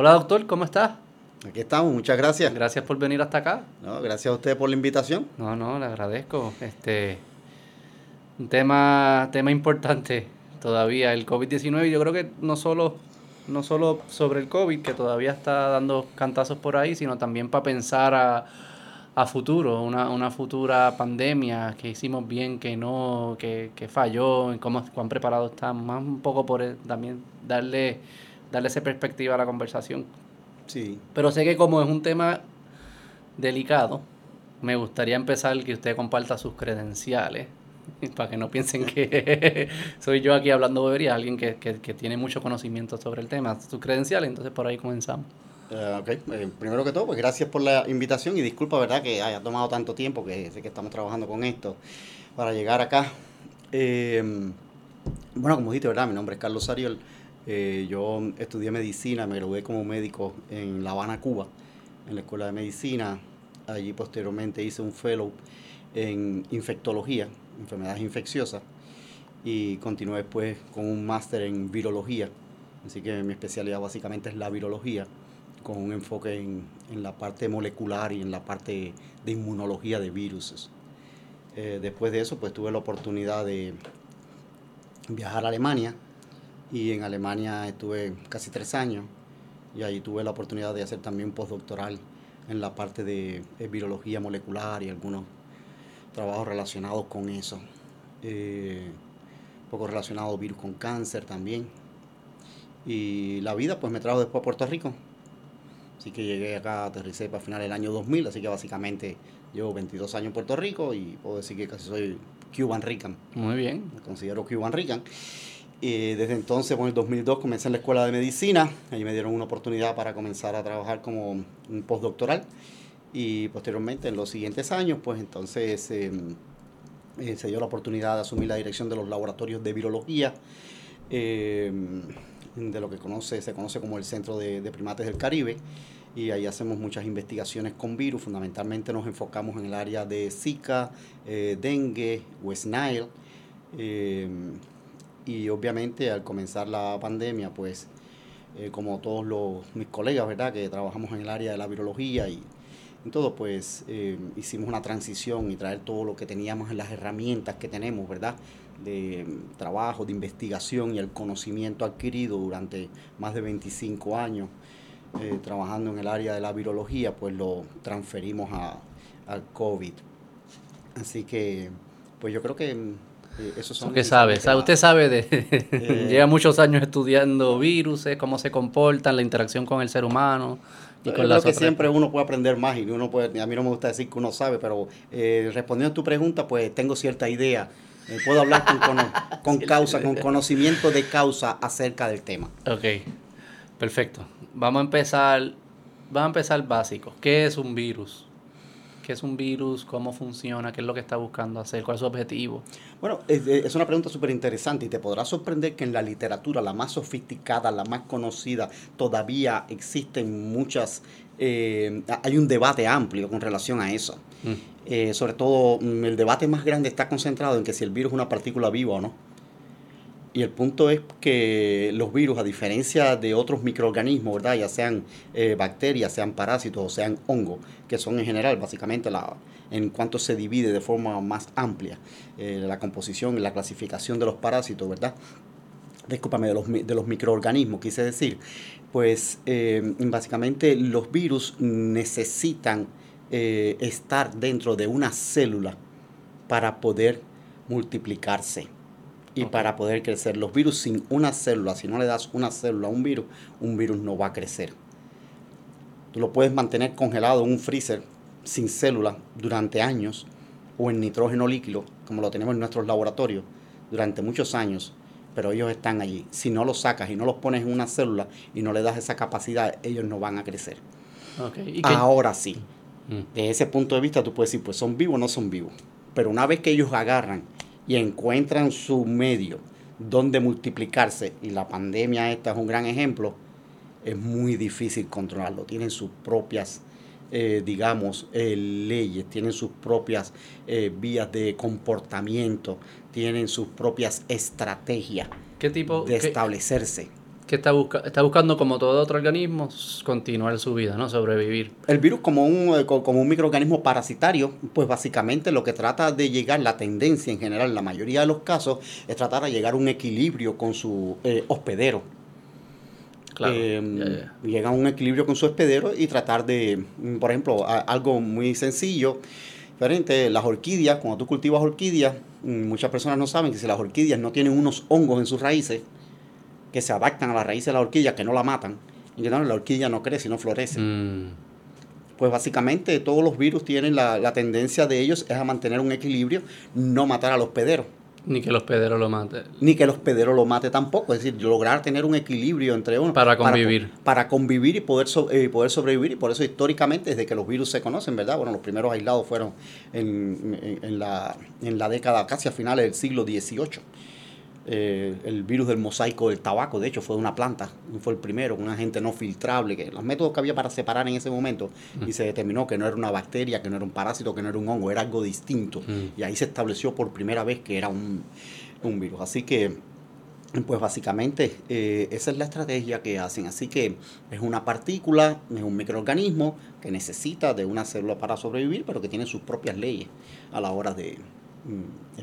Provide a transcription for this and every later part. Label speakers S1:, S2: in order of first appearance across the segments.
S1: Hola doctor, ¿cómo estás?
S2: Aquí estamos, muchas gracias.
S1: Gracias por venir hasta acá.
S2: No, gracias a usted por la invitación.
S1: No, no, le agradezco. Este, un tema, tema importante todavía, el COVID-19. Yo creo que no solo, no solo sobre el COVID, que todavía está dando cantazos por ahí, sino también para pensar a, a futuro, una, una futura pandemia que hicimos bien, que no, que, que falló, cómo, cuán preparados estamos. Más un poco por también darle darle esa perspectiva a la conversación.
S2: Sí.
S1: Pero sé que como es un tema delicado, me gustaría empezar que usted comparta sus credenciales, para que no piensen que soy yo aquí hablando bobería, alguien que, que, que, tiene mucho conocimiento sobre el tema, sus credenciales, entonces por ahí comenzamos.
S2: Uh, ok, eh, primero que todo, pues gracias por la invitación y disculpa, ¿verdad?, que haya tomado tanto tiempo, que sé que estamos trabajando con esto, para llegar acá. Eh, bueno, como dijiste, ¿verdad?, mi nombre es Carlos Ariel. Eh, yo estudié medicina, me gradué como médico en La Habana, Cuba, en la Escuela de Medicina. Allí posteriormente hice un fellow en infectología, enfermedades infecciosas, y continué después con un máster en virología. Así que mi especialidad básicamente es la virología, con un enfoque en, en la parte molecular y en la parte de inmunología de virus. Eh, después de eso, pues tuve la oportunidad de viajar a Alemania, y en Alemania estuve casi tres años y ahí tuve la oportunidad de hacer también un postdoctoral en la parte de, de virología molecular y algunos trabajos relacionados con eso. Eh, un poco relacionado virus con cáncer también. Y la vida pues me trajo después a Puerto Rico. Así que llegué acá, aterricé para final del año 2000, así que básicamente llevo 22 años en Puerto Rico y puedo decir que casi soy Cuban Rican.
S1: Muy bien.
S2: Me considero Cuban Rican. Y desde entonces, en el 2002 comencé en la escuela de medicina. Ahí me dieron una oportunidad para comenzar a trabajar como un postdoctoral. Y posteriormente, en los siguientes años, pues entonces eh, eh, se dio la oportunidad de asumir la dirección de los laboratorios de virología, eh, de lo que conoce, se conoce como el Centro de, de, Primates del Caribe. Y ahí hacemos muchas investigaciones con virus. Fundamentalmente nos enfocamos en el área de Zika, dengue, West Nile y obviamente al comenzar la pandemia, pues eh, como todos los, mis colegas, ¿verdad? Que trabajamos en el área de la virología y, todo, pues eh, hicimos una transición y traer todo lo que teníamos en las herramientas que tenemos, ¿verdad? De trabajo, de investigación y el conocimiento adquirido durante más de 25 años eh, trabajando en el área de la virología, pues lo transferimos a, al COVID. Así que, pues yo creo que son
S1: ¿Qué sabe? Usted sabe de... Eh, lleva muchos años estudiando virus, cómo se comportan, la interacción con el ser humano.
S2: Y con creo que siempre uno puede aprender más y uno puede, a mí no me gusta decir que uno sabe, pero eh, respondiendo a tu pregunta, pues tengo cierta idea. Eh, puedo hablar con, con, con causa, con conocimiento de causa acerca del tema.
S1: Ok, perfecto. Vamos a empezar, vamos a empezar básico. ¿Qué es un virus? ¿Qué es un virus? ¿Cómo funciona? ¿Qué es lo que está buscando hacer? ¿Cuál es su objetivo?
S2: Bueno, es, es una pregunta súper interesante y te podrá sorprender que en la literatura, la más sofisticada, la más conocida, todavía existen muchas, eh, hay un debate amplio con relación a eso. Mm. Eh, sobre todo, mm, el debate más grande está concentrado en que si el virus es una partícula viva o no. Y el punto es que los virus, a diferencia de otros microorganismos, ¿verdad? ya sean eh, bacterias, sean parásitos o sean hongos, que son en general básicamente la, en cuanto se divide de forma más amplia eh, la composición y la clasificación de los parásitos, ¿verdad? Discúlpame, de los, de los microorganismos, quise decir, pues eh, básicamente los virus necesitan estar dentro de una célula para poder multiplicarse y okay. para poder crecer. Los virus sin una célula, si no le das una célula a un virus, un virus no va a crecer. Tú lo puedes mantener congelado en un freezer sin célula durante años o en nitrógeno líquido, como lo tenemos en nuestros laboratorios, durante muchos años, pero ellos están allí. Si no los sacas y no los pones en una célula y no le das esa capacidad, ellos no van a crecer.
S1: Okay.
S2: Ahora sí, mm. desde ese punto de vista tú puedes decir, pues son vivos o no son vivos. Pero una vez que ellos agarran y encuentran su medio donde multiplicarse, y la pandemia esta es un gran ejemplo, es muy difícil controlarlo. Tienen sus propias, eh, digamos, eh, leyes, tienen sus propias eh, vías de comportamiento, tienen sus propias estrategias
S1: ¿Qué tipo,
S2: de establecerse.
S1: Que está, busca está buscando, como todo otro organismo, continuar su vida, ¿no? Sobrevivir.
S2: El virus como un, eh, como un microorganismo parasitario, pues básicamente lo que trata de llegar, la tendencia en general, en la mayoría de los casos, es tratar de llegar a un equilibrio con su eh, hospedero. Claro, eh, Llega a un equilibrio con su hospedero y tratar de, mm, por ejemplo, algo muy sencillo, diferente, las orquídeas, cuando tú cultivas orquídeas, mm, muchas personas no saben que si las orquídeas no tienen unos hongos en sus raíces, que se adaptan a la raíz de la horquilla, que no la matan, y que no, la horquilla no crece y no florece. Mm. Pues básicamente todos los virus tienen la, tendencia de ellos es a mantener un equilibrio, no matar a los pederos.
S1: Ni que los pederos lo maten.
S2: Ni que los pederos lo mate tampoco. Es decir, lograr tener un equilibrio entre uno.
S1: Para convivir.
S2: Para, convivir y poder, eh, poder sobrevivir. Y por eso históricamente, desde que los virus se conocen, ¿verdad? Bueno, los primeros aislados fueron en, en, la, en la década casi a finales del siglo XVIII. Eh, el virus del mosaico del tabaco, de hecho fue una planta, fue el primero, un agente no filtrable, que los métodos que había para separar en ese momento y se determinó que no era una bacteria, que no era un parásito, que no era un hongo, era algo distinto y ahí se estableció por primera vez que era un, virus. Así que, pues básicamente eh, esa es la estrategia que hacen. Así que es una partícula, es un microorganismo que necesita de una célula para sobrevivir, pero que tiene sus propias leyes a la hora de,
S1: Mm,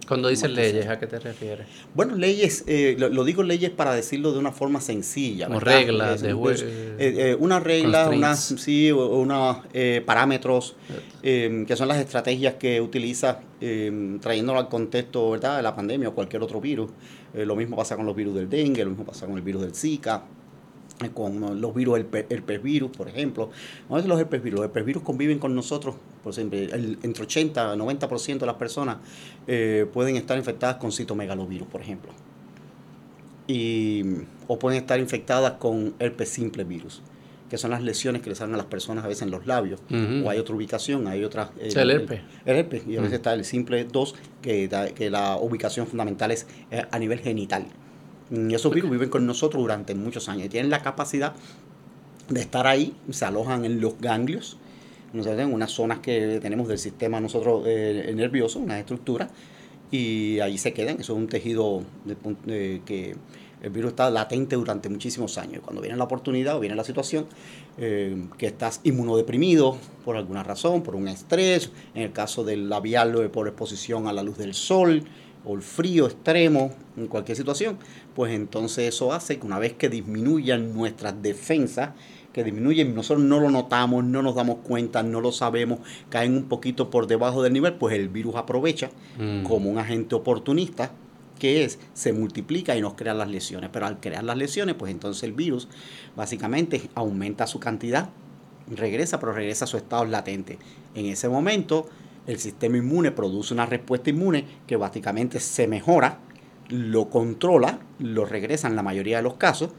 S1: Cuando dices leyes, ¿a qué te refieres?
S2: Bueno, leyes, eh, lo, digo leyes para decirlo de una forma sencilla.
S1: Como reglas, de
S2: pues, eh, eh, una regla, unas, sí, unos parámetros, que son las estrategias que utiliza trayéndolo al contexto ¿verdad? de la pandemia o cualquier otro virus. lo mismo pasa con los virus del dengue, lo mismo pasa con el virus del Zika con los virus, el herpes virus, por ejemplo. Vamos a los herpes virus. Los herpes virus conviven con nosotros, por siempre. El, entre 80 y 90% de las personas eh, pueden estar infectadas con citomegalovirus, por ejemplo. Y, o pueden estar infectadas con herpes simple virus, que son las lesiones que le salen a las personas a veces en los labios. O hay otra ubicación, hay otra...
S1: Eh, el, herpes.
S2: El, herpes. Y a veces está el simple 2, que, que la ubicación fundamental es eh, a nivel genital. Esos virus viven con nosotros durante muchos años y tienen la capacidad de estar ahí, se alojan en los ganglios, en unas zonas que tenemos del sistema nosotros eh, nervioso, una estructura, y ahí se quedan. Eso es un tejido que el virus está latente durante muchísimos años. Cuando viene la oportunidad o viene la situación eh, que estás inmunodeprimido por alguna razón, por un estrés, en el caso del labial por exposición a la luz del sol, o el frío extremo, en cualquier situación, pues entonces eso hace que una vez que disminuyan nuestras defensas, que disminuyen, nosotros no lo notamos, no nos damos cuenta, no lo sabemos, caen un poquito por debajo del nivel, pues el virus aprovecha mm. como un agente oportunista que es, se multiplica y nos crea las lesiones. Pero al crear las lesiones, pues entonces el virus básicamente aumenta su cantidad, regresa, pero regresa a su estado latente. En ese momento, el sistema inmune produce una respuesta inmune que básicamente se mejora, lo controla, lo regresa en la mayoría de los casos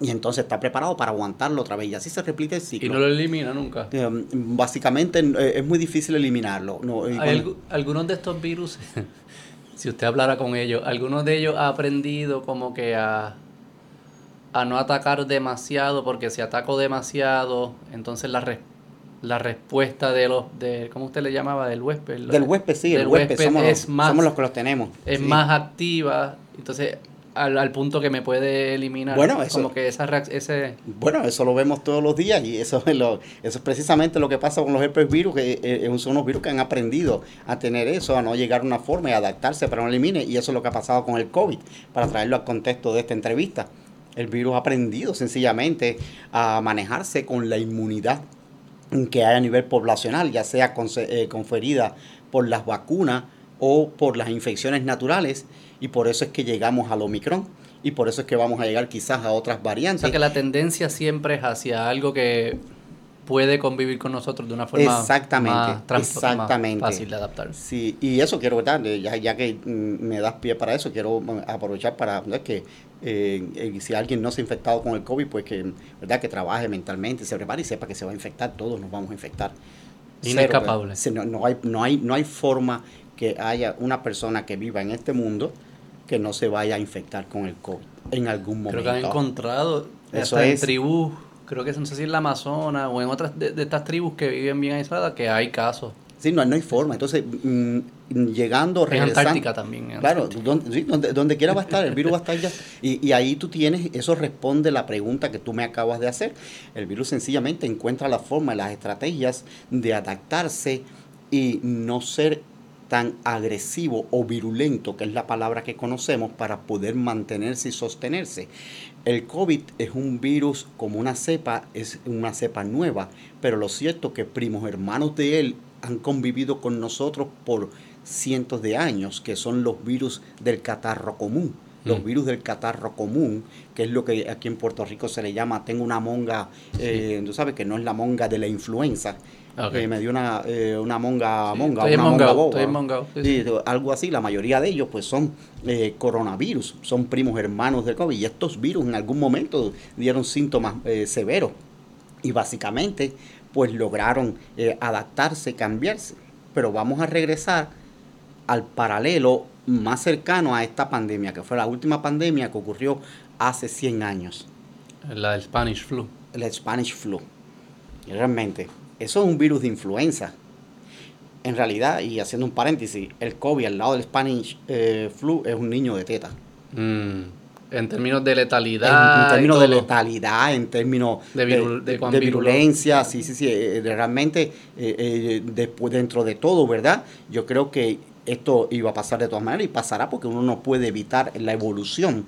S2: y entonces está preparado para aguantarlo otra vez y así se repite el ciclo.
S1: Y no lo elimina nunca.
S2: Eh, básicamente eh, es muy difícil eliminarlo.
S1: ¿Hay algunos de estos virus, si usted hablara con ellos, algunos de ellos ha aprendido como que a, a no atacar demasiado porque si ataco demasiado, entonces la respuesta la respuesta de los, de, ¿cómo usted le llamaba? Del huésped.
S2: Del huésped, sí, el huésped, somos, es más, somos los que los tenemos.
S1: Es más activa, entonces al, al, punto que me puede eliminar.
S2: Bueno, eso,
S1: como que esa ese...
S2: Bueno, eso lo vemos todos los días y eso es, lo, eso es precisamente lo que pasa con los herpes virus, que eh, son unos virus que han aprendido a tener eso, a no llegar a una forma y adaptarse para no elimine, y eso es lo que ha pasado con el COVID, para traerlo al contexto de esta entrevista. El virus ha aprendido sencillamente a manejarse con la inmunidad que hay a nivel poblacional, ya sea eh, conferida por las vacunas o por las infecciones naturales, y por eso es que llegamos al Omicron, y por eso es que vamos a llegar quizás a otras variantes.
S1: O sea que la tendencia siempre es hacia algo que puede convivir con nosotros de una forma
S2: exactamente, exactamente.
S1: fácil de adaptar.
S2: Sí, y eso quiero, ¿verdad? Ya, ya que mm, me das pie para eso, quiero mm, aprovechar para que eh, eh, si alguien no se ha infectado con el COVID, pues que, ¿verdad? que trabaje mentalmente, se prepare y sepa que se va a infectar, todos nos vamos a infectar.
S1: Inescapable.
S2: No, no, hay, no, hay, no hay forma que haya una persona que viva en este mundo que no se vaya a infectar con el COVID en algún momento.
S1: Creo que han encontrado Eso en tribus creo que no sé si en la Amazonas o en otras de, estas tribus que viven bien aisladas, que hay casos.
S2: Sí, no, no hay forma. Entonces, mm, llegando,
S1: En
S2: regresando.
S1: Antártica también. en
S2: Claro, donde, sí, donde, donde quiera va a estar, el virus va a estar ya. Y, y ahí tú tienes, eso responde la pregunta que tú me acabas de hacer. El virus sencillamente encuentra la forma y las estrategias de adaptarse y no ser tan agresivo o virulento, que es la palabra que conocemos, para poder mantenerse y sostenerse. El COVID es un virus como una cepa, es una cepa nueva, pero lo cierto es que primos hermanos de él han convivido con nosotros por cientos de años, que son los virus del catarro común. Los
S1: Mm.
S2: virus del catarro común, que es lo que aquí en Puerto Rico se le llama, tengo una monga, eh, tú sabes que no es la monga de la influenza,
S1: Ok.
S2: eh, me dio una, eh, una monga,
S1: Sí,
S2: monga, una monga
S1: sí,
S2: Sí,
S1: sí.
S2: algo así, la mayoría de ellos pues son eh, coronavirus, son primos hermanos del COVID y estos virus en algún momento dieron síntomas eh, severos y básicamente pues lograron eh, adaptarse, cambiarse. Pero vamos a regresar al paralelo más cercano a esta pandemia, que fue la última pandemia que ocurrió hace 100 años,
S1: La del Spanish flu.
S2: el Spanish flu. Y realmente, eso es un virus de influenza. En realidad, y haciendo un paréntesis, el COVID al lado del Spanish eh, flu es un niño de teta.
S1: Mm, En términos de letalidad.
S2: en términos de letalidad, en términos
S1: De virul- de
S2: de,
S1: cuán
S2: de
S1: virulo-
S2: virulencia, sí, sí, sí, eh, realmente eh, eh, después, dentro de todo, ¿verdad? Yo creo que esto iba a pasar de todas maneras y pasará porque uno no puede evitar la evolución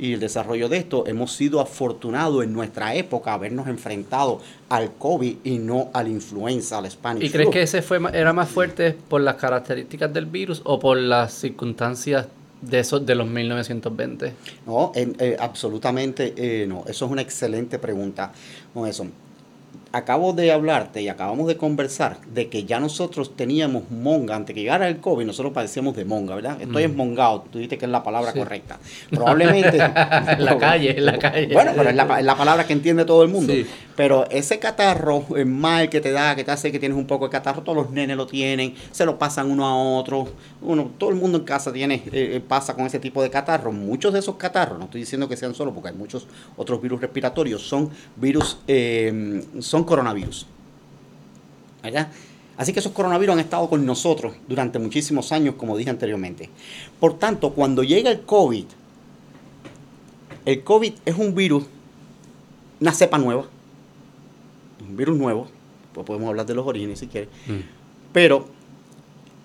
S2: y el desarrollo de esto. Hemos sido afortunados en nuestra época habernos enfrentado al COVID y no a la influenza, al Spanish
S1: ¿Y crees
S2: flu.
S1: que ese fue era más fuerte por las características del virus o por las circunstancias de esos de los 1920?
S2: No, en- eh, absolutamente eh, no. Eso es una excelente pregunta. Con eso. Acabo de hablarte y acabamos de conversar de que ya nosotros teníamos monga. Antes que llegara el COVID, nosotros padecíamos de monga, ¿verdad? Estoy
S1: Mm.
S2: esmongado. Tú dijiste que es la palabra
S1: Sí.
S2: correcta. Probablemente.
S1: En la calle, en la calle.
S2: Bueno, pero es la, es la palabra que entiende todo el mundo.
S1: Sí.
S2: Pero ese catarro eh, mal que te da, que te hace que tienes un poco de catarro, todos los nenes lo tienen, se lo pasan uno a otro. Uno, todo el mundo en casa tiene, eh, eh, pasa con ese tipo de catarro. Muchos de esos catarros, no estoy diciendo que sean solo, porque hay muchos otros virus respiratorios, son virus, eh, son coronavirus. ¿Verdad? Así que esos coronavirus han estado con nosotros durante muchísimos años, como dije anteriormente. Por tanto, cuando llega el COVID, el COVID es un virus, una cepa nueva, un virus nuevo, pues podemos hablar de los orígenes si quieres,
S1: Mm,
S2: pero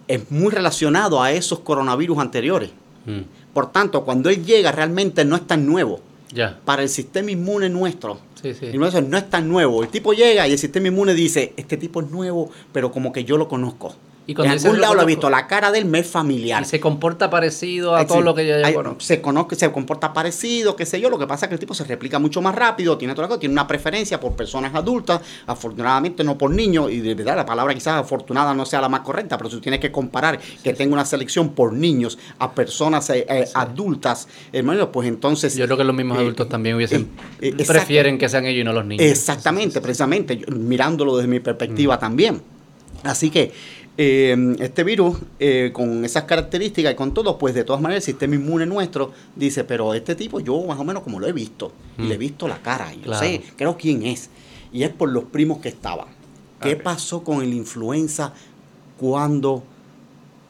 S2: es muy relacionado a esos coronavirus anteriores.
S1: mm,
S2: Por tanto, cuando él llega realmente no es tan nuevo.
S1: Ya,
S2: Para el sistema inmune nuestro,
S1: sí, sí.
S2: no es tan nuevo. El tipo llega y el sistema inmune dice, este tipo es nuevo, pero como que yo lo conozco.
S1: Y
S2: en algún lado lo he visto, la cara del me es familiar.
S1: Y se comporta parecido a todo
S2: sí,
S1: lo que yo conozco.
S2: Se conoce, se comporta parecido, qué sé yo. Lo que pasa es que el tipo se replica mucho más rápido, tiene otra cosa, tiene una preferencia por personas adultas, afortunadamente no por niños, y de verdad la palabra quizás afortunada no sea la más correcta, pero si tú tienes que comparar que tenga una selección por niños a personas eh, eh, adultas, hermano, pues entonces.
S1: Yo creo que los mismos
S2: eh,
S1: adultos también hubiesen prefieren que sean ellos y no los niños.
S2: Exactamente, precisamente, yo- mirándolo desde mi
S1: Mm.
S2: perspectiva también. Así que eh, este virus, eh, con esas características y con todo, pues de todas maneras el sistema inmune nuestro dice, pero este tipo yo más o menos como lo he visto, y
S1: Mm.
S2: le he visto la cara, y yo sé, creo quién es. Y es por los primos que estaban. ¿Qué pasó con el influenza cuando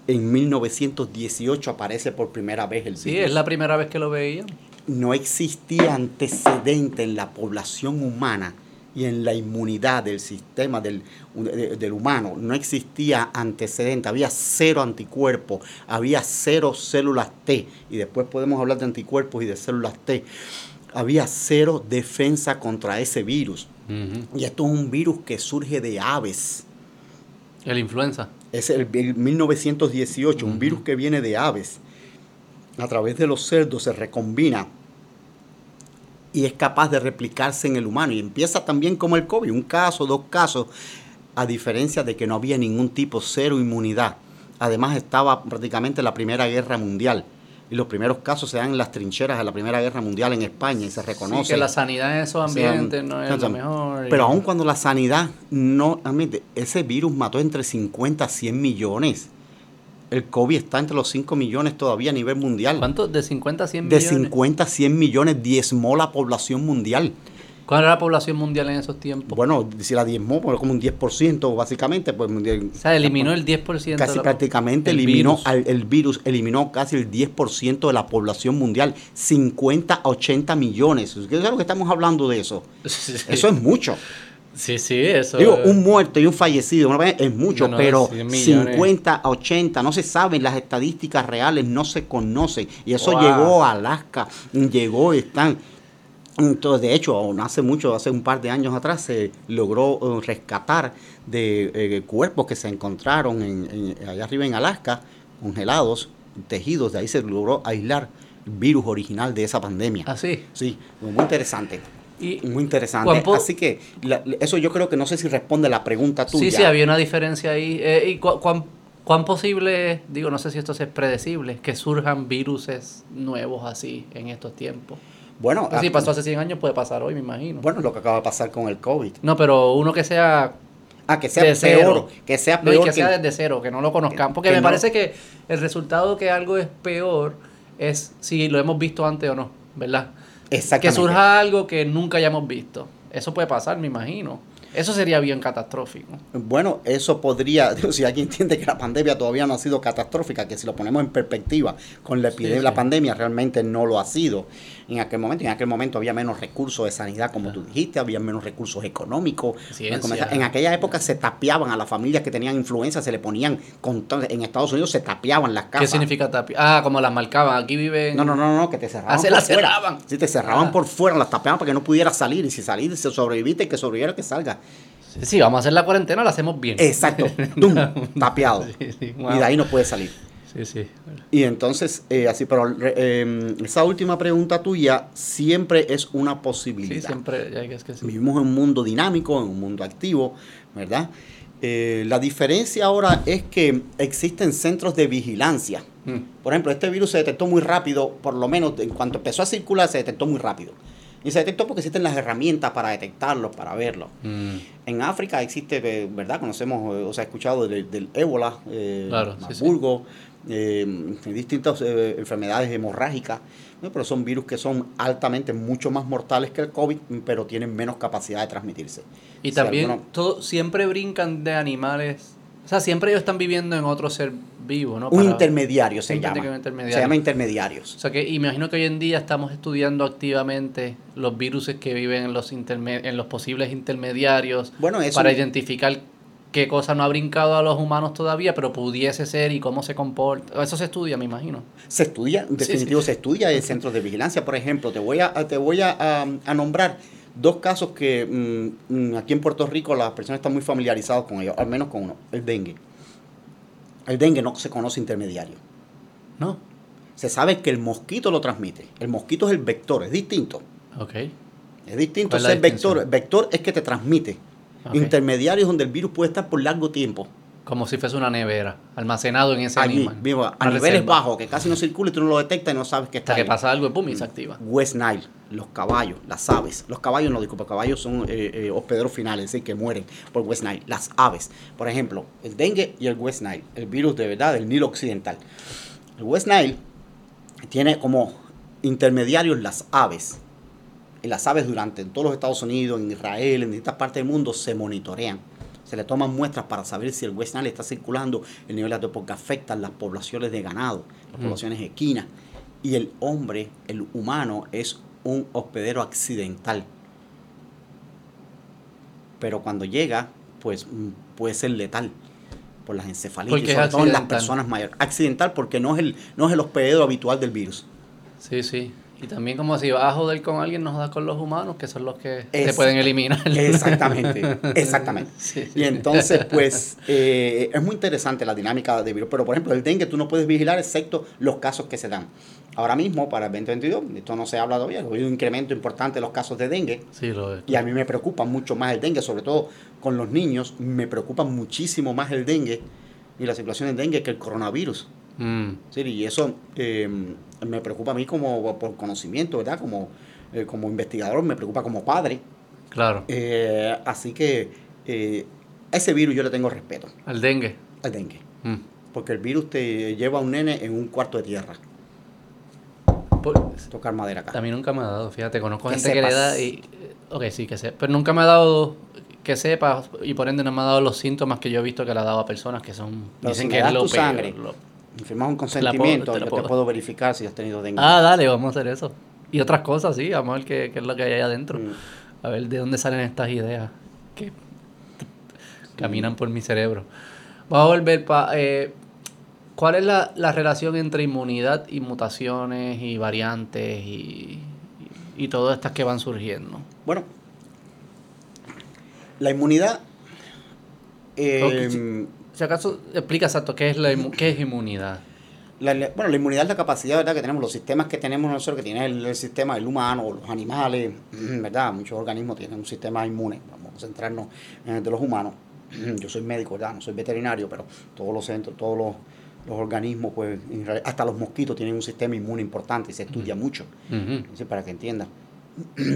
S2: en 1918 aparece por primera vez el
S1: Sí,
S2: virus?
S1: es la primera vez que lo veía.
S2: no existía antecedente en la población humana y en la inmunidad del sistema del, de- del humano. No existía antecedente, había cero anticuerpos, había cero células T, y después podemos hablar de anticuerpos y de células T. Había cero defensa contra ese virus. Y esto es un virus que surge de aves.
S1: El influenza.
S2: Es el, el 1918, un virus que viene de aves. A través de los cerdos se recombina y es capaz de replicarse en el humano. Y empieza también como el COVID, un caso, dos casos, a diferencia de que no había ningún tipo, cero inmunidad. Además estaba prácticamente la Primera Guerra Mundial. Y los primeros casos se dan en las trincheras de la Primera Guerra Mundial en España y se
S1: Sí,
S2: reconoce.
S1: que la sanidad en esos ambientes no es lo mejor. y-
S2: Pero aun cuando la sanidad no, ese virus mató entre 50 a 100 millones. El COVID está entre los 5 millones todavía a nivel mundial.
S1: ¿Cuánto? ¿De 50 a 100
S2: De
S1: millones?
S2: 50 a 100 millones diezmó la población mundial.
S1: ¿Cuál era la población mundial en esos tiempos?
S2: Bueno, si la diezmó, pues, como un 10% básicamente. Pues,
S1: o sea, eliminó el 10%.
S2: Casi prácticamente eliminó el virus, eliminó casi el 10% de la población mundial, 50 a 80 millones. ¿Qué es lo que estamos hablando de eso? Eso es mucho.
S1: Sí, sí, eso.
S2: Digo, un muerto y un fallecido es mucho, pero 50 a 80, no se saben, las estadísticas reales no se conocen. Y eso llegó a Alaska, llegó, están. Entonces, de hecho, hace mucho, hace un par de años atrás, se logró eh, rescatar de eh, cuerpos que se encontraron en, allá arriba en Alaska, congelados, tejidos, de ahí se logró aislar el virus original de esa pandemia.
S1: ¿Ah, sí?
S2: Sí, muy interesante. Y muy interesante. Así que eso yo creo que no sé si responde a la pregunta tuya.
S1: Sí, sí, había una diferencia ahí. Eh, ¿Y cuán, cuán posible, digo, no sé si esto es predecible, que surjan viruses nuevos así en estos tiempos?
S2: Bueno,
S1: si pasó hace 100 años, puede pasar hoy, me imagino.
S2: Bueno, lo que acaba de pasar con el COVID.
S1: No, pero uno que sea.
S2: Ah, que sea peor. Que sea peor.
S1: No, que, sea desde cero, que no lo conozcan. Porque me parece que el resultado que algo es peor es si lo hemos visto antes o no, ¿verdad? Que surja algo que nunca hayamos visto. Eso puede pasar, me imagino. Eso sería bien catastrófico.
S2: Bueno, eso podría, si alguien entiende que la pandemia todavía no ha sido catastrófica, que si lo ponemos en perspectiva con la epidemia, la pandemia realmente no lo ha sido en aquel momento. En aquel momento había menos recursos de sanidad, como tú dijiste, había menos recursos económicos. En aquella época se tapiaban a las familias que tenían influenza, se le ponían, en Estados Unidos se tapiaban las casas.
S1: ¿Qué significa tapiar? Ah, como las marcaban, aquí viven...
S2: No, no, no, no, que te cerraban.
S1: Ah, se las cerraban.
S2: Sí, te cerraban ah. por fuera, las tapiaban para que no pudiera salir, y si salir, se sobreviviste, que sobreviviera, que salga.
S1: Sí, vamos a hacer la cuarentena, la hacemos bien.
S2: Exacto, tapiado. Y de ahí no puede salir.
S1: Sí, sí.
S2: Y entonces, eh, así, pero eh, esa última pregunta tuya siempre es una posibilidad.
S1: Sí, siempre, ya que es que
S2: Vivimos en un mundo dinámico, en un mundo activo, ¿verdad? Eh, la diferencia ahora es que existen centros de vigilancia. Mm. Por ejemplo, este virus se detectó muy rápido, por lo menos en cuanto empezó a circular, se detectó muy rápido. Y se detectó porque existen las herramientas para detectarlo, para verlo. Mm. En África existe, ¿verdad? Conocemos, o sea, escuchado del, ébola, eh, claro, eh, distintas eh, enfermedades hemorrágicas, pero son virus que son altamente mucho más mortales que el COVID, pero tienen menos capacidad de transmitirse.
S1: Y también todo, siempre brincan de animales, o sea, siempre ellos están viviendo en otro ser vivo, ¿no?
S2: un intermediario se llama. Se llama intermediarios.
S1: O sea, que imagino que hoy en día estamos estudiando activamente los virus que viven en los, en los posibles intermediarios
S2: bueno,
S1: para identificar qué cosa no ha brincado a los humanos todavía, pero pudiese ser y cómo se comporta. Eso se estudia, me imagino.
S2: Se estudia, en definitivo se estudia en centros de vigilancia. Por ejemplo, te voy a, te voy a, nombrar dos casos que mm, mm, aquí en Puerto Rico las personas están muy familiarizadas con ellos, al menos con uno, el dengue. El dengue no se conoce intermediario.
S1: No.
S2: Se sabe que el mosquito lo transmite. El mosquito es el vector, es distinto.
S1: Ok.
S2: Es distinto es el vector. El vector es que te transmite intermediarios donde el virus puede estar por largo tiempo.
S1: Como si fuese una nevera, almacenado en ese
S2: Allí, a niveles bajos, que casi no circula y tú no lo detectas y no sabes que está
S1: Hasta que pasa algo y pum, y se activa.
S2: West Nile, los caballos, las aves. Los caballos no, disculpa, caballos son eh, eh, hospederos finales, es decir, que mueren por West Nile. Las aves, por ejemplo, el dengue y el West Nile, el virus de verdad del Nilo Occidental. El West Nile tiene como intermediarios las aves las aves durante en todos los Estados Unidos, en Israel, en distintas partes del mundo, se monitorean. Se le toman muestras para saber si el West Nile está circulando, el nivel de porque afectan las poblaciones de ganado, las mm. poblaciones equinas. Y el hombre, el humano, es un hospedero accidental. Pero cuando llega, pues mm, puede ser letal por las encefalitis, sobre todo en las personas mayores. Accidental porque no es el, no es el hospedero habitual del virus.
S1: Sí, sí. Y también como si vas a joder con alguien, no jodas con los humanos, que son los que te pueden eliminar.
S2: Exactamente, exactamente. Y entonces, pues, eh, es muy interesante la dinámica de virus. Pero, por ejemplo, el dengue tú no puedes vigilar excepto los casos que se dan. Ahora mismo, para el 2022, esto no se habla todavía, hay un incremento importante de los casos de dengue.
S1: Sí, lo es.
S2: Y a mí me preocupa mucho más el dengue, sobre todo con los niños, me preocupa muchísimo más el dengue y la situación del dengue que el coronavirus. Mm. Sí, y eso eh, me preocupa a mí como por conocimiento, ¿verdad? Como, eh, como investigador, me preocupa como padre.
S1: Claro.
S2: Eh, así que a ese virus yo le tengo respeto.
S1: ¿Al dengue?
S2: Al dengue. Mm. Porque el virus te lleva a un nene en un cuarto de tierra. Tocar madera acá.
S1: A mí nunca me ha dado, fíjate, conozco gente que le da y Ok, sí, que sé. Pero nunca me ha dado que sepa y por ende no me ha dado los síntomas que yo he visto que le ha dado a personas que son...
S2: Pero
S1: dicen
S2: si
S1: que es lo
S2: tu
S1: peor,
S2: sangre,
S1: lo-
S2: firmas un
S1: Te la puedo-
S2: consentimiento,
S1: te la
S2: yo
S1: puedo.
S2: te puedo verificar si has tenido dengue.
S1: Ah, dale, vamos a hacer eso. Y otras cosas, sí, vamos a ver qué, qué es lo que hay ahí adentro.
S2: Mm.
S1: A ver de dónde salen estas ideas que caminan por mi cerebro. Vamos a volver para... ¿Cuál es la, la relación entre inmunidad y mutaciones y variantes y, y, y todas estas que van surgiendo?
S2: Bueno, la inmunidad... eh,
S1: sí. Si acaso explica exacto qué es la qué es inmunidad.
S2: La- la- bueno, la inmunidad es la capacidad ¿verdad? que tenemos, los sistemas que tenemos nosotros, que tiene el, el sistema, el humano, los animales, ¿verdad? Muchos organismos tienen un sistema inmune. Vamos a centrarnos en el de los humanos. Yo soy médico, ¿verdad? No soy veterinario, pero todos los centros, todos los, los organismos, pues, hasta los mosquitos tienen un sistema inmune importante y se estudia mucho. Entonces, para que entiendan.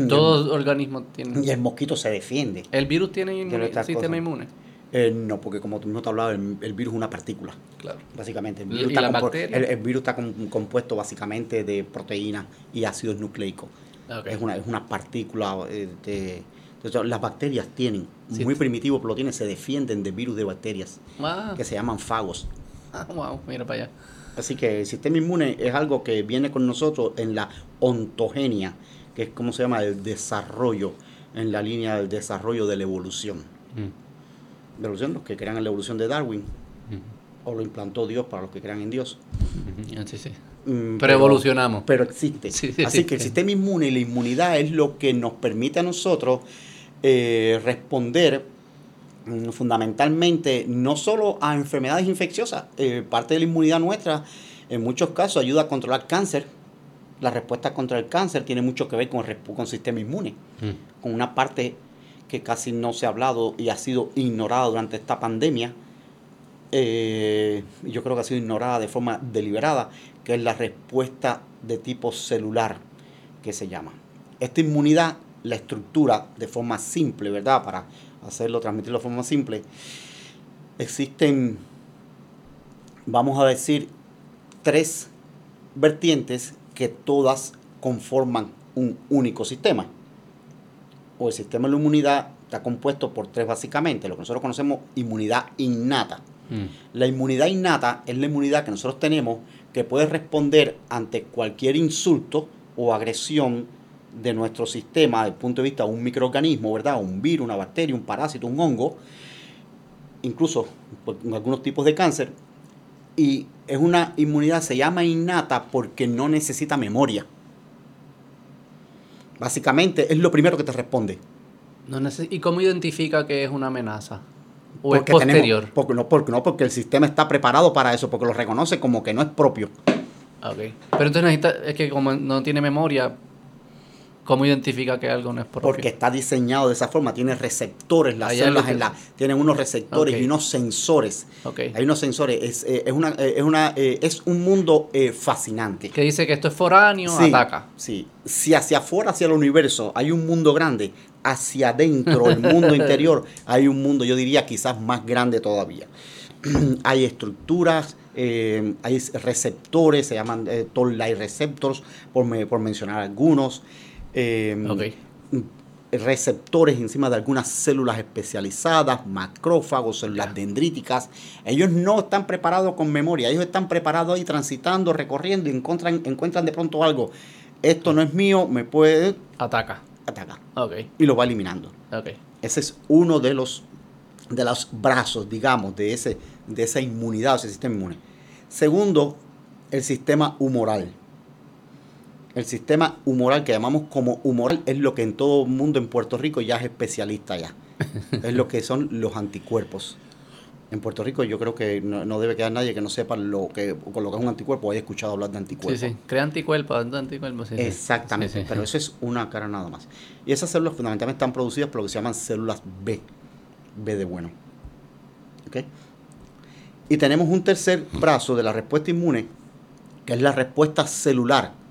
S1: Todos organismos tienen...
S2: Y el mosquito se defiende.
S1: ¿El virus tiene inmune- sistema
S2: cosas.
S1: inmune?
S2: Eh, no, porque como tú mismo te hablabas, el, el virus es una partícula.
S1: Claro.
S2: Básicamente, el
S1: ¿Y-
S2: virus,
S1: y
S2: está, el- el virus está com- compuesto básicamente de proteínas y ácidos nucleicos.
S1: Ok.
S2: Es, una, es una partícula eh, de, entonces, las bacterias tienen,
S1: Sí.
S2: muy primitivo, pero lo tienen, se defienden de virus de bacterias,
S1: Ah,
S2: que se llaman fagos.
S1: ah, wow, mira para allá.
S2: Así que el sistema inmune es algo que viene con nosotros en la ontogenia, que es como se llama el desarrollo, en la línea del desarrollo de la evolución.
S1: Mm,
S2: la evolución, los que crean en la evolución de Darwin, o lo implantó Dios para los que crean en Dios.
S1: Sí, sí.
S2: Mm,
S1: Pero evolucionamos.
S2: Pero existe.
S1: Sí, sí,
S2: Así
S1: sí,
S2: que el sistema inmune y la inmunidad es lo que nos permite a nosotros eh, responder mm, fundamentalmente no solo a enfermedades infecciosas, eh, parte de la inmunidad nuestra en muchos casos ayuda a controlar cáncer. La respuesta contra el cáncer tiene mucho que ver con el, con el sistema inmune,
S1: Mm,
S2: con una parte que casi no se ha hablado y ha sido ignorada durante esta pandemia. eh, yo creo que ha sido ignorada de forma deliberada, que es la respuesta de tipo celular, que se llama. Esta inmunidad, la estructura de forma simple, ¿verdad? Para hacerlo, transmitirlo de forma simple, existen, vamos a decir, tres vertientes que todas conforman un único sistema. O el sistema de la inmunidad está compuesto por tres básicamente, lo que nosotros conocemos inmunidad innata.
S1: mm,
S2: La inmunidad innata es la inmunidad que nosotros tenemos que puede responder ante cualquier insulto o agresión de nuestro sistema desde el punto de vista de un microorganismo, ¿verdad? Un virus, una bacteria, un parásito, un hongo, incluso en algunos tipos de cáncer. Y es una inmunidad, se llama innata porque no necesita memoria. Básicamente es lo primero que te responde.
S1: No ¿Y cómo identifica que es una amenaza? ¿O
S2: Porque
S1: es
S2: tenemos-
S1: posterior?
S2: porque, no, porque, no, porque el sistema está preparado para eso, porque lo reconoce como que no es propio.
S1: Ok. Pero entonces necesita, es que como no tiene memoria, ¿cómo identifica que algo no es propio?
S2: Porque está diseñado de esa forma, tiene receptores, las células
S1: que-
S2: en la, tienen unos receptores y unos sensores.
S1: Ok.
S2: Hay unos sensores, es, eh, es, una, eh, es, una, eh, es un mundo fascinante.
S1: Que dice que esto es foráneo,
S2: Sí,
S1: ataca.
S2: Sí, si hacia afuera, hacia el universo, hay un mundo grande, hacia adentro, el mundo interior, hay un mundo, yo diría, quizás más grande todavía. hay estructuras, eh, hay receptores, se llaman eh, toll light receptors, por, me- por mencionar algunos. Eh,
S1: Ok.
S2: receptores encima de algunas células especializadas, macrófagos, células dendríticas. Ellos no están preparados con memoria, ellos están preparados ahí transitando, recorriendo y encuentran, encuentran de pronto algo. Esto no es mío, me puede
S1: Ataca.
S2: atacar.
S1: Ok.
S2: Y lo va eliminando.
S1: Ok.
S2: Ese es uno de los, de los brazos, digamos, de, ese, de esa inmunidad, ese sistema inmune. Segundo, el sistema humoral. El sistema humoral que llamamos como humoral es lo que en todo el mundo en Puerto Rico ya es especialista ya. es lo que son los anticuerpos. En Puerto Rico yo creo que no, no debe quedar nadie que no sepa lo que, con lo que es un anticuerpo o haya escuchado hablar de
S1: Sí,
S2: anticuerpos.
S1: sí. Crea anticuerpos, anticuerpos. Sí, sí.
S2: Exactamente,
S1: Sí, sí.
S2: pero eso es una cara nada más. Y esas células fundamentalmente están producidas por lo que se llaman células B, B de bueno. ¿Ok? Y tenemos un tercer brazo de la respuesta inmune, que es la respuesta celular.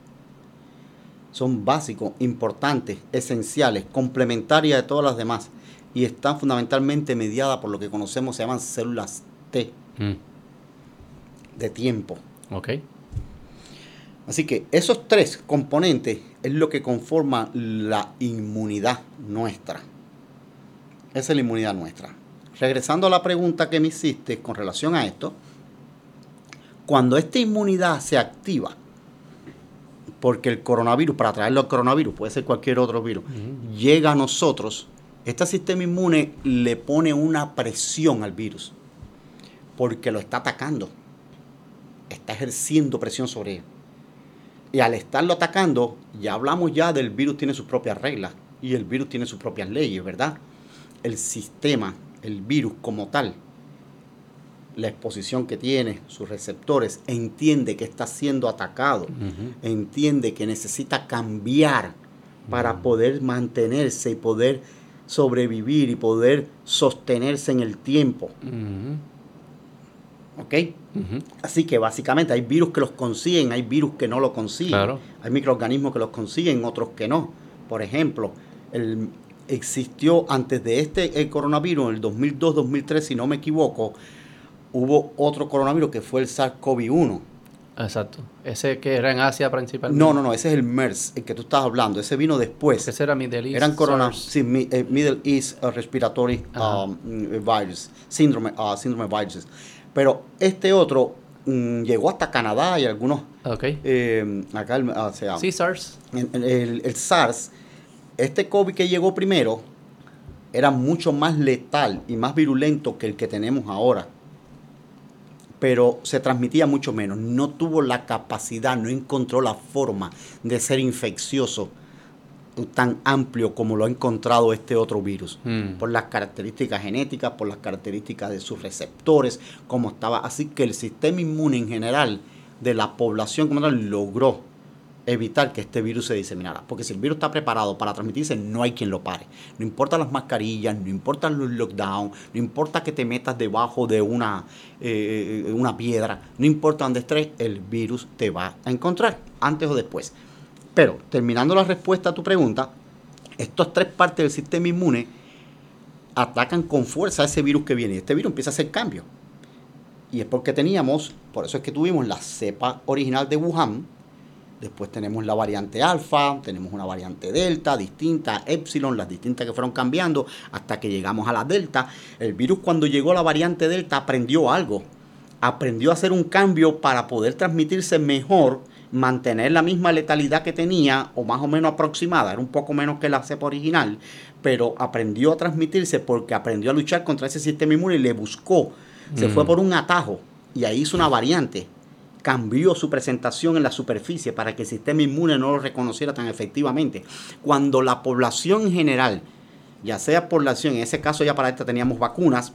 S2: Son básicos, importantes, esenciales, complementarias de todas las demás. Y están fundamentalmente mediadas por lo que conocemos, se llaman células T,
S1: Mm,
S2: de tiempo.
S1: Ok.
S2: Así que esos tres componentes es lo que conforma la inmunidad nuestra. Esa es la inmunidad nuestra. Regresando a la pregunta que me hiciste con relación a esto, cuando esta inmunidad se activa, porque el coronavirus, para traerlo al coronavirus, puede ser cualquier otro virus, llega a nosotros, este sistema inmune le pone una presión al virus, porque lo está atacando, está ejerciendo presión sobre él. Y al estarlo atacando, ya hablamos ya del virus tiene sus propias reglas y el virus tiene sus propias leyes, ¿verdad? El sistema, el virus como tal, la exposición que tiene, sus receptores, entiende que está siendo atacado, entiende que necesita cambiar para poder mantenerse y poder sobrevivir y poder sostenerse en el tiempo. ¿Ok? Así que básicamente hay virus que los consiguen, hay virus que no lo consiguen. Hay microorganismos que los consiguen, otros que no. Por ejemplo, el, existió antes de este el coronavirus, en el 2002-2003, si no me equivoco, hubo otro coronavirus que fue el SARS-CoV-1.
S1: Exacto. Ese que era en Asia principalmente.
S2: No, no, no, ese es el MERS, el que tú estás hablando. Ese vino después.
S1: Ese era Middle East.
S2: Eran corona, sí, eh, Middle East uh, Respiratory um, Virus, síndrome, uh, síndrome viruses. Pero este otro mm, llegó hasta Canadá y algunos.
S1: Ok.
S2: Eh, acá, o sea,
S1: sí, SARS.
S2: El, el SARS, este COVID que llegó primero, era mucho más letal y más virulento que el que tenemos ahora pero se transmitía mucho menos. No tuvo la capacidad, no encontró la forma de ser infeccioso tan amplio como lo ha encontrado este otro virus, hmm. por las características genéticas, por las características de sus receptores, como estaba. Así que el sistema inmune en general de la población como tal logró evitar que este virus se diseminara. Porque si el virus está preparado para transmitirse, no hay quien lo pare. No importa las mascarillas, no importa los lockdown, no importa que te metas debajo de una, eh, una piedra, no importa dónde estés, el virus te va a encontrar, antes o después. Pero, terminando la respuesta a tu pregunta, estas tres partes del sistema inmune atacan con fuerza a ese virus que viene. Y este virus empieza a hacer cambios. Y es porque teníamos, por eso es que tuvimos la cepa original de Wuhan, Después tenemos la variante alfa, tenemos una variante delta, distinta, epsilon, las distintas que fueron cambiando hasta que llegamos a la delta. El virus cuando llegó a la variante delta aprendió algo. Aprendió a hacer un cambio para poder transmitirse mejor, mantener la misma letalidad que tenía o más o menos aproximada, era un poco menos que la cepa original, pero aprendió a transmitirse porque aprendió a luchar contra ese sistema inmune y le buscó. Se fue mm. por un atajo y ahí hizo una variante cambió su presentación en la superficie para que el sistema inmune no lo reconociera tan efectivamente. Cuando la población en general, ya sea población, en ese caso ya para esta teníamos vacunas,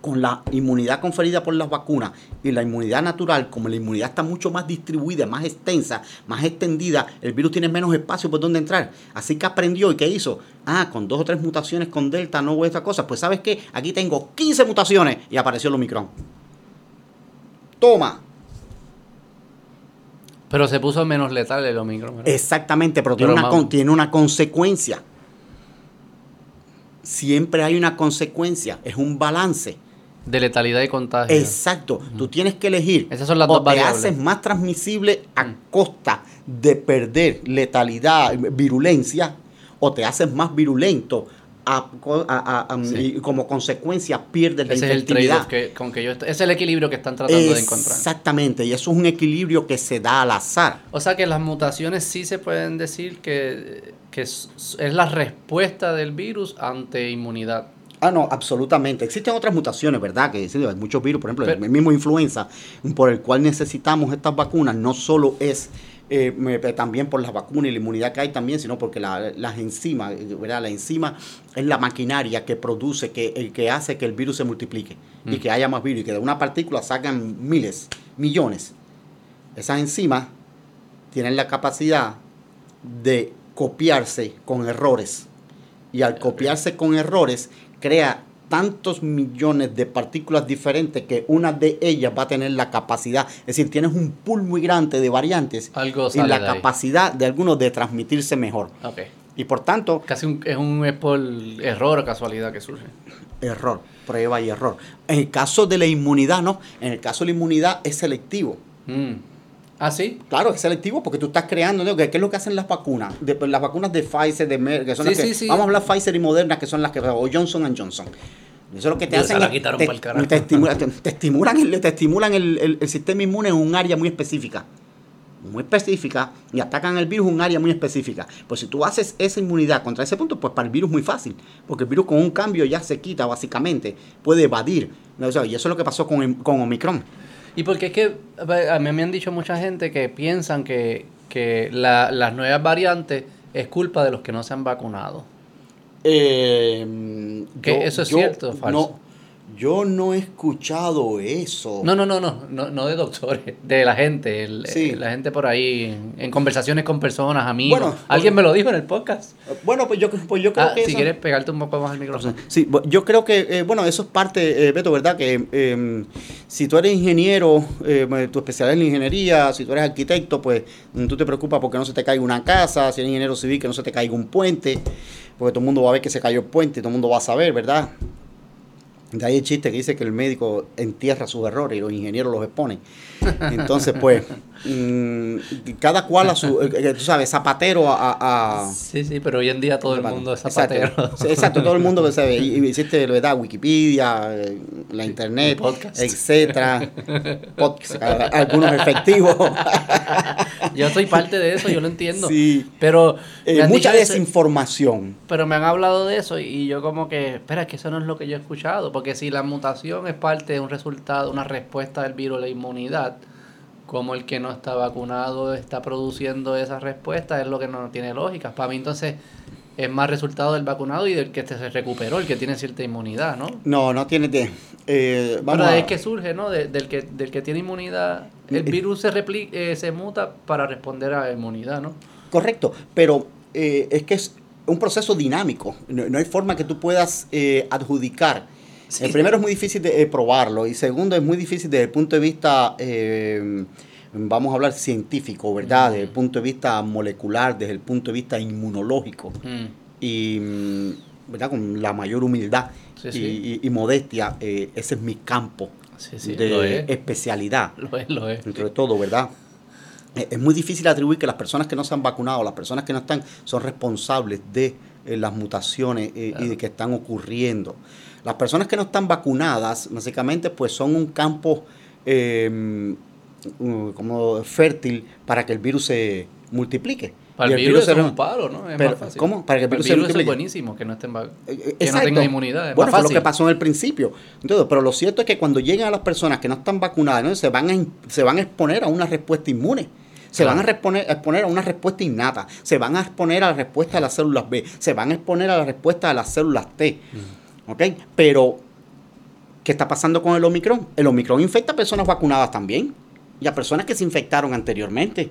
S2: con la inmunidad conferida por las vacunas y la inmunidad natural, como la inmunidad está mucho más distribuida, más extensa, más extendida, el virus tiene menos espacio por donde entrar. Así que aprendió y ¿qué hizo? Ah, con dos o tres mutaciones con Delta no hubo esta cosa. Pues sabes qué, aquí tengo 15 mutaciones y apareció el Omicron. Toma,
S1: pero se puso menos letal el Omicron.
S2: Exactamente, pero, tiene, una, tiene una consecuencia. Siempre hay una consecuencia, es un balance.
S1: De letalidad y contagio.
S2: Exacto. Tú tienes que elegir.
S1: Esas son las
S2: o
S1: dos
S2: te haces más transmisible a mm. costa de perder letalidad, virulencia, o te haces más virulento y como consecuencia pierdes la
S1: Es que, con que yo es el equilibrio que están tratando de encontrar.
S2: Exactamente, y eso es un equilibrio que se da al azar.
S1: O sea que las mutaciones sí se pueden decir que, es, la respuesta del virus ante inmunidad.
S2: Ah, no, absolutamente. Existen otras mutaciones, ¿verdad? Que hay muchos virus, por ejemplo, el mismo influenza, por el cual necesitamos estas vacunas, no solo es eh, también por las vacunas y la inmunidad que hay también, sino porque las enzimas, ¿verdad? La enzima es la maquinaria que produce, que, el que hace que el virus se multiplique y mm. que haya más virus y que de una partícula sacan miles, millones. Esas enzimas tienen la capacidad de copiarse con errores y al copiarse con errores crea tantos millones de partículas diferentes que una de ellas va a tener la capacidad, es decir, tienes un pool muy grande de variantes y la capacidad de algunos de transmitirse mejor. Y por tanto...
S1: Casi es un error o casualidad que surge.
S2: Error, prueba y error. En el caso de la inmunidad, no. En el caso de la inmunidad es selectivo.
S1: Mm. ¿Ah, sí?
S2: Claro, es selectivo porque tú estás creando, ¿no? ¿qué es lo que hacen las vacunas? De, las vacunas de Pfizer, de Merck, que son las que, vamos a hablar Pfizer y Moderna, que son las que, o Johnson Johnson. Eso es lo que te hacen. te, te, estimulan, te, estimulan, el, te estimulan el, el, sistema inmune en un área muy específica. Muy específica y atacan el virus en un área muy específica. Pues si tú haces esa inmunidad contra ese punto, pues para el virus es muy fácil. Porque el virus con un cambio ya se quita, básicamente. Puede evadir. y eso es lo que pasó con, con Omicron.
S1: Y porque es que a mí me han dicho mucha gente que piensan que, que la, las nuevas variantes es culpa de los que no se han vacunado.
S2: Eh,
S1: que eso es cierto o falso.
S2: Yo no he escuchado eso.
S1: No, no, no, no, no, no de doctores, de la gente, eh, la gente por ahí, en, conversaciones con personas, amigos. Alguien me lo dijo en el podcast.
S2: Bueno, pues yo, pues yo creo
S1: ah, que... Si quieres pegarte un poco más al micrófono.
S2: Sí, yo creo que, eh, bueno, eso es parte, eh, Beto, ¿verdad? Que em, si tú eres ingeniero, tu especialidad es la ingeniería, si tú eres arquitecto, pues mm, tú te preocupas porque no se te caiga una casa, si eres ingeniero civil, que no se te caiga un puente, porque todo el mundo va a ver que se cayó el puente, todo el mundo va a saber, ¿verdad? De ahí el chiste que dice que el médico entierra sus errores y los ingenieros los exponen. Entonces, pues, mm, cada cual a su, eh, eh, tú sabes, zapatero a,
S1: Sí, sí, pero hoy en día todo el mundo es zapatero.
S2: Exacto, todo el mundo sabe. Y, hiciste, ¿verdad? Wikipedia, eh, la internet, etcétera. Podcast, algunos efectivos.
S1: yo soy parte de eso, yo lo entiendo. Sí. Pero...
S2: mucha desinformación.
S1: pero me han hablado de eso y yo como que, espera, que eso no es lo que yo he escuchado. Porque si la mutación es parte de un resultado, una respuesta del virus, la inmunidad, como el que no está vacunado está produciendo esa respuesta, es lo que no tiene lógica. Para mí entonces es más resultado del vacunado y del que se recuperó, el que tiene cierta inmunidad, ¿no?
S2: No, no tiene de...
S1: Eh, Pero es que surge, ¿no? del, que, del que tiene inmunidad, el eh, virus se, replica, eh, se muta para responder a la inmunidad, ¿no?
S2: Correcto, pero es que es un proceso dinámico, no, hay forma que tú puedas adjudicar el primero es muy difícil de eh, probarlo y segundo es muy difícil desde el punto de vista, eh, vamos a hablar científico, ¿verdad? Desde el punto de vista molecular, desde el punto de vista inmunológico. Mm. Y, ¿verdad? Con la mayor humildad y, modestia, eh, ese es mi campo de especialidad.
S1: Lo es, lo es.
S2: Entre todo, ¿verdad? Es muy difícil atribuir que las personas que no se han vacunado, las personas que no están, son responsables de las mutaciones y de que están ocurriendo. Las personas que no están vacunadas, básicamente, pues son un campo em, como fértil para que el virus se multiplique.
S1: Para el, virus, es un paro, ¿no? Es
S2: más fácil. ¿Cómo? Para que el virus,
S1: el virus es buenísimo, que no, estén eh, que no tengan inmunidad.
S2: bueno, fue lo que pasó en el principio. Entonces, pero lo cierto es que cuando lleguen a las personas que no están vacunadas, se, van a, se van a exponer a una respuesta inmune. Se van a, exponer, a una respuesta innata, se van a exponer a la respuesta de las células B, se van a exponer a la respuesta de las células T. ¿Ok? Pero, ¿qué está pasando con el Omicron? El Omicron infecta a personas vacunadas también y a personas que se infectaron anteriormente.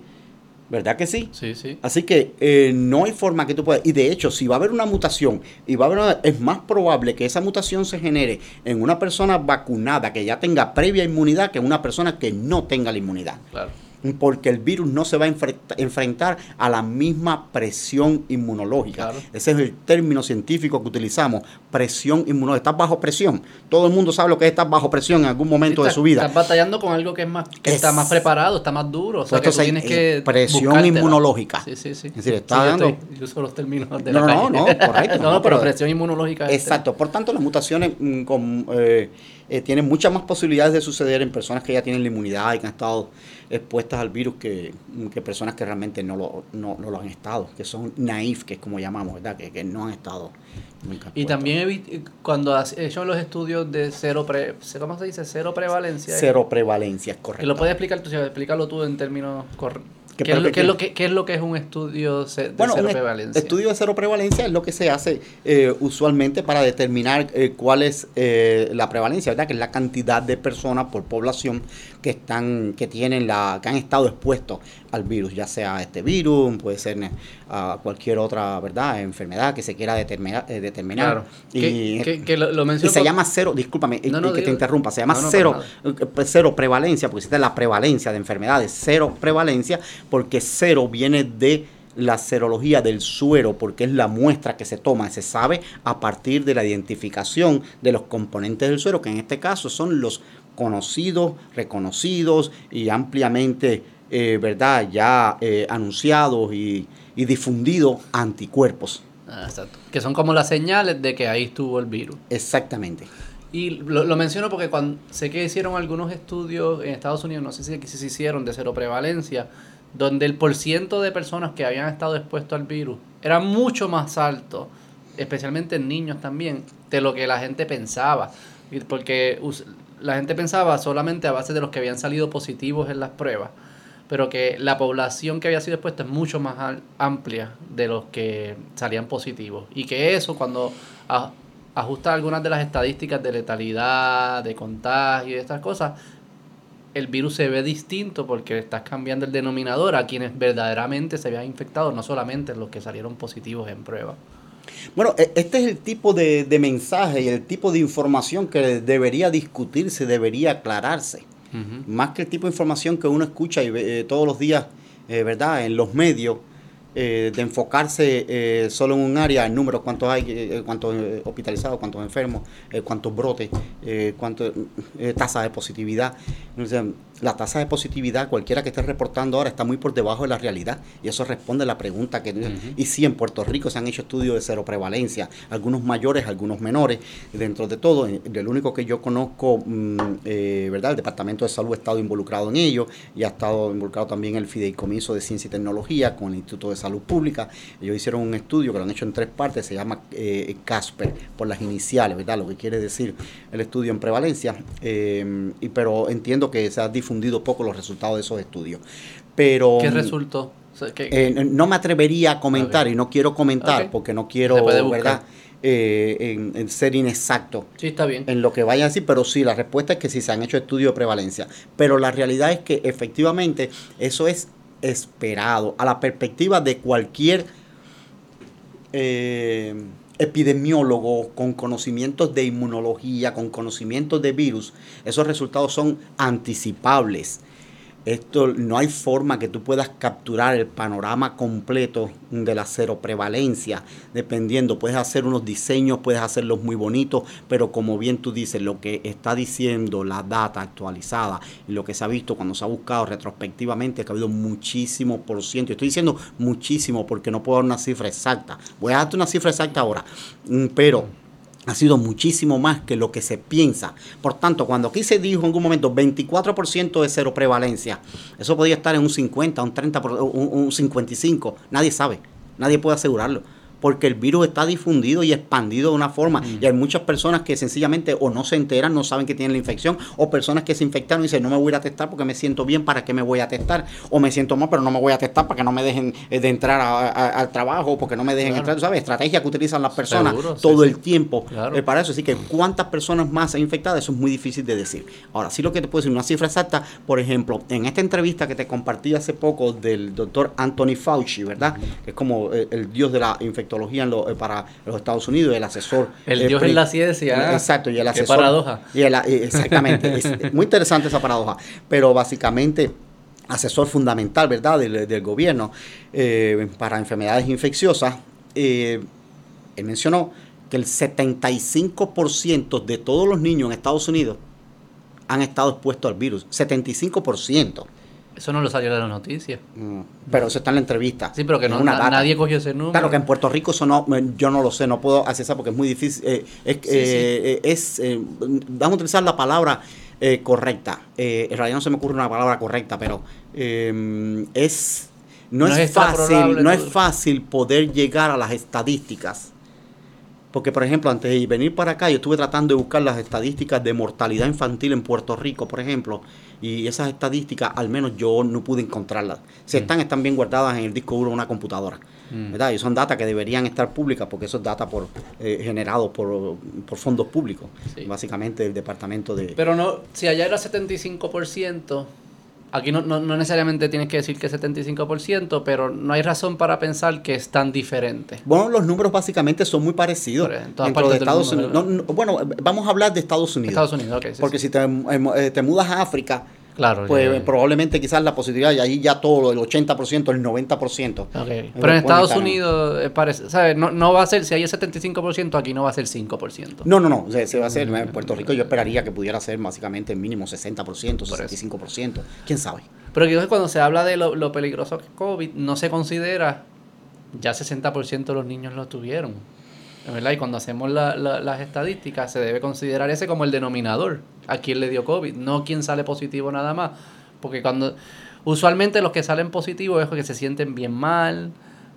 S2: ¿Verdad que sí?
S1: Sí, sí.
S2: Así que eh, no hay forma que tú puedas. Y de hecho, si va a haber una mutación, y va a haber es más probable que esa mutación se genere en una persona vacunada que ya tenga previa inmunidad que en una persona que no tenga la inmunidad.
S1: Claro
S2: porque el virus no se va a enfrentar a la misma presión inmunológica. Ese es el término científico que utilizamos, presión inmunológica. Estás bajo presión. Todo el mundo sabe lo que es estar bajo presión en algún momento de su vida.
S1: Estás batallando con algo que es más que está más preparado, está más duro. O sea, que tienes que
S2: presión inmunológica.
S1: Sí, sí, sí. Es
S2: decir, está dando...
S1: Yo uso los términos de
S2: no,
S1: la
S2: No, no, correcto.
S1: no, pero, presión inmunológica.
S2: Exacto. Por tanto, las mutaciones mm, con, eh, eh, tienen muchas más posibilidades de suceder en personas que ya tienen la inmunidad y que han estado expuestas al virus que, personas que realmente no lo, no, lo han estado, que son naif, que es como llamamos, ¿verdad? Que, no han estado
S1: nunca. Y también cuando has hecho los estudios de cero, pre, ¿cómo se dice? Cero prevalencia.
S2: Cero prevalencia, es correcto.
S1: lo puedes explicar tú? Explícalo tú en términos correctos ¿Qué, es lo, que, es lo, que, es un estudio de cero prevalencia?
S2: Estudio de cero prevalencia es lo que se hace eh, usualmente para determinar eh, cuál es eh, la prevalencia, ¿verdad? Que es la cantidad de personas por población que están, que tienen la, que han estado expuestos al virus, ya sea este virus, puede ser a cualquier otra, ¿verdad? Enfermedad que se quiera determinar. determinar.
S1: Y, lo,
S2: se llama cero, discúlpame, que te interrumpa, se llama cero, cero prevalencia, porque existe la prevalencia de enfermedades, cero prevalencia porque cero viene de la serología del suero, porque es la muestra que se toma, se sabe a partir de la identificación de los componentes del suero, que en este caso son los conocidos, reconocidos y ampliamente eh, ¿verdad? Ya eh, anunciados y, y difundidos anticuerpos.
S1: Ah, exacto. Que son como las señales de que ahí estuvo el virus.
S2: Exactamente.
S1: Y lo, lo menciono porque cuando sé que hicieron algunos estudios en Estados Unidos, no sé si, si se hicieron de cero prevalencia, donde el porciento de personas que habían estado expuestos al virus era mucho más alto, especialmente en niños también, de lo que la gente pensaba. Porque la gente pensaba solamente a base de los que habían salido positivos en las pruebas, pero que la población que había sido expuesta es mucho más amplia de los que salían positivos. Y que eso, cuando ajusta algunas de las estadísticas de letalidad, de contagio y estas cosas, el virus se ve distinto porque estás cambiando el denominador a quienes verdaderamente se habían infectado, no solamente los que salieron positivos en prueba.
S2: Bueno, e- este es el tipo de mensaje y el tipo de información que debería discutirse, debería aclararse. Más que el tipo de información que uno escucha y ve, eh, todos los días, eh, ¿verdad? En los medios, eh, de enfocarse solo en un área, en números, cuántos hay, cuántos hospitalizados, cuántos enfermos, cuántos brotes, cuánto, tasa de positividad. O sea, la tasa de positividad, cualquiera que esté reportando ahora, está muy por debajo de la realidad. Y eso responde a la pregunta que... Y sí, en Puerto Rico se han hecho estudios de cero prevalencia, algunos mayores, algunos menores. Dentro de todo, el único que yo conozco, mm, eh, ¿verdad? El Departamento de Salud ha estado involucrado en ello y ha estado involucrado también el Fideicomiso de Ciencia y Tecnología con el Instituto de Salud Pública. Ellos hicieron un estudio que lo han hecho en tres partes, se llama eh, CASPER, por las iniciales, ¿verdad? Lo que quiere decir el estudio en prevalencia. eh, y, pero entiendo que se han difundido poco los resultados de esos estudios. Pero
S1: ¿Qué
S2: mm,
S1: resultó? O sea, ¿qué-
S2: eh, no me atrevería a comentar y no quiero comentar porque no quiero. ¿verdad? Eh, en, en ser inexacto
S1: Sí, está bien.
S2: en lo que vaya a decir, pero sí, la respuesta es que sí se han hecho estudios de prevalencia. Pero la realidad es que efectivamente eso es esperado a la perspectiva de cualquier eh, epidemiólogo con conocimientos de inmunología, con conocimientos de virus. Esos resultados son anticipables. Esto no hay forma que tú puedas capturar el panorama completo de la cero prevalencia, dependiendo, puedes hacer unos diseños, puedes hacerlos muy bonitos, pero como bien tú dices, lo que está diciendo la data actualizada y lo que se ha visto cuando se ha buscado retrospectivamente, que ha habido muchísimo por ciento. Estoy diciendo muchísimo porque no puedo dar una cifra exacta. Voy a darte una cifra exacta ahora, mm, pero ha sido muchísimo más que lo que se piensa. Por tanto, cuando aquí se dijo en algún momento 24% de cero prevalencia, eso podía estar en un 50, un 30, por- un, un 55, nadie sabe, nadie puede asegurarlo. Porque el virus está difundido y expandido de una forma. Y hay muchas personas que sencillamente o no se enteran, no saben que tienen la infección, o personas que se infectaron y dicen, no me voy a testar porque me siento bien, ¿para qué me voy a testar? O me siento mal, pero no me voy a testar para que no me dejen eh, de entrar a- a- al trabajo, porque no me dejen
S1: Claro.
S2: entrar, ¿sabes? Estrategia que utilizan las personas
S1: Seguro,
S2: todo
S1: sí.
S2: el tiempo
S1: Claro.
S2: eh, para eso. Así que cuántas personas más infectado, eso es muy difícil de decir. Ahora, sí lo que te puedo decir, una cifra exacta, por ejemplo, en esta entrevista que te compartí hace poco del doctor Anthony Fauci, ¿verdad? Que es como eh, el dios de la infectología en lo- eh, para los Estados Unidos, el asesor.
S1: El
S2: eh,
S1: dios en la ciencia.
S2: Exacto, y el
S1: Qué
S2: asesor.
S1: paradoja.
S2: Y el- eh, exactamente, es muy interesante esa paradoja, pero básicamente asesor fundamental, ¿verdad?, del, del gobierno para enfermedades infecciosas, él mencionó que el 75% de todos los niños en Estados Unidos han estado expuestos al virus, 75%.
S1: Eso no lo salió de las noticias.
S2: Mm, Pero eso está en la entrevista.
S1: Sí, pero que no,
S2: una
S1: na- nadie cogió ese número.
S2: Claro que en Puerto Rico eso no, yo no lo sé, no puedo accesar porque es muy difícil. eh, es,
S1: Sí,
S2: eh, es, eh, vamos a utilizar la palabra eh, correcta. En realidad no se me ocurre una palabra correcta, pero eh, es no,
S1: No
S2: es,
S1: es
S2: fácil, no es fácil poder llegar a las estadísticas. Porque, por ejemplo, antes de venir para acá, yo estuve tratando de buscar las estadísticas de mortalidad infantil en Puerto Rico, por ejemplo, y esas estadísticas, al menos yo no pude encontrarlas. Si
S1: Mm.
S2: están, están bien guardadas en el disco duro de una computadora.
S1: Mm.
S2: ¿verdad? Y son datos que deberían estar públicas porque esos datos por, eh, generados por, por fondos públicos,
S1: Sí.
S2: básicamente del departamento de...
S1: Pero no, si allá era 75%, aquí no, no, no necesariamente tienes que decir que es 75%, pero no hay razón para pensar que es tan diferente.
S2: Bueno, los números básicamente son muy parecidos
S1: Pero en todas
S2: de
S1: del
S2: Estados
S1: mundo,
S2: Unidos. No, no, bueno, vamos a hablar de Estados Unidos.
S1: Estados Unidos, ok. sí,
S2: Porque
S1: sí.
S2: si te, em, eh, te mudas a África,
S1: Claro.
S2: Pues probablemente quizás la posibilidad, y ahí ya todo, el 80%, el 90%.
S1: Pero en Estados Unidos, eh, parece, ¿sabes? No, no va a ser, si hay el 75%, aquí no va a ser 5%.
S2: No, no, no, se, va a ser, en Puerto Rico yo esperaría que pudiera ser básicamente el mínimo 60%, 65%, quién sabe.
S1: Pero cuando se habla de lo, lo peligroso que es COVID, no se considera, ya 60% de los niños lo tuvieron. ¿Verdad? Y cuando hacemos las estadísticas, se debe considerar ese como el denominador. A quién le dio COVID, no quién sale positivo nada más. Porque cuando usualmente los que salen positivos es que se sienten bien mal,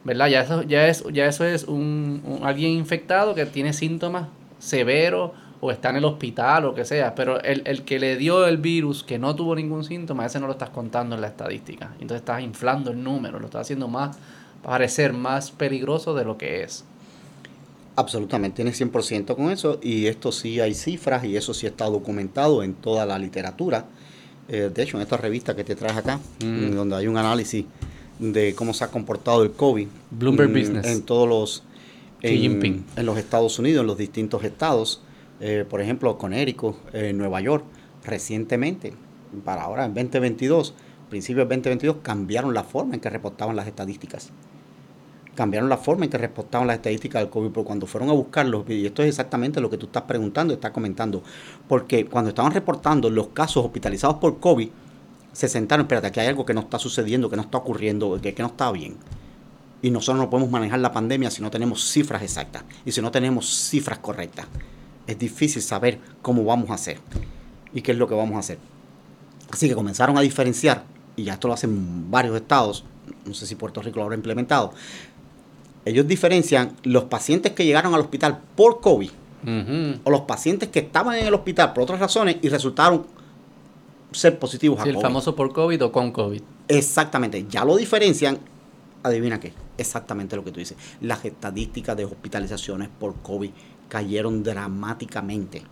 S1: ¿verdad? Ya eso, ya es, ya eso es un, alguien infectado que tiene síntomas severos o está en el hospital o que sea. Pero el, el que le dio el virus, que no tuvo ningún síntoma, ese no lo estás contando en la estadística. Entonces estás inflando el número, lo estás haciendo más parecer más peligroso de lo que es.
S2: Absolutamente, tiene 100% con eso y esto sí hay cifras y eso sí está documentado en toda la literatura. Eh, de hecho, en esta revista que te traes acá, mm. donde hay un análisis de cómo se ha comportado el COVID
S1: Bloomberg Business.
S2: en todos los en, en, los Estados Unidos, en los distintos estados, eh, por ejemplo, Connecticut, eh, Nueva York, recientemente, para ahora en 2022, principios de 2022, cambiaron la forma en que reportaban las estadísticas cambiaron la forma en que reportaban las estadísticas del COVID, pero cuando fueron a buscarlos, y esto es exactamente lo que tú estás preguntando, estás comentando, porque cuando estaban reportando los casos hospitalizados por COVID, se sentaron, espérate, aquí hay algo que no está sucediendo, que no está ocurriendo, que, que no está bien. Y nosotros no podemos manejar la pandemia si no tenemos cifras exactas y si no tenemos cifras correctas. Es difícil saber cómo vamos a hacer y qué es lo que vamos a hacer. Así que comenzaron a diferenciar, y ya esto lo hacen varios estados, no sé si Puerto Rico lo habrá implementado, ellos diferencian los pacientes que llegaron al hospital por COVID o los pacientes que estaban en el hospital por otras razones y resultaron ser positivos
S1: a COVID. El famoso por COVID o con COVID.
S2: Exactamente, ya lo diferencian. Adivina qué, exactamente lo que tú dices. Las estadísticas de hospitalizaciones por COVID cayeron dramáticamente.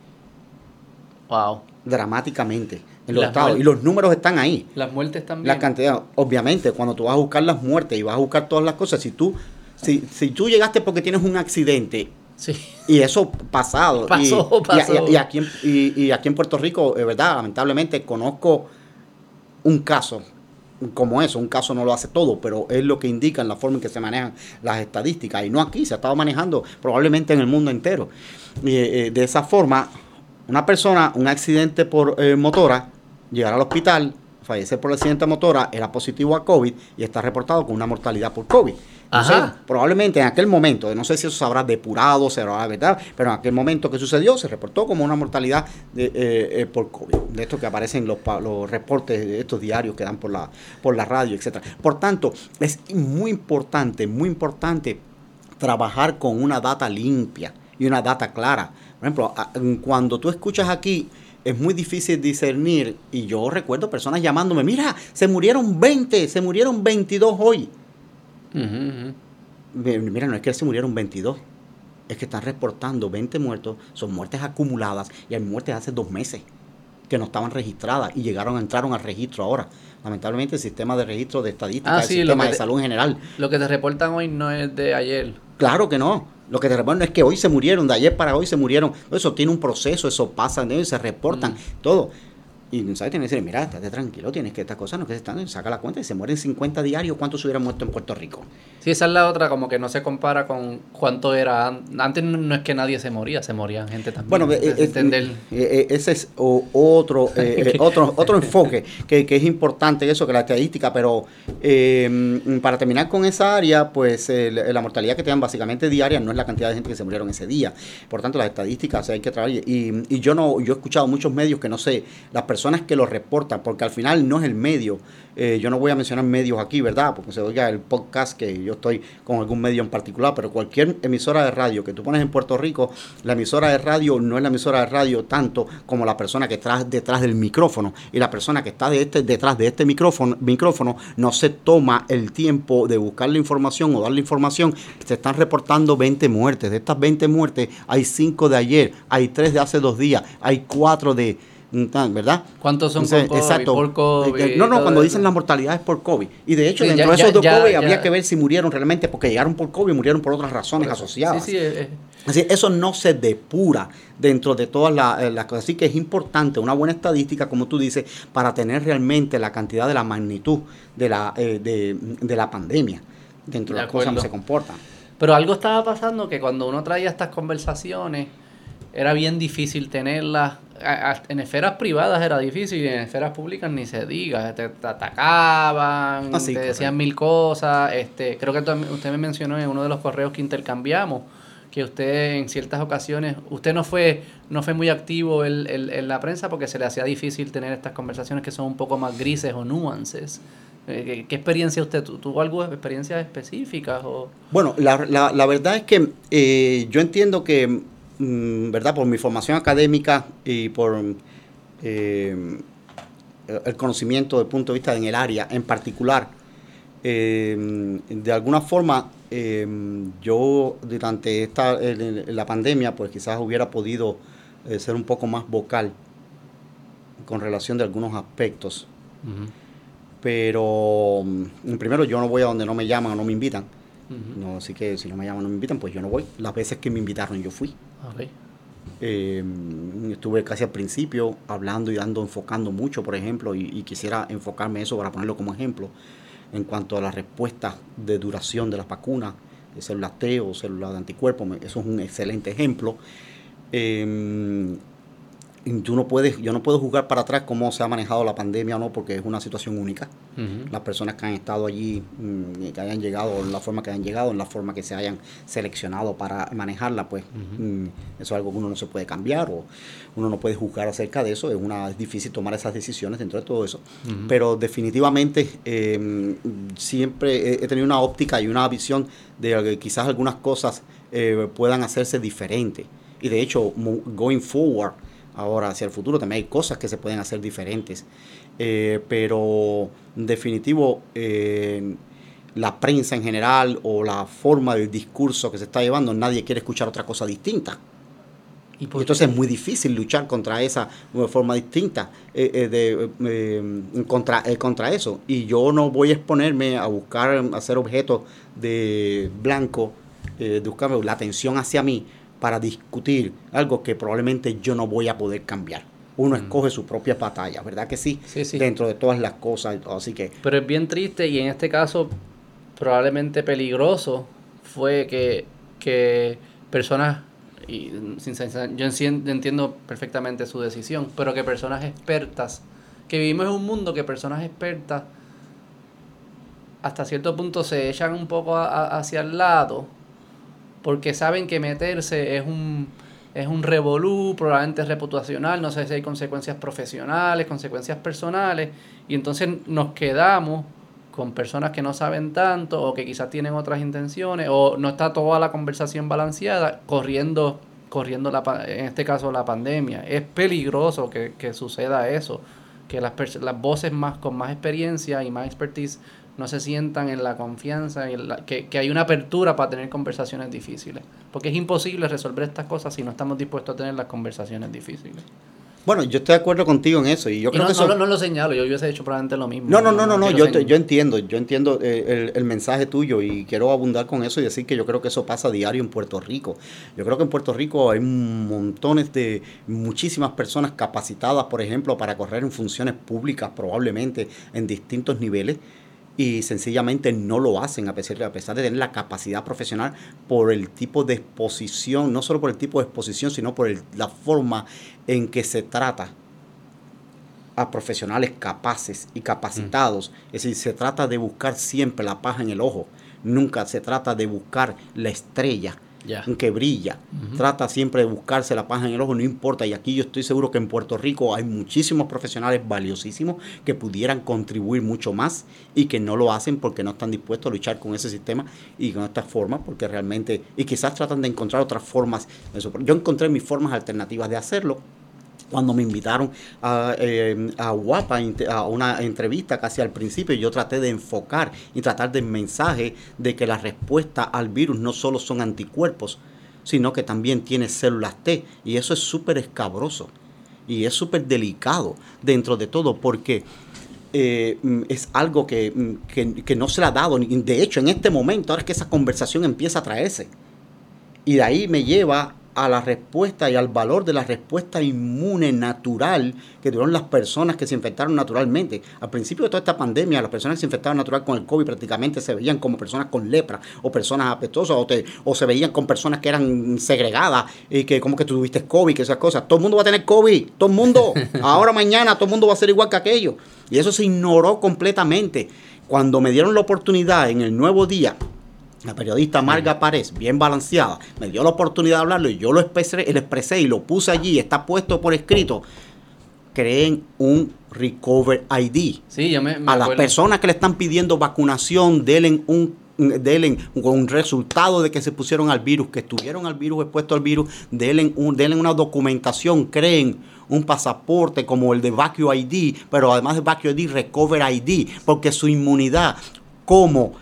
S1: Wow.
S2: Dramáticamente en los estados. Y los números están ahí.
S1: Las muertes también.
S2: La cantidad, obviamente, cuando tú vas a buscar las muertes y vas a buscar todas las cosas, si tú si, si tú llegaste porque tienes un accidente, Y eso pasado.
S1: Pasó,
S2: y, pasó. Y, aquí, y, aquí en Puerto Rico, es verdad, lamentablemente conozco un caso como eso. Un caso no lo hace todo, pero es lo que indica en la forma en que se manejan las estadísticas. Y no aquí, se ha estado manejando probablemente en el mundo entero. Eh, de esa forma, una persona, un accidente por eh, motora, llegar al hospital, fallecer por accidente de motora, era positivo a COVID y está reportado con una mortalidad por COVID probablemente en aquel momento, no sé si eso se habrá depurado, se habrá verdad, pero en aquel momento que sucedió se reportó como una mortalidad de, eh, eh, por COVID, de esto que aparecen los, los reportes de estos diarios que dan por la, por la radio, etcétera. Por tanto, es muy importante, muy importante trabajar con una data limpia y una data clara. Por ejemplo, cuando tú escuchas aquí es muy difícil discernir. Y yo recuerdo personas llamándome, mira, se murieron 20, se murieron 22 hoy. Mira, no es que se murieron 22, es que están reportando 20 muertos, son muertes acumuladas y hay muertes hace dos meses que no estaban registradas y llegaron, entraron al registro ahora. Lamentablemente el sistema de registro de estadística, ah, el sistema de salud en general.
S1: Lo que te reportan hoy no es de ayer.
S2: Claro que no. Lo que te reportan es que hoy se murieron, de ayer para hoy se murieron. Eso tiene un proceso, eso pasa, se reportan, mm. todo. Y ¿sabes? tienes que decir, mira, estate tranquilo, tienes que estas cosas no que se están, saca la cuenta y se mueren 50 diarios, ¿cuántos se hubieran muerto en Puerto Rico?
S1: Sí, esa es la otra, como que no se compara con cuánto era. Antes no es que nadie se moría, se morían gente también.
S2: Bueno, eh, eh, eh, ese es otro, otro, otro enfoque que, que, es importante, eso, que la estadística, pero para terminar con esa área, pues la mortalidad que te dan básicamente diaria no es la cantidad de gente que se murieron ese día. Por tanto, las estadísticas hay que trabajar. Y, y yo no, yo he escuchado muchos medios que no sé, las personas que lo reportan, porque al final no es el medio. Eh, yo no voy a mencionar medios aquí, ¿verdad? Porque se oiga el podcast que yo estoy con algún medio en particular, pero cualquier emisora de radio que tú pones en Puerto Rico, la emisora de radio no es la emisora de radio tanto como la persona que está detrás del micrófono. Y la persona que está de este, detrás de este micrófono, micrófono no se toma el tiempo de buscar la información o dar la información. Se están reportando 20 muertes. De estas 20 muertes hay 5 de ayer, hay 3 de hace dos días, hay 4 de ¿verdad?
S1: ¿Cuántos son por COVID?
S2: Exacto.
S1: Por COVID,
S2: Eh, No, no, cuando dicen la mortalidad es por COVID. Y de hecho,
S1: Sí,
S2: dentro
S1: ya-
S2: de esos dos
S1: ya-
S2: COVID
S1: ya-
S2: habría que ver si murieron realmente porque llegaron por COVID, murieron por otras razones asociadas.
S1: Sí, sí, eh, eh,
S2: Así, eso no se depura dentro de todas la- eh, las cosas. Así que es importante una buena estadística, como tú dices, para tener realmente la cantidad de la magnitud de la, eh, de, de la pandemia dentro de,
S1: De
S2: las cosas que se comportan.
S1: Pero algo estaba pasando que cuando uno traía estas conversaciones era bien difícil tenerlas. En esferas privadas era difícil y en esferas públicas ni se diga. Te, te atacaban,
S2: Ah, sí,
S1: te
S2: correcto.
S1: decían mil cosas. Este, creo que usted me mencionó en uno de los correos que intercambiamos que usted en ciertas ocasiones, usted no fue, no fue muy activo en, en- en la prensa porque se le hacía difícil tener estas conversaciones que son un poco más grises o nuances. Eh, ¿Qué, qué experiencia usted tu- tuvo? ¿Alguna experiencias específicas? O...
S2: Bueno, la, la- la verdad es que eh, yo entiendo que, ¿verdad? Por mi formación académica y por eh, el conocimiento desde el punto de vista en el área en particular, eh, de alguna forma eh, yo durante esta la pandemia pues quizás hubiera podido ser un poco más vocal con relación de algunos aspectos pero mm, primero yo no voy a donde no me llaman o no me invitan no, así que si no me llaman no me invitan, pues yo no voy. Las veces que me invitaron yo fui. Eh, estuve casi al principio hablando y dando, enfocando mucho, por ejemplo, y, quisiera enfocarme eso para ponerlo como ejemplo en cuanto a la respuesta de duración de las vacunas, de células T o células de anticuerpos, eso es un excelente ejemplo. Y tú no puedes, yo no puedo jugar para atrás cómo se ha manejado la pandemia o no, porque es una situación única. Las personas que han estado allí, mm, que hayan llegado, en la forma que hayan llegado, en la forma que se hayan seleccionado para manejarla, pues mm, eso es algo que uno no se puede cambiar o uno no puede juzgar acerca de eso, es, una, es difícil tomar esas decisiones dentro de todo eso, pero definitivamente eh, siempre he, tenido una óptica y una visión de que quizás algunas cosas eh, puedan hacerse diferentes y de hecho, going forward, ahora hacia el futuro también hay cosas que se pueden hacer diferentes. Eh, pero en definitivo, eh, la prensa en general o la forma del discurso que se está llevando, nadie quiere escuchar otra cosa distinta.
S1: ¿Y
S2: entonces es muy difícil luchar contra esa forma distinta, eh, eh, de, eh, contra, contra eso. Y yo no voy a exponerme a buscar, a ser objeto de blanco, de buscar la atención hacia mí para discutir algo que probablemente yo no voy a poder cambiar. Uno escoge su propia batalla, ¿verdad que sí?
S1: Sí, sí.
S2: Dentro de todas las cosas. Así que
S1: Pero es bien triste y en este caso probablemente peligroso fue que, que personas, y sin- sin- yo entiendo perfectamente su decisión, pero que personas expertas, que vivimos en un mundo que personas expertas hasta cierto punto se echan un poco a- a- hacia el lado porque saben que meterse es un es un revolú, probablemente es reputacional, no sé si hay consecuencias profesionales, consecuencias personales, y entonces nos quedamos con personas que no saben tanto o que quizás tienen otras intenciones o no está toda la conversación balanceada corriendo corriendo la, en este caso la pandemia. Es peligroso que, que suceda eso, que las, las voces más con más experiencia y más expertise no se sientan en la confianza, en la- que, que hay una apertura para tener conversaciones difíciles. Porque es imposible resolver estas cosas si no estamos dispuestos a tener las conversaciones difíciles.
S2: Bueno, yo estoy de acuerdo contigo en eso y yo
S1: Y
S2: creo
S1: no,
S2: que eso...
S1: no, lo- no lo señalo, yo hubiese hecho probablemente lo mismo.
S2: No, no, no, no, no, yo, te- yo entiendo, yo entiendo eh, el, el mensaje tuyo y quiero abundar con eso y decir que yo creo que eso pasa a diario en Puerto Rico. Yo creo que en Puerto Rico hay montones de, muchísimas personas capacitadas, por ejemplo, para correr en funciones públicas probablemente en distintos niveles y sencillamente no lo hacen a pesar, a pesar de tener la capacidad profesional por el tipo de exposición, no solo por el tipo de exposición, sino por el- la forma en que se trata a profesionales capaces y capacitados. Es decir, se trata de buscar siempre la paja en el ojo. Nunca se trata de buscar la estrella Que brilla. Trata siempre de buscarse la paja en el ojo, no importa. Y aquí yo estoy seguro que en Puerto Rico hay muchísimos profesionales valiosísimos que pudieran contribuir mucho más y que no lo hacen porque no están dispuestos a luchar con ese sistema y con esta forma, porque realmente, y quizás tratan de encontrar otras formas. de. Yo encontré mis formas alternativas de hacerlo cuando me invitaron a, eh, a Guapa a una entrevista casi al principio, yo traté de enfocar y tratar del mensaje de que la respuesta al virus no solo son anticuerpos, sino que también tiene células T, y eso es súper escabroso. Y es súper delicado dentro de todo porque eh, mm, es algo que, mm, que, que, no se le ha dado. De hecho, en este momento, ahora es que esa conversación empieza a traerse. Y de ahí me lleva a la respuesta y al valor de la respuesta inmune natural que tuvieron las personas que se infectaron naturalmente. Al principio de toda esta pandemia, las personas que se infectaron natural con el COVID prácticamente se veían como personas con lepra o personas apetosas o, o se veían con personas que eran segregadas y que como que tuviste COVID, que esas cosas. Todo el mundo va a tener COVID, todo el mundo. Ahora mañana todo el mundo va a ser igual que aquello. Y eso se ignoró completamente. Cuando me dieron la oportunidad en el nuevo día la periodista Marga Párez, bien balanceada, me dio la oportunidad de hablarlo y yo lo expresé, lo expresé y lo puse allí, está puesto por escrito. Creen un Recover ID.
S1: Sí, yo me,
S2: a las personas que le están pidiendo vacunación, denle un denle un resultado de que se pusieron al virus, que estuvieron al virus, expuestos al virus, denle, un, denle una documentación, creen un pasaporte como el de Vacuo ID, pero además de Vacuo ID, Recover ID, porque su inmunidad como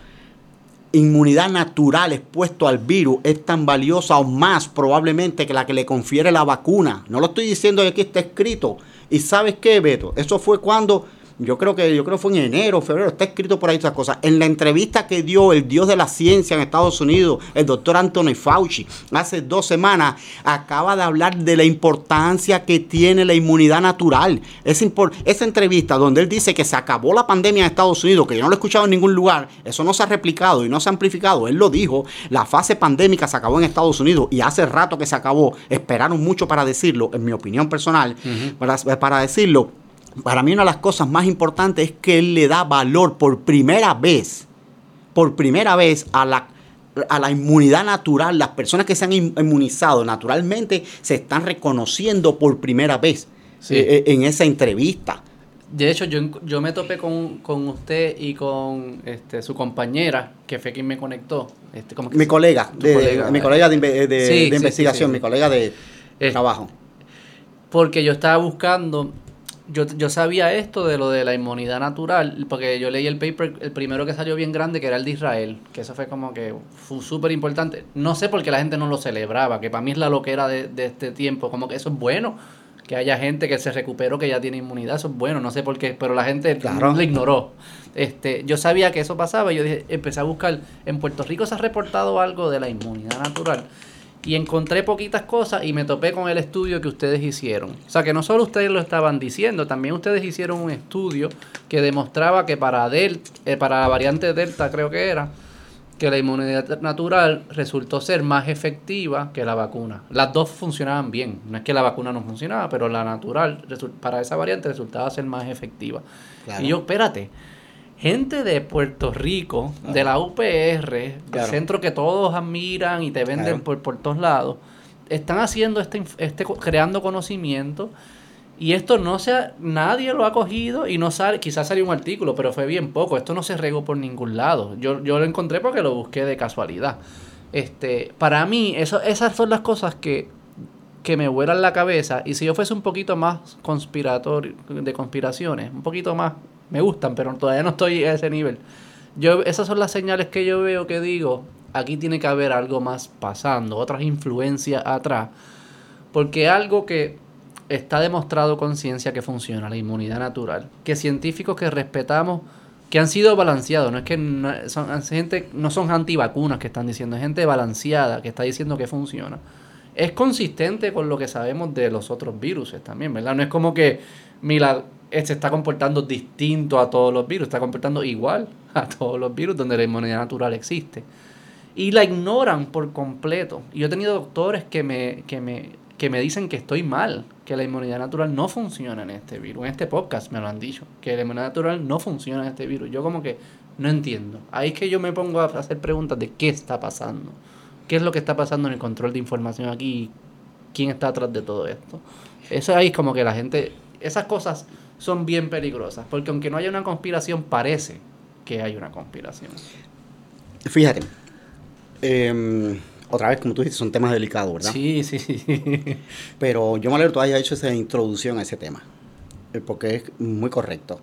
S2: inmunidad natural expuesto al virus es tan valiosa o más probablemente que la que le confiere la vacuna. No lo estoy diciendo de aquí está escrito. ¿Y sabes qué, Beto? Eso fue cuando yo creo que yo creo fue en enero, febrero, está escrito por ahí estas cosas. En la entrevista que dio el dios de la ciencia en Estados Unidos, el doctor Anthony Fauci, hace dos semanas, acaba de hablar de la importancia que tiene la inmunidad natural. Es esa entrevista donde él dice que se acabó la pandemia en Estados Unidos, que yo no lo he escuchado en ningún lugar, eso no se ha replicado y no se ha amplificado. Él lo dijo, la fase pandémica se acabó en Estados Unidos y hace rato que se acabó. Esperaron mucho para decirlo, en mi opinión personal, para, para decirlo para mí una de las cosas más importantes es que él le da valor por primera vez, por primera vez a la, a la inmunidad natural. Las personas que se han inmunizado naturalmente se están reconociendo por primera vez eh, eh, en esa entrevista.
S1: De hecho, yo, yo me topé con, usted y con este, su compañera, que fue quien me conectó. Este,
S2: mi, colega, de, mi colega de, de, investigación, mi colega de trabajo.
S1: Porque yo estaba buscando yo, yo sabía esto de lo de la inmunidad natural, porque yo leí el paper, el primero que salió bien grande, que era el de Israel, que eso fue como que fue súper importante. No sé por qué la gente no lo celebraba, que para mí es la loquera de, de este tiempo, como que eso es bueno, que haya gente que se recuperó, que ya tiene inmunidad, eso es bueno, no sé por qué, pero la gente lo ignoró. Este, yo sabía que eso pasaba y yo dije, empecé a buscar, en Puerto Rico se ha reportado algo de la inmunidad natural y encontré poquitas cosas y me topé con el estudio que ustedes hicieron. O sea, que no solo ustedes lo estaban diciendo, también ustedes hicieron un estudio que demostraba que para, delta, eh, para la variante Delta, creo que era, que la inmunidad natural resultó ser más efectiva que la vacuna. Las dos funcionaban bien. No es que la vacuna no funcionaba, pero la natural para esa variante resultaba ser más efectiva. Y yo, espérate, gente de Puerto Rico, de la UPR, el centro que todos admiran y te venden por, por todos lados, están haciendo este, este, creando conocimiento y esto no se nadie lo ha cogido y no sale, quizás salió un artículo, pero fue bien poco, esto no se regó por ningún lado. Yo, yo lo encontré porque lo busqué de casualidad. Este, para mí, eso, esas son las cosas que, que me vuelan la cabeza. Y si yo fuese un poquito más conspiratorio, de conspiraciones, un poquito más me gustan, pero todavía no estoy a ese nivel. Yo, esas son las señales que yo veo que digo, aquí tiene que haber algo más pasando, otras influencias atrás. Porque algo que está demostrado con ciencia que funciona, la inmunidad natural, que científicos que respetamos, que han sido balanceados, no es que son gente, no son antivacunas que están diciendo, es gente balanceada que está diciendo que funciona. Es consistente con lo que sabemos de los otros virus también, ¿verdad? No es como que se está comportando distinto a todos los virus, está comportando igual a todos los virus donde la inmunidad natural existe. Y la ignoran por completo. Y yo he tenido doctores que me, que me, que me dicen que estoy mal, que la inmunidad natural no funciona en este virus. En este podcast me lo han dicho, que la inmunidad natural no funciona en este virus. Yo como que no entiendo. Ahí es que yo me pongo a hacer preguntas de qué está pasando. ¿Qué es lo que está pasando en el control de información aquí? ¿Quién está atrás de todo esto? Eso ahí es como que la gente... Esas cosas son bien peligrosas, porque aunque no haya una conspiración, parece que hay una conspiración.
S2: Fíjate, em, otra vez, como tú dices, son temas delicados, ¿verdad?
S1: Sí, sí, sí.
S2: Pero yo me alegro que tú hayas hecho esa introducción a ese tema, eh, porque es muy correcto.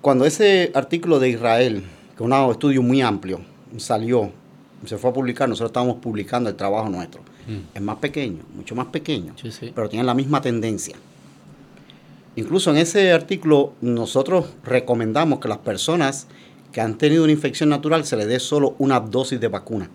S2: Cuando ese artículo de Israel, que es un estudio muy amplio, salió, se fue a publicar, nosotros estábamos publicando el trabajo nuestro. Mm. Es más pequeño, mucho más pequeño, pero tiene la misma tendencia Incluso en ese artículo nosotros recomendamos que las personas que han tenido una infección natural se les dé solo una dosis de vacuna.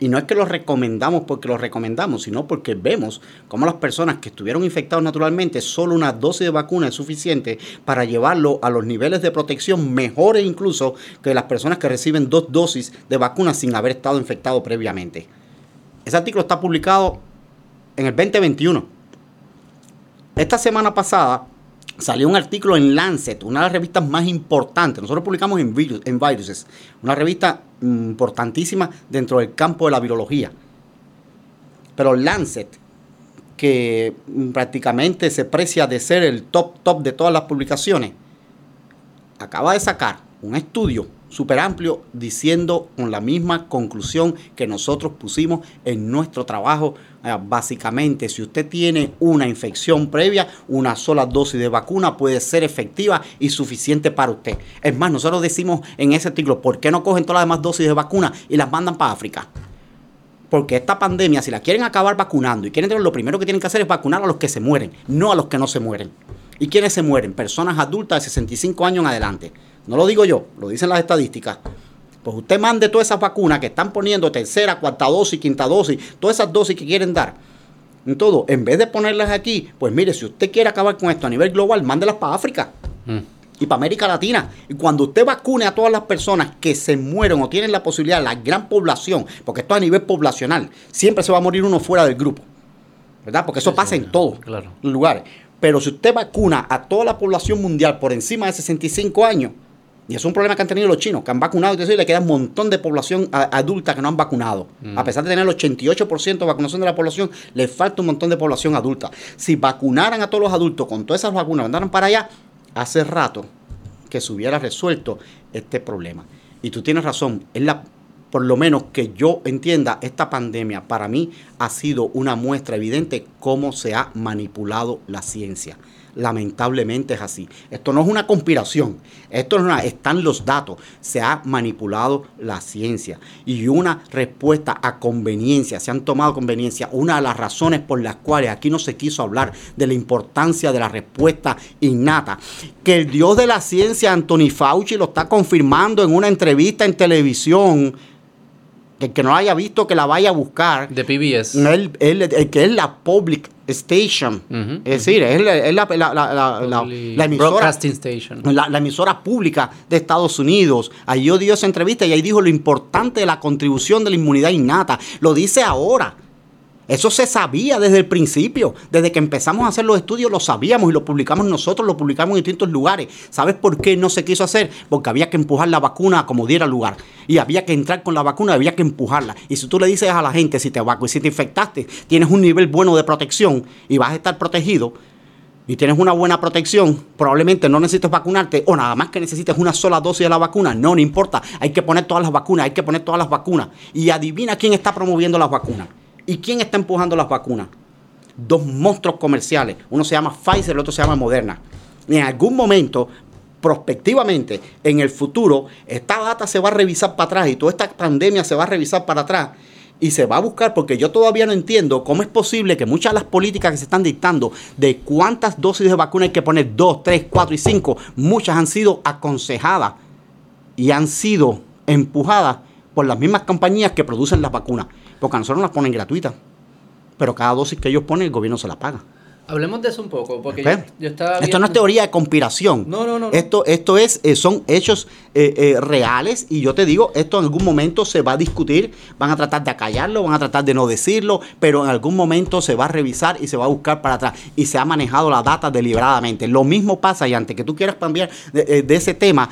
S2: Y no es que lo recomendamos porque lo recomendamos, sino porque vemos cómo las personas que estuvieron infectados naturalmente, solo una dosis de vacuna es suficiente para llevarlo a los niveles de protección mejores incluso que las personas que reciben dos dosis de vacuna sin haber estado infectado previamente. Ese artículo está publicado en el 2021. Esta semana pasada salió un artículo en Lancet, una de las revistas más importantes. Nosotros publicamos en, en Viruses, una revista importantísima dentro del campo de la virología. Pero Lancet, que prácticamente se precia de ser el top top de todas las publicaciones, acaba de sacar un estudio súper amplio diciendo con la misma conclusión que nosotros pusimos en nuestro trabajo. Eh, básicamente, si usted tiene una infección previa, una sola dosis de vacuna puede ser efectiva y suficiente para usted. Es más, nosotros decimos en ese artículo, ¿por qué no cogen todas las demás dosis de vacuna y las mandan para África? Porque esta pandemia, si la quieren acabar vacunando y quieren tener, lo primero que tienen que hacer es vacunar a los que se mueren, no a los que no se mueren. ¿Y quiénes se mueren? Personas adultas de 65 años en adelante. No lo digo yo, lo dicen las estadísticas. Pues usted mande todas esas vacunas que están poniendo tercera, cuarta dosis, quinta dosis, todas esas dosis que quieren dar. En todo, en vez de ponerlas aquí, pues mire, si usted quiere acabar con esto a nivel global, mándelas para África mm. y para América Latina. Y cuando usted vacune a todas las personas que se mueren o tienen la posibilidad, la gran población, porque esto a nivel poblacional, siempre se va a morir uno fuera del grupo. ¿Verdad? Porque eso pasa en todos los lugares. Pero si usted vacuna a toda la población mundial por encima de 65 años, y es un problema que han tenido los chinos, que han vacunado y le queda un montón de población adulta que no han vacunado. Mm. A pesar de tener el 88% de vacunación de la población, le falta un montón de población adulta. Si vacunaran a todos los adultos con todas esas vacunas, mandaran para allá, hace rato que se hubiera resuelto este problema. Y tú tienes razón, es la, por lo menos que yo entienda, esta pandemia para mí ha sido una muestra evidente cómo se ha manipulado la ciencia lamentablemente es así. Esto no es una conspiración, esto es están los datos, se ha manipulado la ciencia y una respuesta a conveniencia, se han tomado conveniencia, una de las razones por las cuales aquí no se quiso hablar de la importancia de la respuesta innata, que el dios de la ciencia, Anthony Fauci, lo está confirmando en una entrevista en televisión que que no la haya visto, que la vaya a buscar.
S1: De PBS.
S2: El, que es la Public Station. es decir, es, la, emisora.
S1: Station.
S2: La, emisora pública de Estados Unidos. Ahí yo dio esa entrevista y ahí dijo lo importante de la contribución de la inmunidad innata. Lo dice ahora. Eso se sabía desde el principio, desde que empezamos a hacer los estudios lo sabíamos y lo publicamos nosotros, lo publicamos en distintos lugares. ¿Sabes por qué no se quiso hacer? Porque había que empujar la vacuna como diera lugar. Y había que entrar con la vacuna, había que empujarla. Y si tú le dices a la gente, si te vacunas, si te infectaste, tienes un nivel bueno de protección y vas a estar protegido, y tienes una buena protección, probablemente no necesites vacunarte o nada más que necesites una sola dosis de la vacuna. No, no importa. Hay que poner todas las vacunas, hay que poner todas las vacunas. Y adivina quién está promoviendo las vacunas. ¿Y quién está empujando las vacunas? Dos monstruos comerciales. Uno se llama Pfizer, el otro se llama Moderna. Y en algún momento, prospectivamente, en el futuro, esta data se va a revisar para atrás y toda esta pandemia se va a revisar para atrás y se va a buscar, porque yo todavía no entiendo cómo es posible que muchas de las políticas que se están dictando de cuántas dosis de vacuna hay que poner, dos, tres, cuatro y cinco, muchas han sido aconsejadas y han sido empujadas por las mismas compañías que producen las vacunas. Porque a nosotros nos las ponen gratuitas. Pero cada dosis que ellos ponen, el gobierno se la paga.
S1: Hablemos de eso un poco, porque
S2: yo, estaba Esto no es teoría de conspiración.
S1: No, no, no.
S2: Esto, esto es, eh, son hechos eh, eh, reales y yo te digo, esto en algún momento se va a discutir, van a tratar de acallarlo, van a tratar de no decirlo, pero en algún momento se va a revisar y se va a buscar para atrás y se ha manejado la data deliberadamente. Lo mismo pasa y antes que tú quieras cambiar de, de ese tema,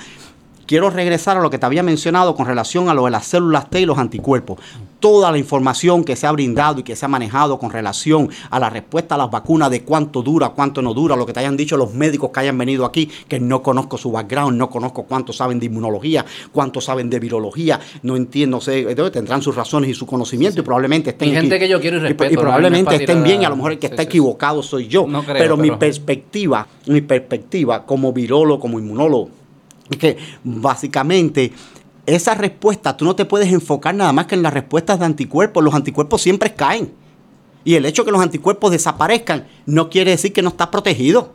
S2: quiero regresar a lo que te había mencionado con relación a lo de las células T y los anticuerpos. Toda la información que se ha brindado y que se ha manejado con relación a la respuesta a las vacunas, de cuánto dura, cuánto no dura, lo que te hayan dicho los médicos que hayan venido aquí, que no conozco su background, no conozco cuánto saben de inmunología, cuánto saben de virología, no entiendo, sé, tendrán sus razones y su conocimiento y probablemente estén.
S1: Y gente que yo quiero y respeto.
S2: Y, probablemente estén bien y a lo mejor el que está equivocado soy yo. pero, mi perspectiva, mi perspectiva como virólogo, como inmunólogo, que básicamente esa respuesta tú no te puedes enfocar nada más que en las respuestas de anticuerpos. Los anticuerpos siempre caen. Y el hecho de que los anticuerpos desaparezcan no quiere decir que no estás protegido.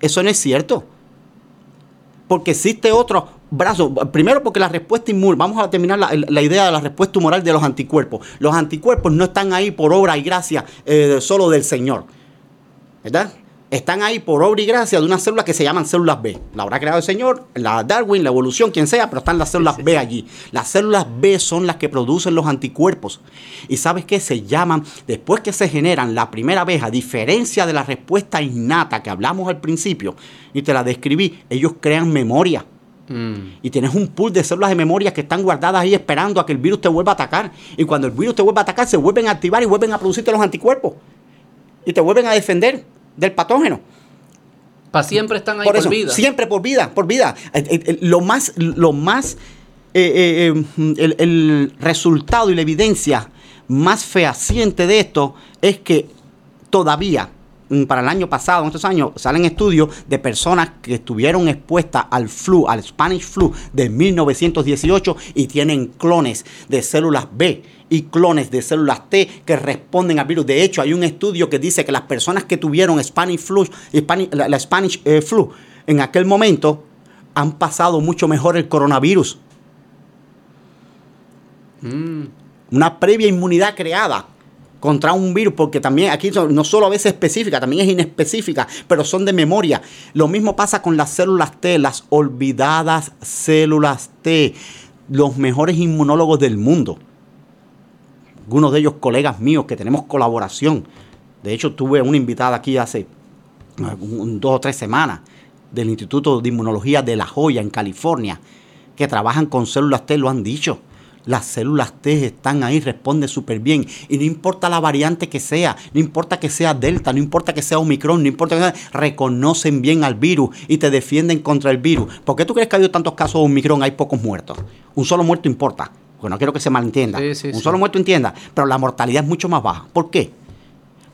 S2: Eso no es cierto. Porque existe otro brazo. Primero porque la respuesta inmune, vamos a terminar la, idea de la respuesta humoral de los anticuerpos. Los anticuerpos no están ahí por obra y gracia eh, solo del Señor. ¿Verdad? Están ahí por obra y gracia de unas células que se llaman células B. La habrá creado el Señor, la Darwin, la evolución, quien sea, pero están las células B allí. Las células B son las que producen los anticuerpos. Y sabes qué? Se llaman, después que se generan la primera vez, a diferencia de la respuesta innata que hablamos al principio, y te la describí, ellos crean memoria. Mm. Y tienes un pool de células de memoria que están guardadas ahí esperando a que el virus te vuelva a atacar. Y cuando el virus te vuelva a atacar, se vuelven a activar y vuelven a producirte los anticuerpos. Y te vuelven a defender del patógeno.
S1: Para siempre están ahí por, vida.
S2: Siempre por vida, por vida. Eh, eh, eh, lo más, lo más, el, resultado y la evidencia más fehaciente de esto es que todavía, para el año pasado, en estos años, salen estudios de personas que estuvieron expuestas al flu, al Spanish flu de 1918 y tienen clones de células B y clones de células T que responden al virus. De hecho, hay un estudio que dice que las personas que tuvieron Spanish flu, la, Spanish eh, flu en aquel momento han pasado mucho mejor el coronavirus. Mm. Una previa inmunidad creada contra un virus, porque también aquí no solo a veces específica, también es inespecífica, pero son de memoria. Lo mismo pasa con las células T, las olvidadas células T, los mejores inmunólogos del mundo algunos de ellos colegas míos que tenemos colaboración. De hecho, tuve una invitada aquí hace dos o tres semanas del Instituto de Inmunología de La Joya en California, que trabajan con células T, lo han dicho. Las células T están ahí, responden súper bien. Y no importa la variante que sea, no importa que sea Delta, no importa que sea Omicron, no importa que sea, reconocen bien al virus y te defienden contra el virus. ¿Por qué tú crees que ha habido tantos casos de Omicron? Hay pocos muertos. Un solo muerto importa porque no quiero que se malentienda. un solo muerto entienda, pero la mortalidad es mucho más baja. ¿Por qué?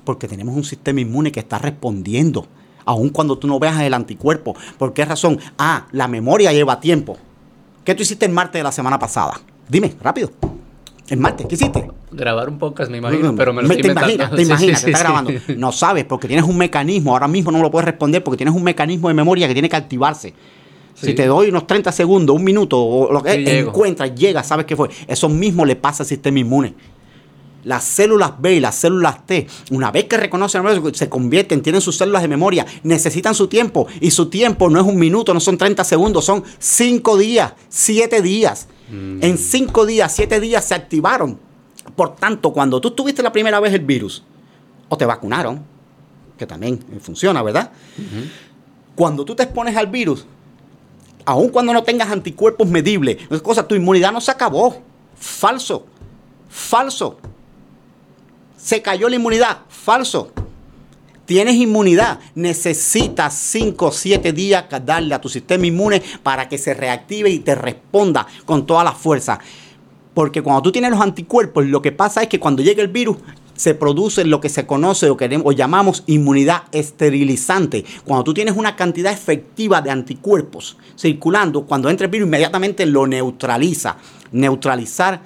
S2: Porque tenemos un sistema inmune que está respondiendo, aun cuando tú no veas el anticuerpo. ¿Por qué razón? Ah, la memoria lleva tiempo. ¿Qué tú hiciste el martes de la semana pasada? Dime, rápido. El martes, ¿qué hiciste?
S1: Grabar un podcast, me imagino, pero me lo
S2: Te imaginas, te imaginas que está grabando. No sabes, porque tienes un mecanismo, ahora mismo no lo puedes responder porque tienes un mecanismo de memoria que tiene que activarse. Si te doy unos 30 segundos, un minuto, o lo que encuentras, llega, sabes qué fue. Eso mismo le pasa al sistema inmune. Las células B y las células T, una vez que reconocen, se convierten, tienen sus células de memoria, necesitan su tiempo. Y su tiempo no es un minuto, no son 30 segundos, son 5 días, 7 días. Mm. En 5 días, 7 días se activaron. Por tanto, cuando tú tuviste la primera vez el virus, o te vacunaron, que también funciona, ¿verdad? Cuando tú te expones al virus, aun cuando no tengas anticuerpos medibles, cosa, tu inmunidad no se acabó. Falso. Falso. Se cayó la inmunidad. Falso. Tienes inmunidad. Necesitas 5 o 7 días darle a tu sistema inmune para que se reactive y te responda con toda la fuerza. Porque cuando tú tienes los anticuerpos, lo que pasa es que cuando llega el virus, se produce lo que se conoce o, queremos, o llamamos inmunidad esterilizante. Cuando tú tienes una cantidad efectiva de anticuerpos circulando, cuando entra el virus inmediatamente lo neutraliza. Neutralizar,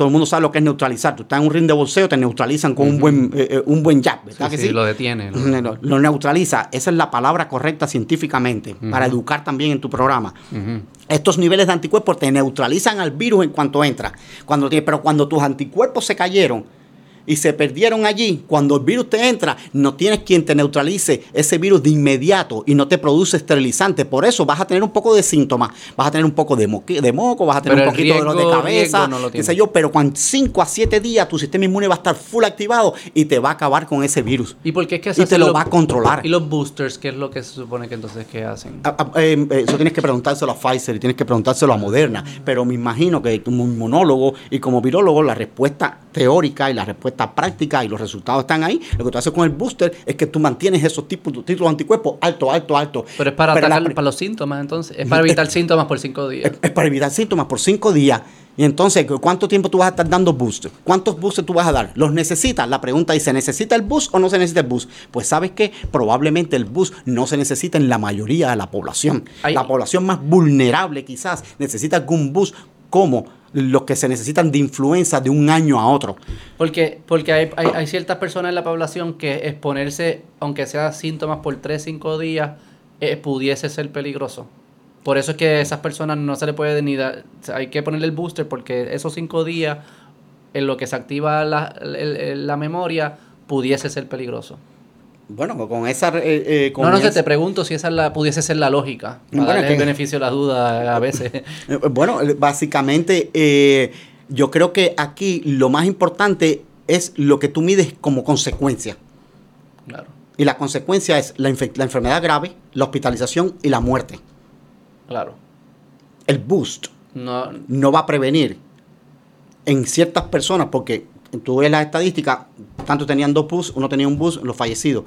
S2: todo el mundo sabe lo que es neutralizar. Tú estás en un ring de bolseo, te neutralizan con un buen eh, eh, un buen jab,
S1: ¿verdad sí, que sí? lo detiene.
S2: Lo, neutraliza. Esa es la palabra correcta científicamente, para educar también en tu programa. Estos niveles de anticuerpos te neutralizan al virus en cuanto entra. Cuando, pero cuando tus anticuerpos se cayeron, y se perdieron allí, cuando el virus te entra, no tienes quien te neutralice ese virus de inmediato y no te produce esterilizante. Por eso vas a tener un poco de síntomas, vas a tener un poco de, de moco, vas a tener un poquito de dolor de cabeza, qué sé yo, pero con 5 a 7 días tu sistema inmune va a estar full activado y te va a acabar con ese virus.
S1: ¿Y por qué es que
S2: Y te lo, va a controlar.
S1: ¿Y los boosters qué es lo que se supone que entonces qué hacen?
S2: Ah, ah, eh, eh, eso tienes que preguntárselo a Pfizer y tienes que preguntárselo a Moderna, pero me imagino que como inmunólogo y como virólogo la respuesta teórica y la respuesta práctica y los resultados están ahí. Lo que tú haces con el booster es que tú mantienes esos tipos, de anticuerpos alto, alto, alto.
S1: Pero es para, para los síntomas, entonces. Es para evitar síntomas por cinco días.
S2: Es, para evitar síntomas por cinco días. Y entonces, ¿cuánto tiempo tú vas a estar dando booster? ¿Cuántos boosters tú vas a dar? ¿Los necesitas? La pregunta ¿se necesita el boost o no se necesita el boost? Pues sabes que probablemente el boost no se necesita en la mayoría de la población. La población más vulnerable quizás necesita algún boost como los que se necesitan de influenza de un año a otro.
S1: Porque, porque hay, ciertas personas en la población que exponerse, aunque sea síntomas por 3, 5 días, eh, pudiese ser peligroso. Por eso es que a esas personas no se le puede ni dar, hay que ponerle el booster porque esos cinco días en lo que se activa la, la memoria pudiese ser peligroso.
S2: Bueno, con esa... Eh,
S1: eh, no, no sé, te pregunto si esa la, pudiese ser la lógica. Para el beneficio de la duda a veces.
S2: Eh, bueno, básicamente yo creo que aquí lo más importante es lo que tú mides como consecuencia. Claro. Y la consecuencia es la, la enfermedad grave, la hospitalización y la muerte.
S1: Claro.
S2: El boost no, no va a prevenir en ciertas personas, porque tú ves las estadísticas, tanto tenían dos bus, uno tenía un bus, los fallecidos.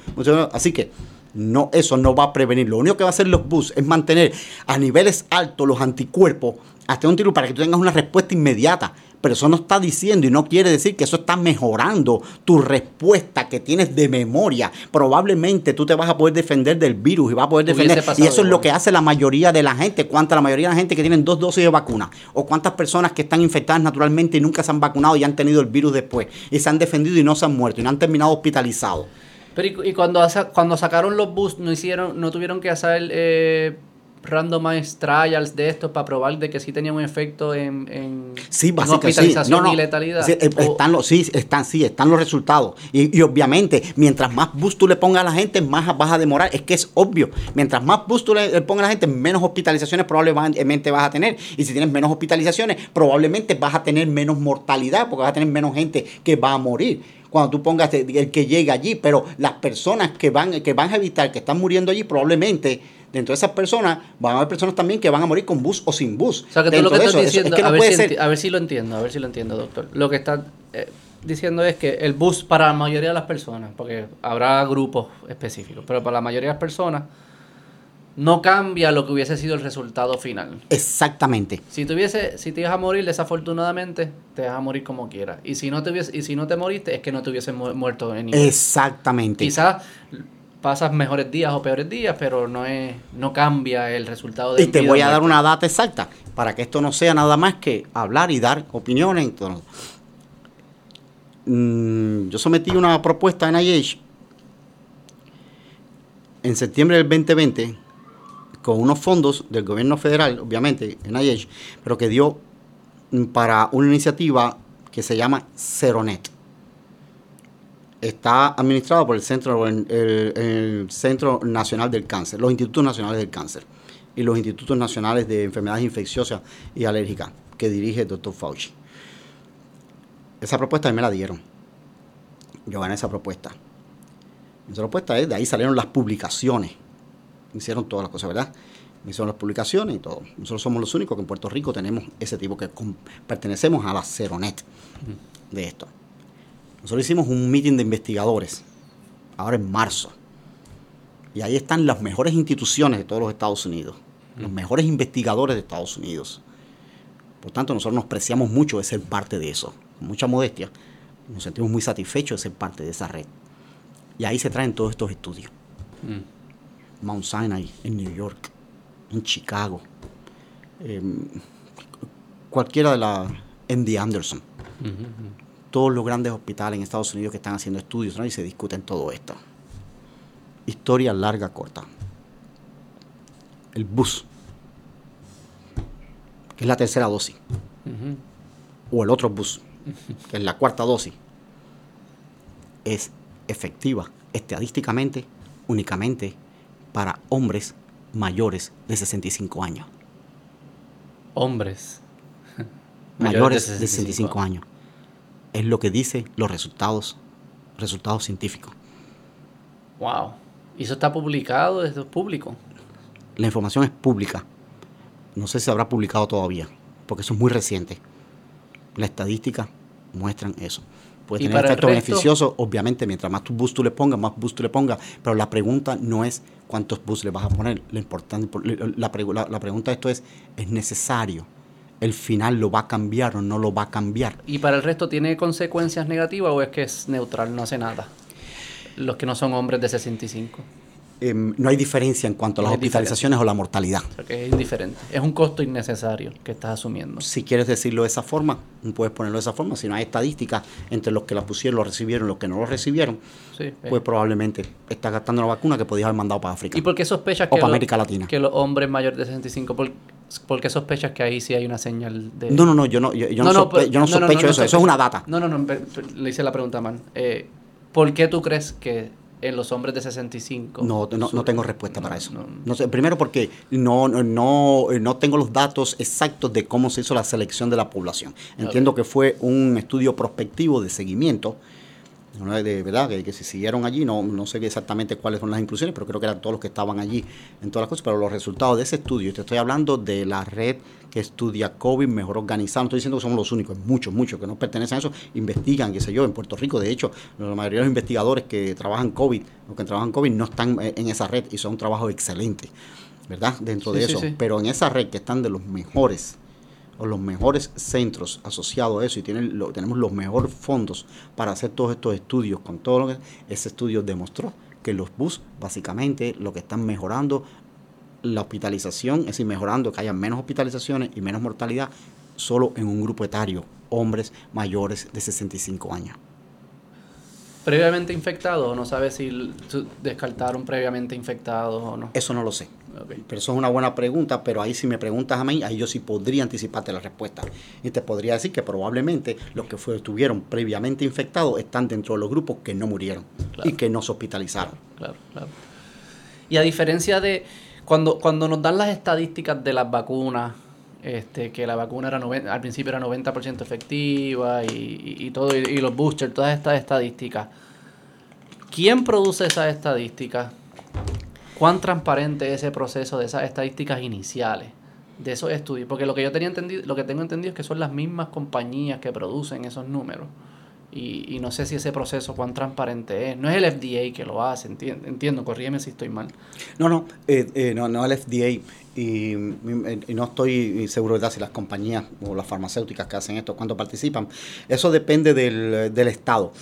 S2: Así que no, eso no va a prevenir. Lo único que va a hacer los bus es mantener a niveles altos los anticuerpos hasta un tiro para que tú tengas una respuesta inmediata pero eso no está diciendo y no quiere decir que eso está mejorando tu respuesta que tienes de memoria. Probablemente tú te vas a poder defender del virus y vas a poder defender. Y eso es lo que hace la mayoría de la gente. ¿Cuánta la mayoría de la gente que tienen dos dosis de vacuna? ¿O cuántas personas que están infectadas naturalmente y nunca se han vacunado y han tenido el virus después? Y se han defendido y no se han muerto y no han terminado hospitalizados.
S1: Pero y, cuando, cuando sacaron los bus, no hicieron, no tuvieron que hacer eh, randomized trials de estos para probar de que sí tenía un efecto en, en,
S2: sí, hospitalización
S1: y letalidad.
S2: Sí, están los, sí, están, sí, están los resultados. Y, obviamente, mientras más boost tú le pongas a la gente, más vas a demorar. Es que es obvio. Mientras más boost tú le, pongas a la gente, menos hospitalizaciones probablemente vas a tener. Y si tienes menos hospitalizaciones, probablemente vas a tener menos mortalidad, porque vas a tener menos gente que va a morir cuando tú pongas el que llega allí, pero las personas que van, que van a evitar que están muriendo allí probablemente dentro de esas personas van a haber personas también que van a morir con bus o sin bus.
S1: O sea, que tú lo que estás diciendo, a, ver si, lo entiendo, a ver si lo entiendo, doctor. Lo que estás eh, diciendo es que el bus para la mayoría de las personas, porque habrá grupos específicos, pero para la mayoría de las personas no cambia lo que hubiese sido el resultado final.
S2: Exactamente.
S1: Si tuviese, si te ibas a morir desafortunadamente, te vas a morir como quieras. Y si no te y si no te moriste, es que no te hubiese muerto en
S2: ningún. Exactamente.
S1: Quizás pasas mejores días o peores días, pero no es no cambia el resultado
S2: de Y te voy a dar una data exacta para que esto no sea nada más que hablar y dar opiniones. Mm, yo sometí una propuesta en IH en septiembre del 2020 con unos fondos del gobierno federal, obviamente, en IH, pero que dio para una iniciativa que se llama Ceronet está administrado por el Centro, el, Centro Nacional del Cáncer, los Institutos Nacionales del Cáncer y los Institutos Nacionales de Enfermedades Infecciosas y Alérgicas, que dirige el doctor Fauci. Esa propuesta me la dieron. Yo gané esa propuesta. Esa propuesta es, de ahí salieron las publicaciones. Hicieron todas las cosas, ¿verdad? Hicieron las publicaciones y todo. Nosotros somos los únicos que en Puerto Rico tenemos ese tipo, que pertenecemos a la Ceronet de esto. Nosotros hicimos un meeting de investigadores, ahora en marzo. Y ahí están las mejores instituciones de todos los Estados Unidos, los mejores investigadores de Estados Unidos. Por tanto, nosotros nos preciamos mucho de ser parte de eso, con mucha modestia. Nos sentimos muy satisfechos de ser parte de esa red. Y ahí se traen todos estos estudios. Mount Sinai en New York, en Chicago, cualquiera de la MD Anderson todos los grandes hospitales en Estados Unidos que están haciendo estudios y se discuten todo esto. Historia larga, corta. El bus, que es la tercera dosis, o el otro bus, que es la cuarta dosis, es efectiva estadísticamente únicamente para hombres mayores de 65 años.
S1: Hombres.
S2: Mayores, de 65 años es lo que dice los resultados, resultados científicos.
S1: Wow. ¿Y eso está publicado desde público?
S2: La información es pública. No sé si se habrá publicado todavía, porque eso es muy reciente. La estadística muestran eso. Puede tener efectos beneficiosos, obviamente, mientras más tu boost tú le pongas, más boost tú le pongas, pero la pregunta no es cuántos boosts le vas a poner. Lo importante, la, la, la pregunta de esto es, ¿es necesario el final lo va a cambiar o no lo va a cambiar.
S1: ¿Y para el resto tiene consecuencias negativas o es que es neutral, no hace nada? Los que no son hombres de 65.
S2: em, no hay diferencia en cuanto a las hospitalizaciones o la mortalidad.
S1: es indiferente. Es un costo innecesario que estás asumiendo.
S2: Si quieres decirlo de esa forma, puedes ponerlo de esa forma. Si no hay estadísticas entre los que la pusieron, lo recibieron los que no lo recibieron, pues probablemente estás gastando la vacuna que podías haber mandado para África.
S1: ¿Y por qué sospechas
S2: que, América Latina.
S1: que los hombres mayores de 65, por, qué sospechas que ahí sí hay una señal de...
S2: No, no, no, yo no, yo, no, sospecho eso, eso es una data.
S1: No, no, no, le hice la pregunta, man. Eh, ¿Por qué tú crees que en los hombres de 65?
S2: No, no, no tengo respuesta para eso. No, sé, primero porque no, no, no tengo los datos exactos de cómo se hizo la selección de la población. Entiendo que fue un estudio prospectivo de seguimiento de verdad que, que, se siguieron allí, no, no sé exactamente cuáles son las inclusiones, pero creo que eran todos los que estaban allí en todas las cosas, pero los resultados de ese estudio, te estoy hablando de la red que estudia COVID mejor organizado, no estoy diciendo que somos los únicos, muchos, muchos que no pertenecen a eso, investigan, qué sé yo, en Puerto Rico, de hecho, la mayoría de los investigadores que trabajan COVID, los que trabajan COVID no están en esa red y son un trabajo excelente, ¿verdad? Dentro de eso, pero en esa red que están de los mejores o los mejores centros asociados a eso y tienen lo, tenemos los mejores fondos para hacer todos estos estudios con todo lo que ese estudio demostró que los bus básicamente lo que están mejorando la hospitalización, es decir, mejorando que haya menos hospitalizaciones y menos mortalidad solo en un grupo etario, hombres mayores de 65 años.
S1: ¿Previamente infectados no sabes si descartaron previamente infectados o no?
S2: Eso no lo sé. Pero eso es una buena pregunta, pero ahí si me preguntas a mí, ahí yo sí podría anticiparte la respuesta. Y te podría decir que probablemente los que fue, estuvieron previamente infectados están dentro de los grupos que no murieron y que no se hospitalizaron.
S1: Claro, claro. Y a diferencia de cuando, cuando nos dan las estadísticas de las vacunas, este, que la vacuna era al principio era 90% efectiva y, y, todo, y, y los boosters, todas estas estadísticas. ¿Quién produce esas estadísticas? Cuán transparente es ese proceso de esas estadísticas iniciales de esos estudios, porque lo que yo tenía entendido, lo que tengo entendido es que son las mismas compañías que producen esos números. Y, no sé si ese proceso cuán transparente es. No es el FDA que lo hace, entiendo, entiendo corrígeme si estoy mal.
S2: No, no, eh, eh, no, no el FDA. Y, no estoy seguro de si las compañías o las farmacéuticas que hacen esto, cuánto participan. Eso depende del, del Estado.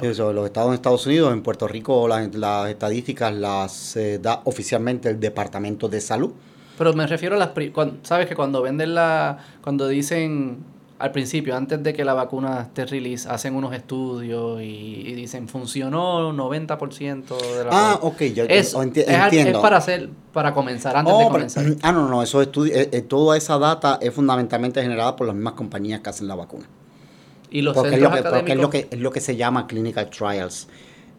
S2: Eso, los estados en Estados Unidos, en Puerto Rico las, estadísticas las eh, da oficialmente el Departamento de Salud.
S1: Pero me refiero a las... Sabes que cuando venden la... Cuando dicen al principio, antes de que la vacuna esté release, hacen unos estudios y, dicen funcionó 90% de la
S2: Ah, ok, ya
S1: es, entiendo. Es para hacer, para comenzar, antes de oh, comenzar.
S2: ah, no, no, eso estudios, eh, eh, toda esa data es fundamentalmente generada por las mismas compañías que hacen la vacuna.
S1: Y los
S2: porque, es lo, que, porque es lo que es lo que se llama clinical trials.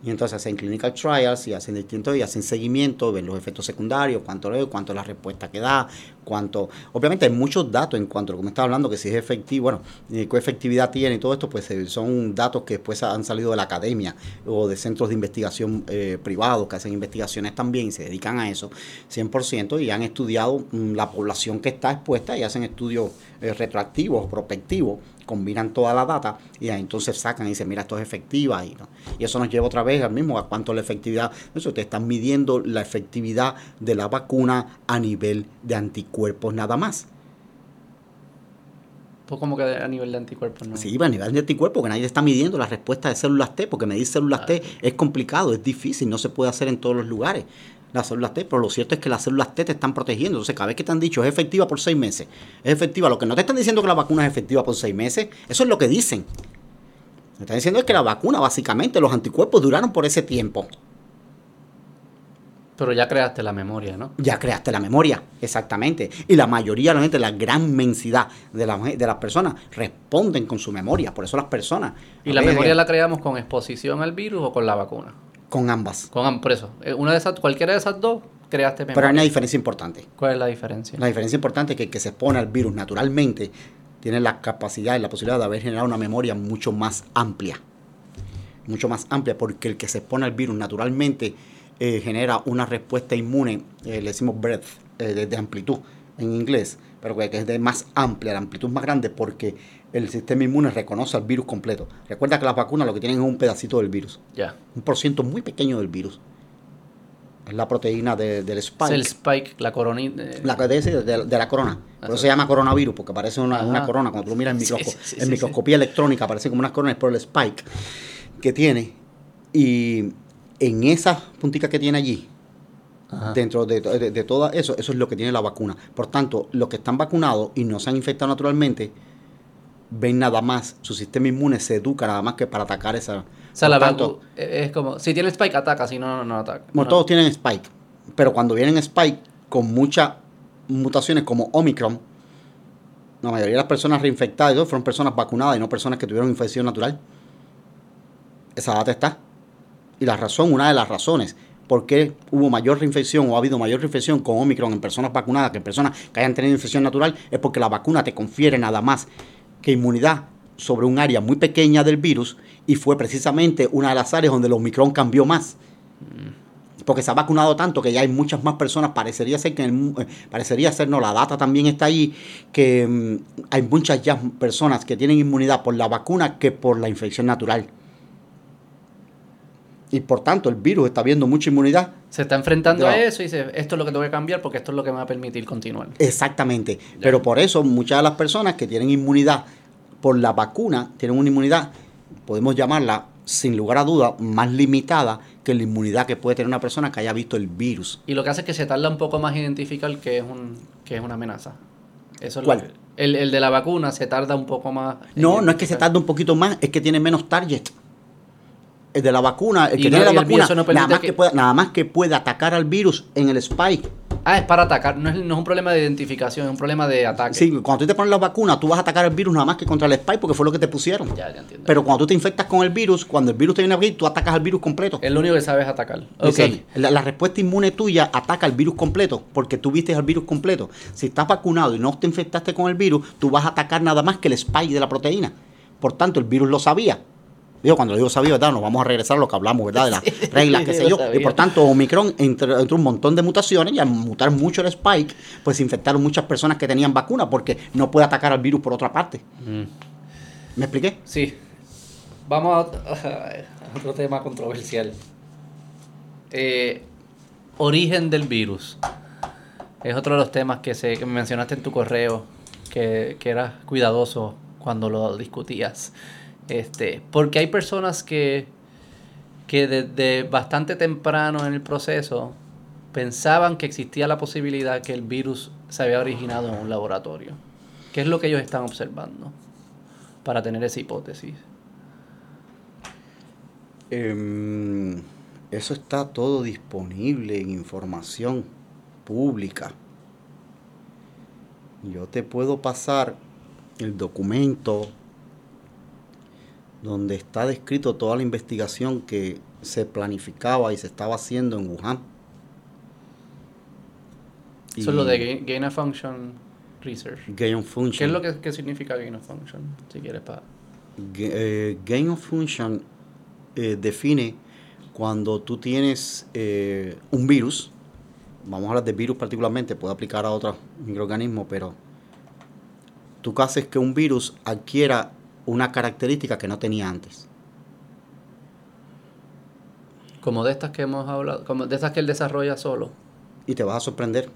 S2: Y entonces hacen clinical trials y hacen distintos y hacen seguimiento, ven los efectos secundarios, cuánto cuánto es la respuesta que da, cuánto. Obviamente hay muchos datos en cuanto a lo que me estaba hablando, que si es efectivo, bueno, qué efectividad tiene y todo esto, pues eh, son datos que después han salido de la academia o de centros de investigación eh, privados que hacen investigaciones también y se dedican a eso 100% y han estudiado mm, la población que está expuesta y hacen estudios eh, retroactivos, prospectivos combinan toda la data y entonces sacan y dicen, mira, esto es efectiva. Y, y eso nos lleva otra vez al mismo, a cuánto la efectividad. Eso te están midiendo la efectividad de la vacuna a nivel de anticuerpos nada más.
S1: Pues como que a nivel de anticuerpos, ¿no?
S2: Sí, a nivel de anticuerpos, que nadie está midiendo la respuesta de células T, porque medir células T es complicado, es difícil, no se puede hacer en todos los lugares las células T, pero lo cierto es que las células T te están protegiendo. Entonces, cada vez que te han dicho es efectiva por seis meses, es efectiva. Lo que no te están diciendo que la vacuna es efectiva por seis meses, eso es lo que dicen. Lo que están diciendo es que la vacuna, básicamente, los anticuerpos duraron por ese tiempo.
S1: Pero ya creaste la memoria, ¿no?
S2: Ya creaste la memoria, exactamente. Y la mayoría, realmente, la gran mensidad de, de las personas responden con su memoria. Por eso las personas.
S1: ¿Y la memoria la creamos con exposición al virus o con la vacuna?
S2: Con ambas.
S1: Con ambas, por eso. Eh, una de esas, cualquiera de esas dos creaste
S2: memoria. Pero hay una diferencia importante.
S1: ¿Cuál es la diferencia?
S2: La diferencia importante es que el que se expone al virus naturalmente tiene la capacidad y la posibilidad de haber generado una memoria mucho más amplia. Mucho más amplia, porque el que se expone al virus naturalmente eh, genera una respuesta inmune, eh, le decimos breadth, de, amplitud en inglés, pero que es de más amplia, la amplitud más grande, porque el sistema inmune reconoce al virus completo. Recuerda que las vacunas lo que tienen es un pedacito del virus.
S1: Ya.
S2: Un por ciento muy pequeño del virus. Es la proteína del spike. Es
S1: el spike, la corona.
S2: La, de, de, la corona. Por eso se llama coronavirus, porque parece una, corona. Cuando tú lo miras en, microscopía electrónica, parece como unas coronas por el spike que tiene. Y en esa puntita que tiene allí, dentro de, de, todo eso, eso es lo que tiene la vacuna. Por tanto, los que están vacunados y no se han infectado naturalmente, ven nada más, su sistema inmune se educa nada más que para atacar esa... O
S1: sea, la vacuna es como, si tiene spike ataca, si no, no ataca.
S2: Bueno, todos tienen spike, pero cuando vienen spike con muchas mutaciones como Omicron, la mayoría de las personas reinfectadas fueron personas vacunadas y no personas que tuvieron infección natural. Esa data está. Y la razón, una de las razones por qué hubo mayor reinfección o ha habido mayor reinfección con Omicron en personas vacunadas que en personas que hayan tenido infección natural es porque la vacuna te confiere nada más que inmunidad sobre un área muy pequeña del virus y fue precisamente una de las áreas donde el Omicron cambió más. Porque se ha vacunado tanto que ya hay muchas más personas, parecería ser que eh, parecería ser, no, la data también está ahí, que mm, hay muchas ya personas que tienen inmunidad por la vacuna que por la infección natural y por tanto el virus está viendo mucha inmunidad.
S1: Se está enfrentando a eso y dice, esto es lo que tengo que cambiar porque esto es lo que me va a permitir continuar.
S2: Exactamente. Pero por eso muchas de las personas que tienen inmunidad por la vacuna tienen una inmunidad, podemos llamarla sin lugar a duda, más limitada que la inmunidad que puede tener una persona que haya visto el virus.
S1: Y lo que hace es que se tarda un poco más en identificar que es, un, que es una amenaza. Eso es ¿Cuál? el, el, de la vacuna se tarda un poco más.
S2: No, no es que se tarda un poquito más, es que tiene menos target de la vacuna, el que tiene la vacuna, nada, más que... pueda, nada más que pueda atacar al virus en el spike.
S1: Ah, es para atacar, no es, no es, un problema de identificación, es un problema de ataque.
S2: Sí, cuando tú te pones la vacuna, tú vas a atacar al virus nada más que contra el spike porque fue lo que te pusieron. Ya, ya entiendo. Pero cuando tú te infectas con el virus, cuando el virus te viene a abrir, tú atacas al virus completo.
S1: Es lo único que sabes atacar.
S2: Okay. La, respuesta inmune tuya ataca al virus completo porque tú viste al virus completo. Si estás vacunado y no te infectaste con el virus, tú vas a atacar nada más que el spike de la proteína. Por tanto, el virus lo sabía Digo, cuando digo sabía, ¿verdad? Nos vamos a regresar a lo que hablamos, ¿verdad? De las reglas, qué sé yo. Y por tanto, Omicron entre, un montón de mutaciones y al mutar mucho el spike, pues infectaron muchas personas que tenían vacuna porque no puede atacar al virus por otra parte. Mm. ¿Me expliqué?
S1: Sí. Vamos a, otro tema controversial. Eh, origen del virus. Es otro de los temas que, se, que mencionaste en tu correo, que, que eras cuidadoso cuando lo discutías. Este, porque hay personas que, que desde bastante temprano en el proceso pensaban que existía la posibilidad que el virus se había originado en un laboratorio. ¿Qué es lo que ellos están observando para tener esa hipótesis?
S2: Em, eso está todo disponible en información pública. Yo te puedo pasar el documento donde está descrito toda la investigación que se planificaba y se estaba haciendo en Wuhan.
S1: Eso es lo de Gain of Function Research.
S2: Gain of Function.
S1: ¿Qué es lo que, significa Gain of Function? Si quieres para...
S2: Eh, gain of Function eh, define cuando tú tienes eh, un virus, vamos a hablar de virus particularmente, puede aplicar a otros microorganismos, pero tú haces que un virus adquiera una característica que no tenía antes.
S1: Como de estas que hemos hablado, como de estas que él desarrolla solo.
S2: Y te vas a sorprender.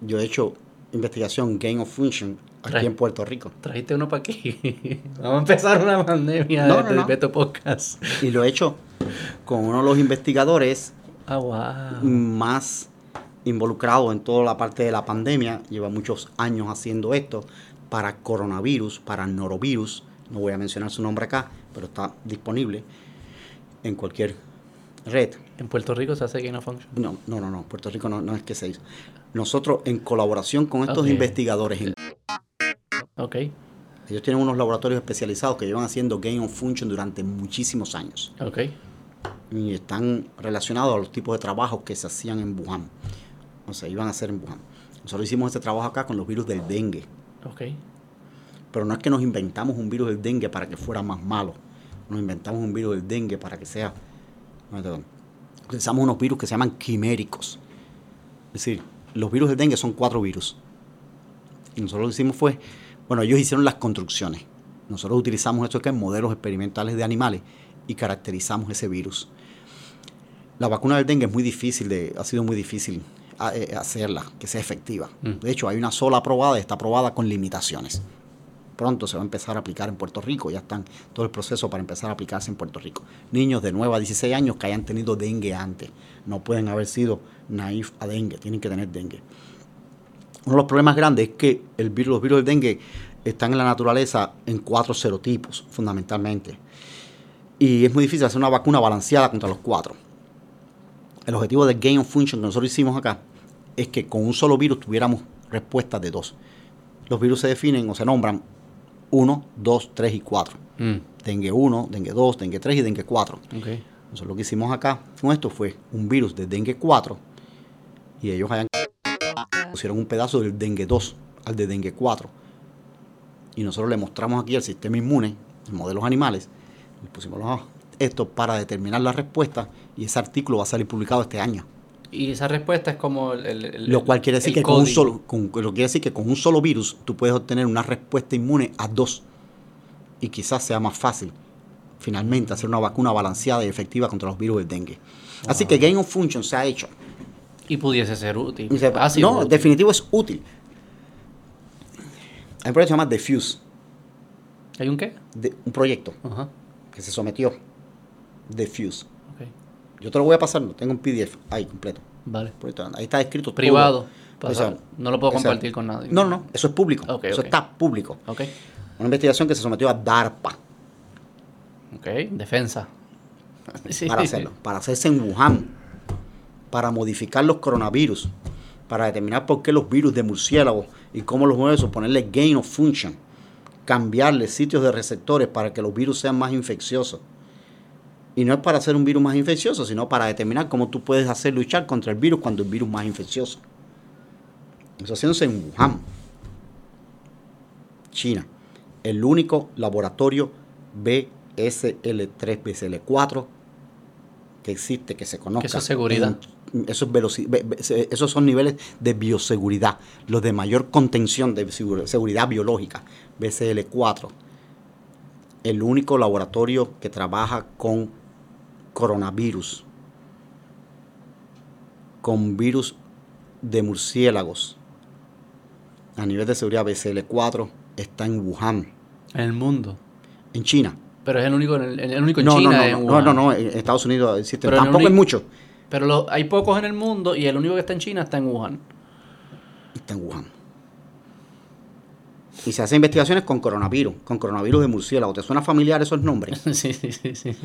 S2: Yo he hecho investigación Game of Function aquí en Puerto Rico.
S1: Trajiste uno para aquí. Vamos a empezar una pandemia de, no, Beto Podcast.
S2: Y lo he hecho con uno de los investigadores
S1: ah,
S2: más involucrados en toda la parte de la pandemia. Lleva muchos años haciendo esto para coronavirus, para norovirus, no voy a mencionar su nombre acá, pero está disponible en cualquier red.
S1: ¿En Puerto Rico se hace Gain of Function?
S2: No, no, no, no, Puerto Rico no, no es que se hizo. Nosotros, en colaboración con estos investigadores, ellos tienen unos laboratorios especializados que llevan haciendo Gain of Function durante muchísimos años.
S1: Okay.
S2: Y están relacionados a los tipos de trabajos que se hacían en Wuhan. O sea, iban a hacer en Wuhan. Nosotros hicimos este trabajo acá con los virus del dengue. Pero no es que nos inventamos un virus del dengue para que fuera más malo. Nos inventamos un virus del dengue para que sea... Utilizamos unos virus que se llaman quiméricos. Es decir, los virus del dengue son cuatro virus. Y nosotros lo que hicimos fue, bueno, ellos hicieron las construcciones. Nosotros utilizamos esto que es modelos experimentales de animales y caracterizamos ese virus. La vacuna del dengue es muy difícil, ha sido muy difícil eh, hacerla, que sea efectiva. Mm. De hecho, hay una sola aprobada y está aprobada con limitaciones. pronto se va a empezar a aplicar en Puerto Rico, ya están todo el proceso para empezar a aplicarse en Puerto Rico. Niños de 9 a 16 años que hayan tenido dengue antes, no pueden haber sido naif a dengue, tienen que tener dengue. Uno de los problemas grandes es que el virus, los virus del dengue están en la naturaleza en cuatro serotipos, fundamentalmente. Y es muy difícil hacer una vacuna balanceada contra los cuatro. El objetivo del gain of function que nosotros hicimos acá es que con un solo virus tuviéramos respuestas de dos. Los virus se definen o se nombran 1, 2, 3 y 4. Mm. Dengue 1, dengue 2, dengue 3 y dengue 4. Okay. Entonces lo que hicimos acá con esto fue un virus de dengue 4 y ellos hayan pusieron un pedazo del dengue 2 al de dengue 4. Y nosotros le mostramos aquí al sistema inmune, en modelos animales, y pusimos esto para determinar la respuesta y ese artículo va a salir publicado este año.
S1: Y esa respuesta es como el,
S2: lo cual quiere decir que con un solo con, lo quiere decir que con un solo virus tú puedes obtener una respuesta inmune a dos y quizás sea más fácil finalmente hacer una vacuna balanceada y efectiva contra los virus del dengue. Así que Gain of Function se ha hecho.
S1: Y pudiese ser útil.
S2: no, definitivo es útil. Hay un proyecto que se llama Diffuse.
S1: ¿Hay un qué?
S2: un proyecto que se sometió. Diffuse. Yo te lo voy a pasar, tengo un PDF ahí completo.
S1: Vale.
S2: Ahí está escrito
S1: Privado. no lo puedo compartir con nadie.
S2: No, no, eso es público. eso está público.
S1: Okay.
S2: Una investigación que se sometió a DARPA.
S1: Ok, defensa.
S2: Para hacerlo, para hacerse en Wuhan, para modificar los coronavirus, para determinar por qué los virus de murciélagos y cómo los mueves, ponerle gain of function, cambiarle sitios de receptores para que los virus sean más infecciosos y no es para hacer un virus más infeccioso, sino para determinar cómo tú puedes hacer luchar contra el virus cuando el virus más infeccioso. Eso haciéndose en Wuhan, China. El único laboratorio BSL3, BSL4 que existe, que se conozca.
S1: Eso es seguridad.
S2: eso es esos son niveles de bioseguridad, los de mayor contención de seguridad biológica, BSL4. El único laboratorio que trabaja con coronavirus, con virus de murciélagos a nivel de seguridad BCL4 está en Wuhan.
S1: En el mundo.
S2: En China.
S1: Pero es el único, el, único en China.
S2: No, no, no, no, en Estados Unidos existe. Tampoco es mucho.
S1: Pero hay pocos en el mundo y el único que está en China está en Wuhan.
S2: Está en Wuhan y se hacen investigaciones con coronavirus, con coronavirus de murciélago. ¿Te suena familiar esos nombres?
S1: Sí, sí, sí, sí.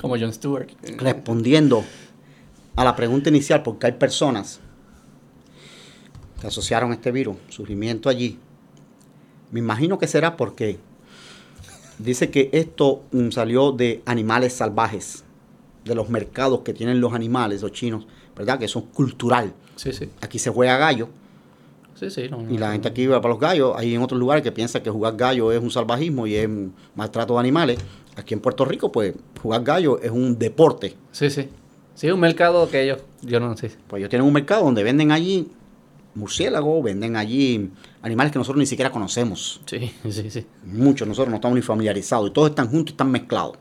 S1: Como John Stewart.
S2: Respondiendo a la pregunta inicial, porque hay personas que asociaron este virus, surgimiento allí. Me imagino que será porque dice que esto mm, salió de animales salvajes, de los mercados que tienen los animales, los chinos, ¿verdad? Que eso es cultural.
S1: Sí, sí.
S2: Aquí se juega gallo y la gente aquí va para los gallos. Hay en otros lugares que piensa que jugar gallo es un salvajismo y es maltrato de animales. Aquí en Puerto Rico, pues, jugar gallo es un deporte.
S1: Sí, sí. Sí, un mercado que ellos, yo no sé.
S2: Pues ellos tienen un mercado donde venden allí murciélagos, venden allí animales que nosotros ni siquiera conocemos.
S1: Sí, sí, sí.
S2: Muchos nosotros no estamos ni familiarizados y todos están juntos y están mezclados.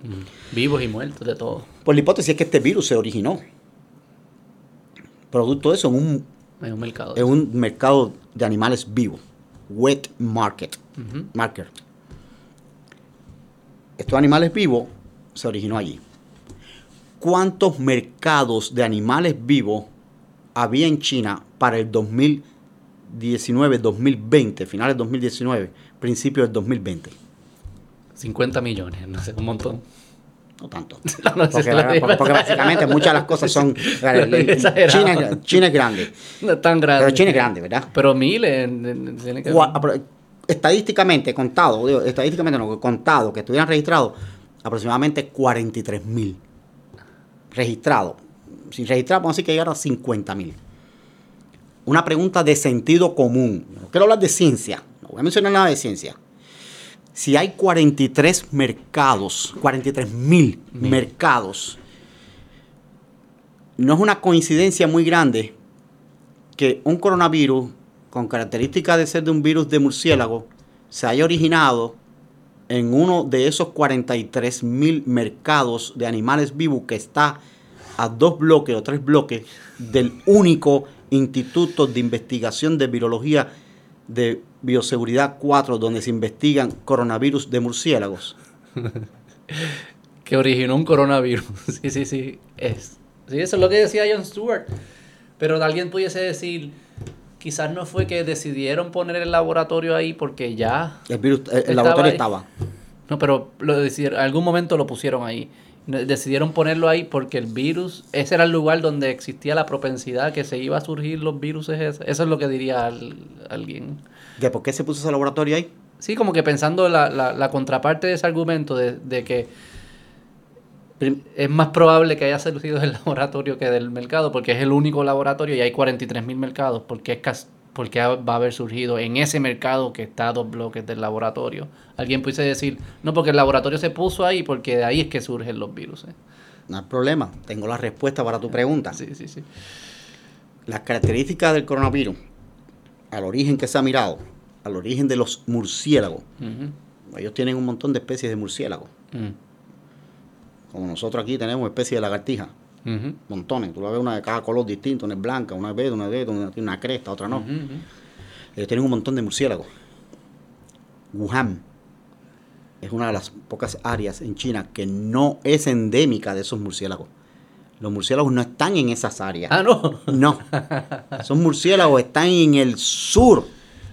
S1: Vivos y muertos, de todo.
S2: Pues la hipótesis es que este virus se originó. Producto de eso en un
S1: es un mercado.
S2: Es un mercado de animales vivos. Wet market. Market. Estos animales vivos se originó allí. ¿Cuántos mercados de animales vivos había en China para el 2019, 2020, finales del 2019, principios del 2020?
S1: 50 millones, no sé, un montón.
S2: No tanto. porque, básicamente muchas de las cosas son. China, China, es grande.
S1: No es tan grande.
S2: Pero China es grande, ¿verdad?
S1: Pero miles.
S2: Estadísticamente contado, estadísticamente no, contado, que estuvieran registrados, aproximadamente 43 mil. Registrados. Sin registrar, vamos a decir que llegaron a 50 mil. Una pregunta de sentido común. No quiero hablar de ciencia. No voy a mencionar nada de ciencia si hay 43 mercados, 43 mil mercados, no es una coincidencia muy grande que un coronavirus con características de ser de un virus de murciélago se haya originado en uno de esos 43 mil mercados de animales vivos que está a dos bloques o tres bloques del único instituto de investigación de virología de Bioseguridad 4, donde se investigan coronavirus de murciélagos.
S1: que originó un coronavirus. sí, sí, sí. Es. Sí, eso es lo que decía John Stewart. Pero alguien pudiese decir, quizás no fue que decidieron poner el laboratorio ahí porque ya...
S2: El, virus, el, laboratorio estaba.
S1: No, pero lo decidieron, en algún momento lo pusieron ahí. Decidieron ponerlo ahí porque el virus, ese era el lugar donde existía la propensidad que se iba a surgir los virus. Eso es lo que diría alguien.
S2: ¿De por qué se puso ese laboratorio ahí?
S1: Sí, como que pensando la, la, contraparte de ese argumento de, de que es más probable que haya surgido del laboratorio que del mercado, porque es el único laboratorio y hay 43 mil mercados, porque, es porque va a haber surgido en ese mercado que está a dos bloques del laboratorio. Alguien puede decir, no, porque el laboratorio se puso ahí, porque de ahí es que surgen los virus. ¿eh?
S2: No hay problema, tengo la respuesta para tu pregunta.
S1: Sí, sí, sí.
S2: Las características del coronavirus, al origen que se ha mirado, al origen de los murciélagos, ellos tienen un montón de especies de murciélagos. Mm. Como nosotros aquí tenemos especies de lagartija. Montones. Tú la ves una de cada color distinto. Una es blanca, una es verde, una es verde, una tiene una cresta, otra no. Ellos tienen un montón de murciélagos. Wuhan es una de las pocas áreas en China que no es endémica de esos murciélagos. Los murciélagos no están en esas áreas.
S1: Ah, no.
S2: No. Esos murciélagos están en el sur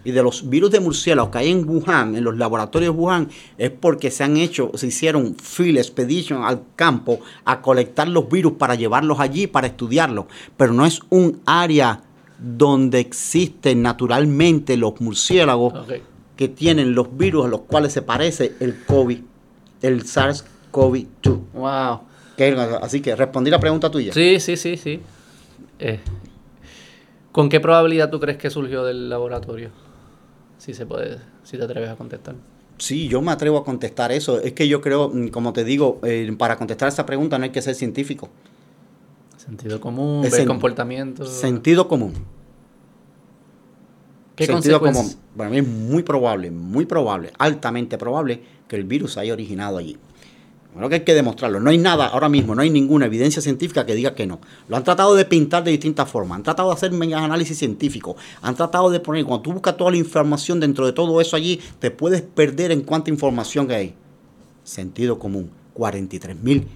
S2: y de los virus de murciélagos que hay en Wuhan, en los laboratorios de Wuhan, es porque se han hecho, se hicieron field expedition al campo a colectar los virus para llevarlos allí para estudiarlos. Pero no es un área donde existen naturalmente los murciélagos que tienen los virus a los cuales se parece el COVID, el SARS-CoV-2.
S1: Wow.
S2: Así que respondí la pregunta tuya.
S1: Sí, sí, sí, sí. Eh, ¿Con qué probabilidad tú crees que surgió del laboratorio? si se puede, si te atreves a contestar.
S2: Sí, yo me atrevo a contestar eso. Es que yo creo, mm, como te digo, eh, para contestar esa pregunta no hay que ser científico.
S1: Sentido común, ver comportamiento.
S2: Sentido común.
S1: ¿Qué sentido común.
S2: Para mí es muy probable, muy probable, altamente probable que el virus haya originado allí. Bueno, que hay que demostrarlo. No hay nada ahora mismo, no hay ninguna evidencia científica que diga que no. Lo han tratado de pintar de distintas formas, han tratado de hacer análisis científicos, han tratado de poner, cuando tú buscas toda la información dentro de todo eso allí, te puedes perder en cuánta información hay. Sentido común, 43 mil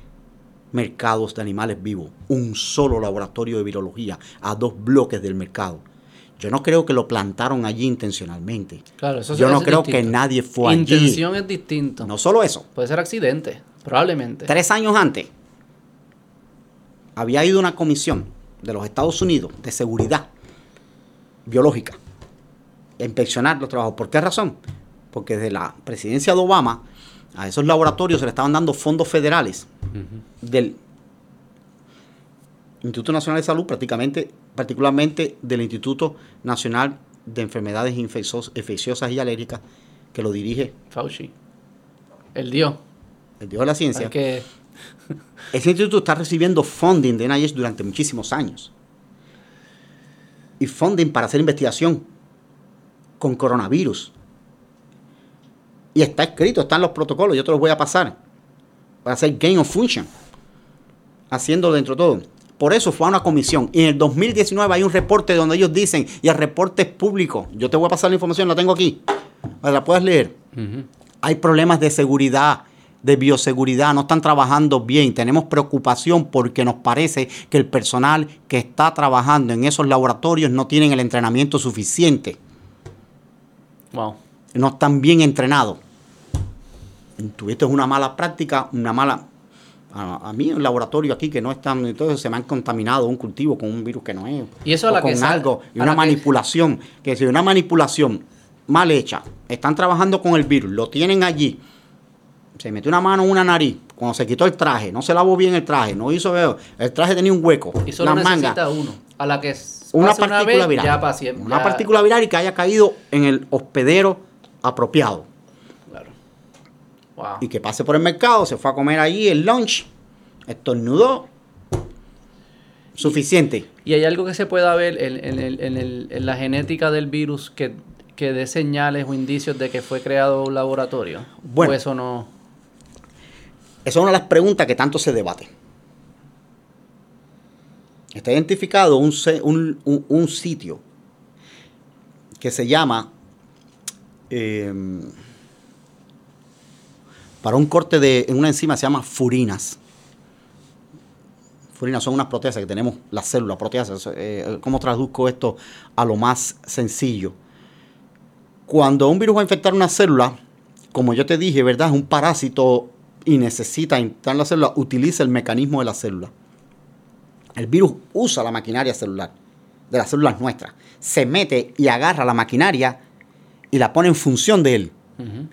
S2: mercados de animales vivos, un solo laboratorio de virología a dos bloques del mercado. Yo no creo que lo plantaron allí intencionalmente.
S1: Claro, eso
S2: Yo no creo que nadie fue
S1: allí. Intención es distinto.
S2: No solo eso.
S1: Puede ser accidente. Probablemente.
S2: Tres años antes, había ido una comisión de los Estados Unidos de seguridad biológica a inspeccionar los trabajos. ¿Por qué razón? Porque desde la presidencia de Obama a esos laboratorios se le estaban dando fondos federales del Instituto Nacional de Salud, prácticamente, particularmente del Instituto Nacional de Enfermedades Infecciosas y Alérgicas, que lo dirige
S1: Fauci. El Dios
S2: el Dios de la Ciencia, que... ese instituto está recibiendo funding de NIH durante muchísimos años. Y funding para hacer investigación con coronavirus. Y está escrito, están los protocolos, yo te los voy a pasar. Para hacer gain of function. Haciéndolo dentro de todo. Por eso fue a una comisión. Y en el 2019 hay un reporte donde ellos dicen, y el reporte es público. Yo te voy a pasar la información, la tengo aquí. la puedes leer. Hay problemas de seguridad de bioseguridad no están trabajando bien. Tenemos preocupación porque nos parece que el personal que está trabajando en esos laboratorios no tienen el entrenamiento suficiente.
S1: Wow.
S2: No están bien entrenados. Tuviste una mala práctica, una mala... A, mí el laboratorio aquí que no están, entonces se me han contaminado un cultivo con un virus que no es.
S1: Y eso a la
S2: con algo, y una manipulación, que... que si una manipulación mal hecha, están trabajando con el virus, lo tienen allí, se metió una mano en una nariz cuando se quitó el traje, no se lavó bien el traje, no hizo veo, el traje tenía un hueco,
S1: y solo necesita uno, a la que
S2: una partícula viral, una partícula viral y que haya caído en el hospedero apropiado.
S1: Claro.
S2: Wow. Y que pase por el mercado, se fue a comer allí el lunch, estornudó, suficiente.
S1: ¿Y hay algo que se pueda ver en, la genética del virus que, que dé señales o indicios de que fue creado un laboratorio?
S2: Bueno,
S1: eso no
S2: esa es una de las preguntas que tanto se debate. Está identificado un, sitio que se llama em, para un corte de una enzima se llama furinas. Furinas son unas proteasas que tenemos, las células, proteasas. Eh, ¿Cómo traduzco esto a lo más sencillo? Cuando un virus va a infectar una célula, como yo te dije, ¿verdad? Es un parásito y necesita en la célula, utiliza el mecanismo de la célula. El virus usa la maquinaria celular, de las células nuestras. Se mete y agarra la maquinaria y la pone en función de él.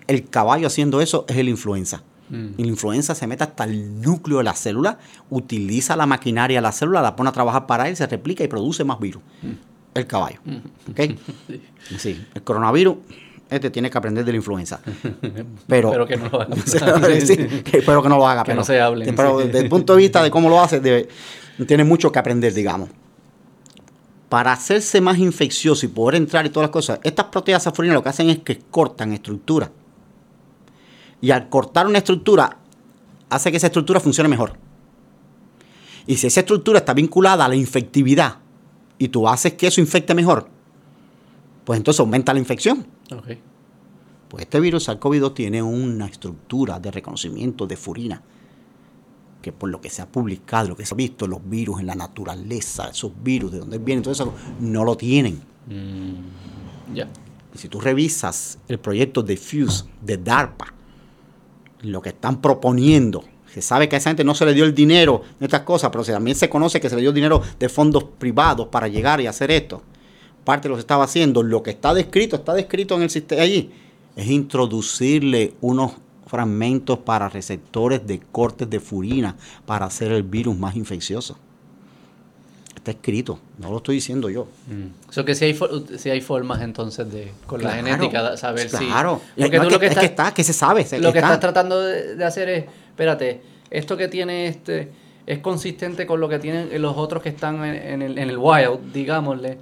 S2: El caballo haciendo eso es el influenza. Mm. La influenza se mete hasta el núcleo de la célula, utiliza la maquinaria de la célula, la pone a trabajar para él, se replica y produce más virus. Mm. El caballo. Mm. ¿Okay? sí. El coronavirus este tiene que aprender de la influenza. Pero, que no lo haga. espero que no lo haga. Que pero, no se hable. Pero desde el punto de vista de cómo lo hace, tiene mucho que aprender, digamos. Para hacerse más infeccioso y poder entrar y todas las cosas, estas proteasas furinas lo que hacen es que cortan estructura. Y al cortar una estructura, hace que esa estructura funcione mejor. Y si esa estructura está vinculada a la infectividad y tú haces que eso infecte mejor, pues entonces aumenta la infección. Pues este virus SARS-CoV-2 tiene una estructura de reconocimiento de furina, que por lo que se ha publicado, lo que se ha visto, los virus en la naturaleza, esos virus, de dónde vienen, todo eso, no lo tienen. Mm, ya. Y si tú revisas el proyecto Diffuse de DARPA, lo que están proponiendo, se sabe que a esa gente no se le dio el dinero de estas cosas, pero también se conoce que se le dio dinero de fondos privados para llegar y hacer esto parte los estaba haciendo, lo que está descrito, está descrito en el sistema allí, es introducirle unos fragmentos para receptores de cortes de furina para hacer el virus más infeccioso. Está escrito, no lo estoy diciendo yo.
S1: Mm. que si hay, si hay formas entonces de, con la genética, saber
S2: si... Claro, tú lo que, es que está, que se sabe.
S1: lo que estás tratando de, hacer es, espérate, esto que tiene este es consistente con lo que tienen los otros que están en, el, en el wild, digámosle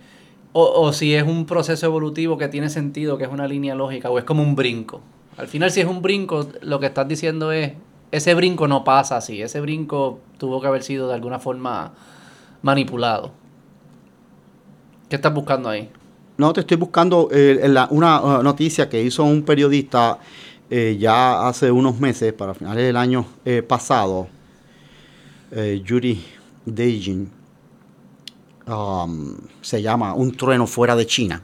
S1: o, si es un proceso evolutivo que tiene sentido, que es una línea lógica, o es como un brinco. Al final, si es un brinco, lo que estás diciendo es, ese brinco no pasa así, ese brinco tuvo que haber sido de alguna forma manipulado. ¿Qué estás buscando ahí?
S2: No, te estoy buscando eh, una uh, noticia que hizo un periodista eh, ya hace unos meses, para finales del año eh, pasado, Yuri Deijin Um, se llama Un trueno fuera de China.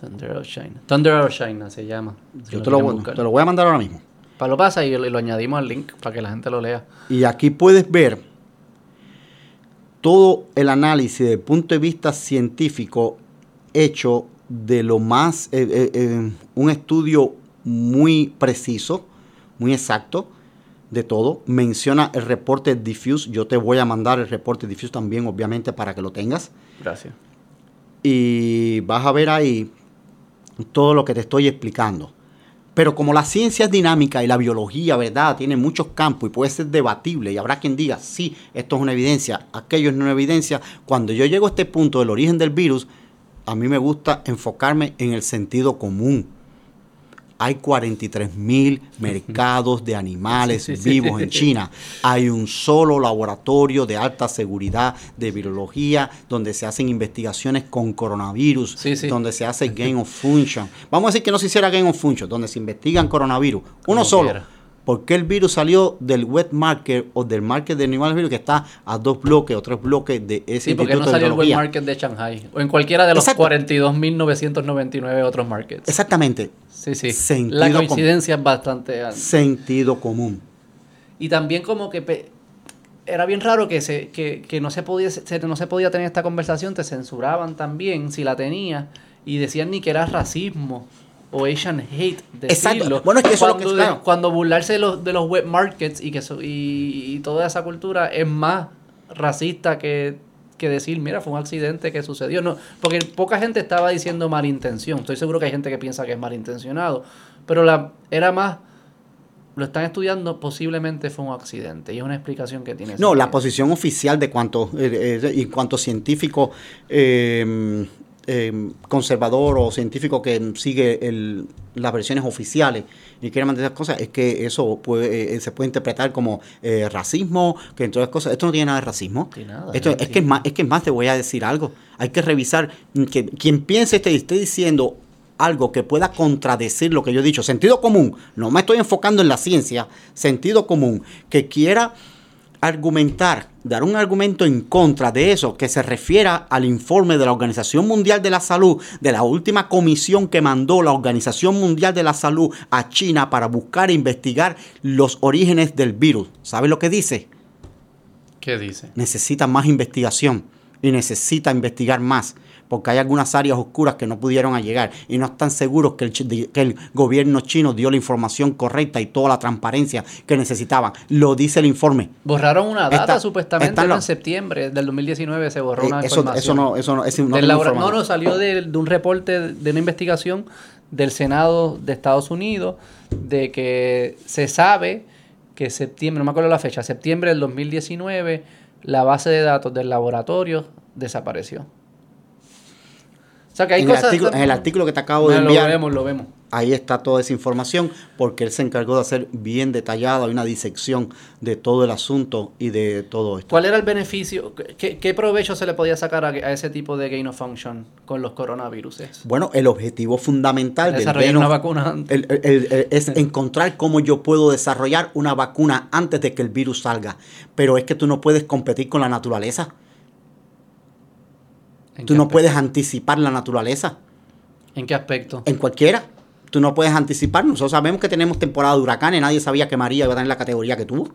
S1: Thunder of China. Thunder of China se llama.
S2: Yo te lo, voy a mandar ahora mismo.
S1: Para lo pasa y lo, añadimos al link para que la gente lo lea.
S2: Y aquí puedes ver todo el análisis desde el punto de vista científico hecho de lo más, eh, eh, eh, un estudio muy preciso, muy exacto, de todo. Menciona el reporte Diffuse. Yo te voy a mandar el reporte Diffuse también, obviamente, para que lo tengas.
S1: Gracias.
S2: Y vas a ver ahí todo lo que te estoy explicando. Pero como la ciencia es dinámica y la biología, ¿verdad? Tiene muchos campos y puede ser debatible y habrá quien diga, sí, esto es una evidencia, aquello es una evidencia. Cuando yo llego a este punto del origen del virus, a mí me gusta enfocarme en el sentido común hay 43 mil mercados de animales vivos en China. Hay un solo laboratorio de alta seguridad de virología donde se hacen investigaciones con coronavirus, donde se hace gain of function. Vamos a decir que no se hiciera gain of function, donde se investigan coronavirus. Uno solo. ¿Por qué el virus salió del wet market o del market de animales virus que está a dos bloques o tres bloques de ese
S1: Sí, porque no salió el wet market de Shanghai o en cualquiera de los 42.999 otros markets.
S2: Exactamente.
S1: Sí, sí. La coincidencia es bastante alta.
S2: Sentido común.
S1: Y también como que era bien raro que, se, que, que no, se podía, no se podía tener esta conversación, te censuraban también si la tenía y decían ni que era racismo o Asian hate decirlo. Bueno, es que eso cuando, es lo que, cuando burlarse de los, de los web markets y que y, toda esa cultura es más racista que, que, decir, mira, fue un accidente que sucedió. No, porque poca gente estaba diciendo malintención. Estoy seguro que hay gente que piensa que es malintencionado. Pero la, era más lo están estudiando, posiblemente fue un accidente. Y es una explicación que tiene.
S2: No, la posición oficial de cuanto, eh, eh, y cuanto científico eh, Em, conservador o científico que sigue el, las versiones oficiales y quiere mantener esas cosas, es que eso puede, eh, se puede interpretar como eh, racismo, que entre otras cosas, esto no tiene nada de racismo. esto, es, que es, más, es que más te voy a decir algo. Hay que revisar que quien piense este, esté diciendo algo que pueda contradecir lo que yo he dicho, sentido común, no me estoy enfocando en la ciencia, sentido común, que quiera argumentar, dar un argumento en contra de eso, que se refiera al informe de la Organización Mundial de la Salud, de la última comisión que mandó la Organización Mundial de la Salud a China para buscar e investigar los orígenes del virus. ¿Sabe lo que dice?
S1: ¿Qué dice?
S2: Necesita más investigación y necesita investigar más porque hay algunas áreas oscuras que no pudieron llegar y no están seguros que el, que el gobierno chino dio la información correcta y toda la transparencia que necesitaban. Lo dice el informe.
S1: Borraron una data supuestamente en septiembre del 2019 se borró eh, una eso, información.
S2: Eso no, eso no, es
S1: no, no, no, salió de, de un reporte de una investigación del Senado de Estados Unidos de que se sabe que septiembre, no me acuerdo la fecha, septiembre del 2019, la base de datos del laboratorio desapareció
S2: en, el artículo, que te acabo de enviar.
S1: Lo vemos, lo vemos.
S2: Ahí está toda esa información porque él se encargó de hacer bien detallado, hay una disección de todo el asunto y de todo esto.
S1: ¿Cuál era el beneficio? ¿Qué, provecho se le podía sacar a, ese tipo de gain of function con los coronavirus?
S2: Bueno, el objetivo fundamental
S1: del desarrollar una vacuna
S2: es encontrar cómo yo puedo desarrollar una vacuna antes de que el virus salga. Pero es que tú no puedes competir con la naturaleza. Tú no puedes anticipar la naturaleza.
S1: ¿En qué aspecto?
S2: En cualquiera. Tú no puedes anticipar. Nosotros sabemos que tenemos temporada de huracanes. Nadie sabía que María iba a tener la categoría que tuvo.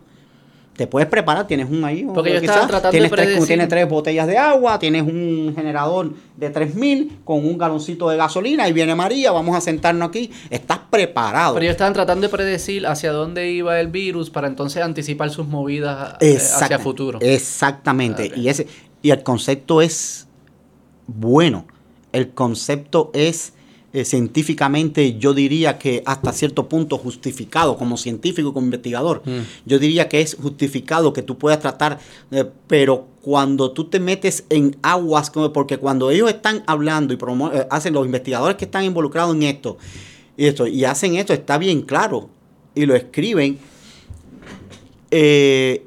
S2: Te puedes preparar, tienes un ahí.
S1: Porque yo estaba tratando
S2: tienes
S1: de
S2: tres, Tienes tres botellas de agua, tienes un generador de 3000 con un galoncito de gasolina. Y viene María, vamos a sentarnos aquí. Estás preparado.
S1: Pero ellos estaban tratando de predecir hacia dónde iba el virus para entonces anticipar sus movidas eh, hacia el futuro.
S2: Exactamente. Y, ese, y el concepto es bueno. El concepto es eh, científicamente, yo diría que hasta cierto punto justificado como científico, como investigador. Mm. Yo diría que es justificado que tú puedas tratar, eh, pero cuando tú te metes en aguas, como, porque cuando ellos están hablando y eh, hacen los investigadores que están involucrados en esto y esto y hacen esto, está bien claro y lo escriben. Eh,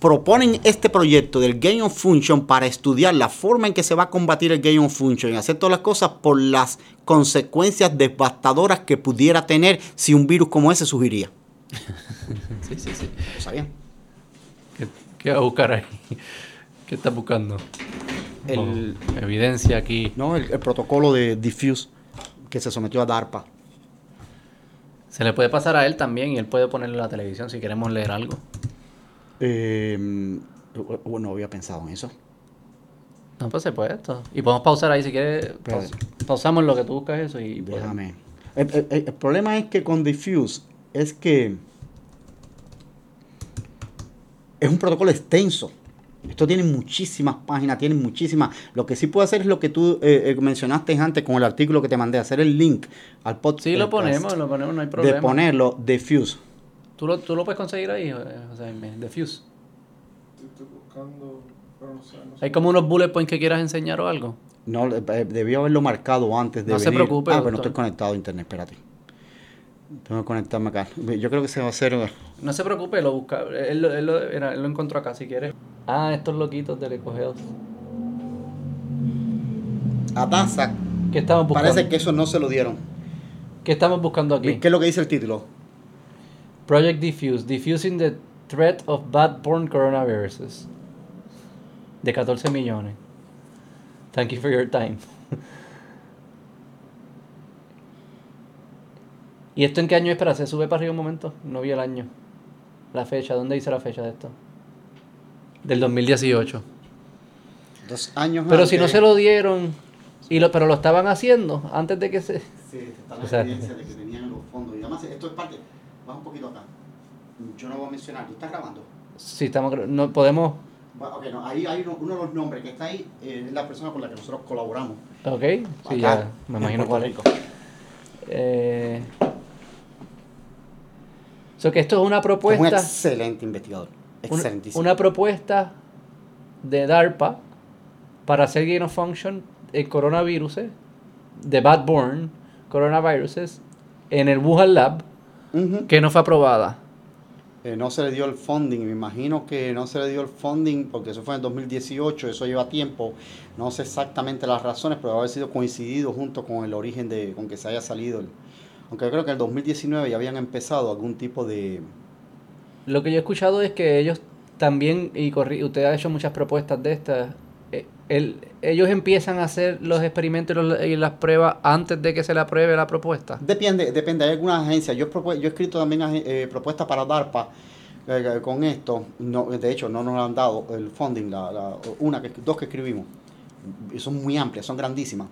S2: proponen este proyecto del Gain of Function para estudiar la forma en que se va a combatir el Gain of Function y hacer todas las cosas por las consecuencias devastadoras que pudiera tener si un virus como ese surgiría.
S1: sí, sí, sí.
S2: ¿Lo sabían?
S1: ¿Qué, va a buscar ahí? ¿Qué está buscando? El, evidencia aquí.
S2: No, el, protocolo de Diffuse que se sometió a DARPA.
S1: Se le puede pasar a él también y él puede ponerlo en la televisión si queremos leer algo.
S2: Eh, no había pensado en eso.
S1: No, pues se puede esto. Y podemos pausar ahí si quieres. pausamos lo que tú buscas eso y.
S2: Déjame. El, problema es que con Diffuse es que es un protocolo extenso. Esto tiene muchísimas páginas, tiene muchísimas. Lo que sí puedo hacer es lo que tú eh, eh, mencionaste antes con el artículo que te mandé, hacer el link al podcast.
S1: Sí, lo ponemos, lo ponemos, no hay problema.
S2: De ponerlo, Diffuse.
S1: ¿Tú lo, ¿Tú lo puedes conseguir ahí, José Diffuse.
S3: Estoy buscando, pero no sé,
S1: ¿Hay como unos bullet points que quieras enseñar o algo?
S2: No, eh, debió haberlo marcado antes de
S1: No se preocupe.
S2: Ah, pero no estoy conectado a internet, espérate. Tengo que conectarme acá. Yo creo que se va a hacer... Eh,
S1: no se preocupe, lo busca. Él, él, lo encontró acá, si quieres. Ah, estos loquitos del EcoHealth.
S2: A Taza.
S1: ¿Qué estamos buscando?
S2: Parece que eso no se lo dieron.
S1: ¿Qué estamos buscando aquí?
S2: ¿Qué es lo que dice el título?
S1: Project Diffuse, Diffusing the Threat of Bad-Born Coronaviruses. De 14 millones. Thank you for your time. ¿Y esto en qué año espera? ¿Se sube para arriba un momento? No vi el año. La fecha, ¿dónde dice la fecha de esto? Del 2018.
S2: Dos años
S1: Pero si no se lo dieron, y lo, pero lo estaban haciendo antes de que se...
S2: Sí, está la evidencia de que tenían los fondos. Y además esto es parte un poquito acá. Yo no voy a mencionar. ¿Tú estás grabando?
S1: Sí, estamos no podemos.
S2: Ok, no, ahí hay uno, de los nombres que está ahí, eh, es la persona con la que nosotros colaboramos.
S1: Ok, sí, ya, me imagino cuál es. Eh, que esto es una propuesta.
S2: Es un excelente investigador. Excelentísimo.
S1: Una, propuesta de DARPA para hacer gain of function en coronavirus, de bad coronaviruses, en el Wuhan Lab que no fue aprobada.
S2: eh, no se le dio el funding. Me imagino que no se le dio el funding porque eso fue en 2018, eso lleva tiempo. No sé exactamente las razones, pero haber sido coincidido junto con el origen de, con que se haya salido. aunque yo creo que en el 2019 ya habían empezado algún tipo de...
S1: Lo que yo he escuchado es que ellos también, y usted ha hecho muchas propuestas de estas, el, ellos empiezan a hacer los experimentos y, las pruebas antes de que se le apruebe la propuesta.
S2: Depende, depende. Hay algunas agencias. Yo, yo he escrito también eh, propuestas para DARPA eh, con esto. No, de hecho, no nos han dado el funding, la, una, que, dos que escribimos. Son muy amplias, son grandísimas.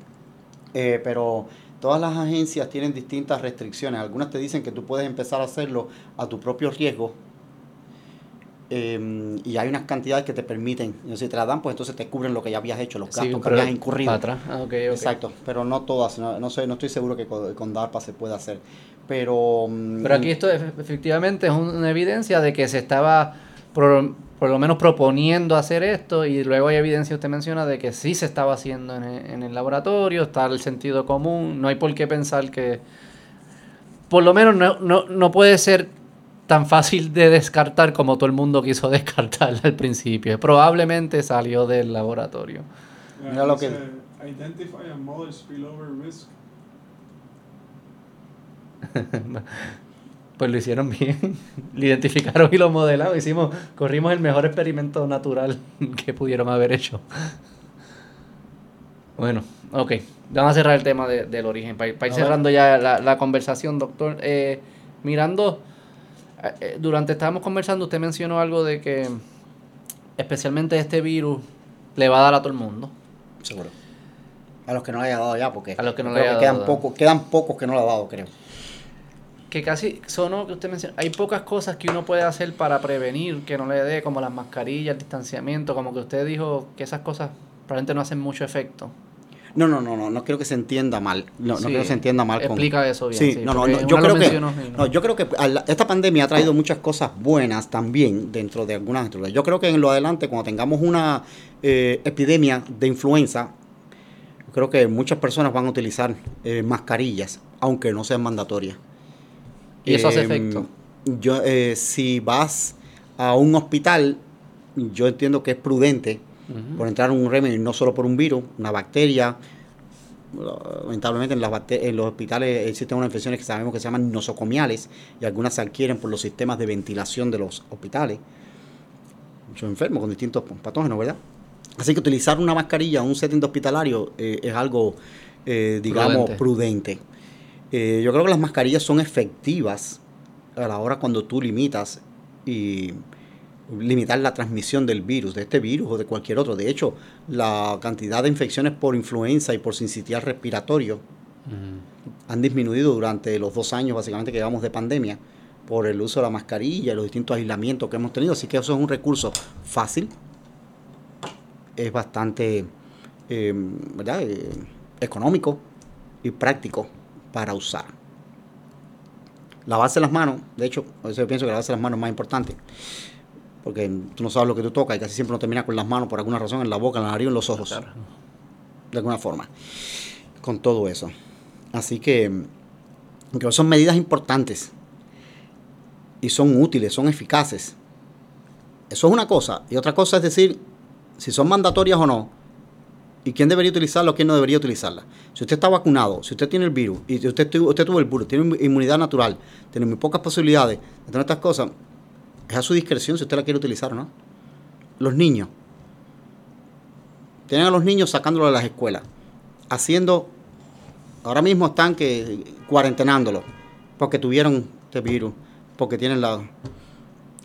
S2: pero todas las agencias tienen distintas restricciones. Algunas te dicen que tú puedes empezar a hacerlo a tu propio riesgo Em, y hay unas cantidades que te permiten, si te la dan, pues entonces te cubren lo que ya habías hecho, los gastos que habías incurrido.
S1: atrás. Ah,
S2: Exacto, pero no todas, no, sé, no estoy seguro que con, DARPA se pueda hacer. Pero,
S1: mm, pero aquí esto efectivamente es una evidencia de que se estaba por, lo menos proponiendo hacer esto y luego hay evidencia, usted menciona, de que sí se estaba haciendo en el, en el laboratorio, está el sentido común, no hay por qué pensar que... Por lo menos no, no, no puede ser tan fácil de descartar como todo el mundo quiso descartar al principio. Probablemente salió del laboratorio.
S3: Mira lo que... Identify a spillover risk.
S1: pues lo hicieron bien. lo identificaron y lo modelaron. Hicimos, corrimos el mejor experimento natural que pudieron haber hecho. Bueno, ok. Vamos a cerrar el tema del origen. Para, ir cerrando ya la, conversación, doctor. Eh, mirando durante estábamos conversando, usted mencionó algo de que especialmente este virus le va a dar a todo el mundo.
S2: Seguro. A los que no le haya dado ya, porque
S1: a los que no
S2: le
S1: haya
S2: quedan, Pocos, quedan pocos que no le ha dado, creo.
S1: Que casi sonó que usted mencionó. Hay pocas cosas que uno puede hacer para prevenir que no le dé, como las mascarillas, el distanciamiento, como que usted dijo que esas cosas probablemente no hacen mucho efecto.
S2: No, no, no, no, no quiero que se entienda mal. No, no quiero que se entienda mal.
S1: Explica eso bien.
S2: Sí, no, no, yo creo que, no, yo creo que esta pandemia ha traído muchas cosas buenas también dentro de algunas. Yo creo que en lo adelante, cuando tengamos una eh, epidemia de influenza, creo que muchas personas van a utilizar eh, mascarillas, aunque no sean mandatorias.
S1: ¿Y eso hace em, efecto?
S2: Yo, eh, si vas a un hospital, yo entiendo que es prudente por entrar en un remedio, no solo por un virus, una bacteria. Lamentablemente en, en los hospitales existen unas infecciones que sabemos que se llaman nosocomiales y algunas se adquieren por los sistemas de ventilación de los hospitales. Muchos enfermos con distintos patógenos, ¿verdad? Así que utilizar una mascarilla en un setting hospitalario eh, es algo, eh, digamos, prudente. Eh, yo creo que las mascarillas son efectivas a la hora cuando tú limitas y limitar la transmisión del virus, de este virus o de cualquier otro. De hecho, la cantidad de infecciones por influenza y por sincitial respiratorio han disminuido durante los dos años básicamente que llevamos de pandemia por el uso de la mascarilla y los distintos aislamientos que hemos tenido. Así que eso es un recurso fácil, es bastante eh, ¿verdad? Eh, económico y práctico para usar. Lavarse las manos, de hecho, yo pienso que lavarse las manos es más importante porque tú no sabes lo que tú tocas y casi siempre no termina con las manos por alguna razón en la boca, en la nariz o en los ojos. De alguna forma. Con todo eso. Así que, que son medidas importantes y son útiles, son eficaces. Eso es una cosa. Y otra cosa es decir si son mandatorias o no. ¿Y quién debería utilizarla o quién no debería utilizarla? Si usted está vacunado, si usted tiene el virus, y usted, usted tuvo el virus, tiene inmunidad natural, tiene muy pocas posibilidades de tener estas cosas, es a su discreción si usted la quiere utilizar o no. Los niños. Tienen a los niños sacándolos de las escuelas. Haciendo. Ahora mismo están que cuarentenándolos. Porque tuvieron este virus. Porque tienen la.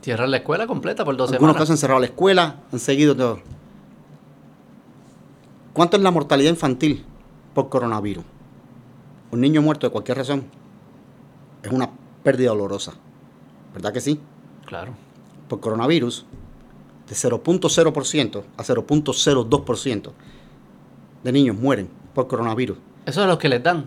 S1: Cierran la escuela completa por dos
S2: Algunos semanas. casos han cerrado la escuela, han seguido todo. ¿Cuánto es la mortalidad infantil por coronavirus? Un niño muerto de cualquier razón es una pérdida dolorosa. ¿Verdad que sí?
S1: Claro.
S2: Por coronavirus, de 0.0% a 0.02% de niños mueren por coronavirus.
S1: ¿Eso es los que les dan?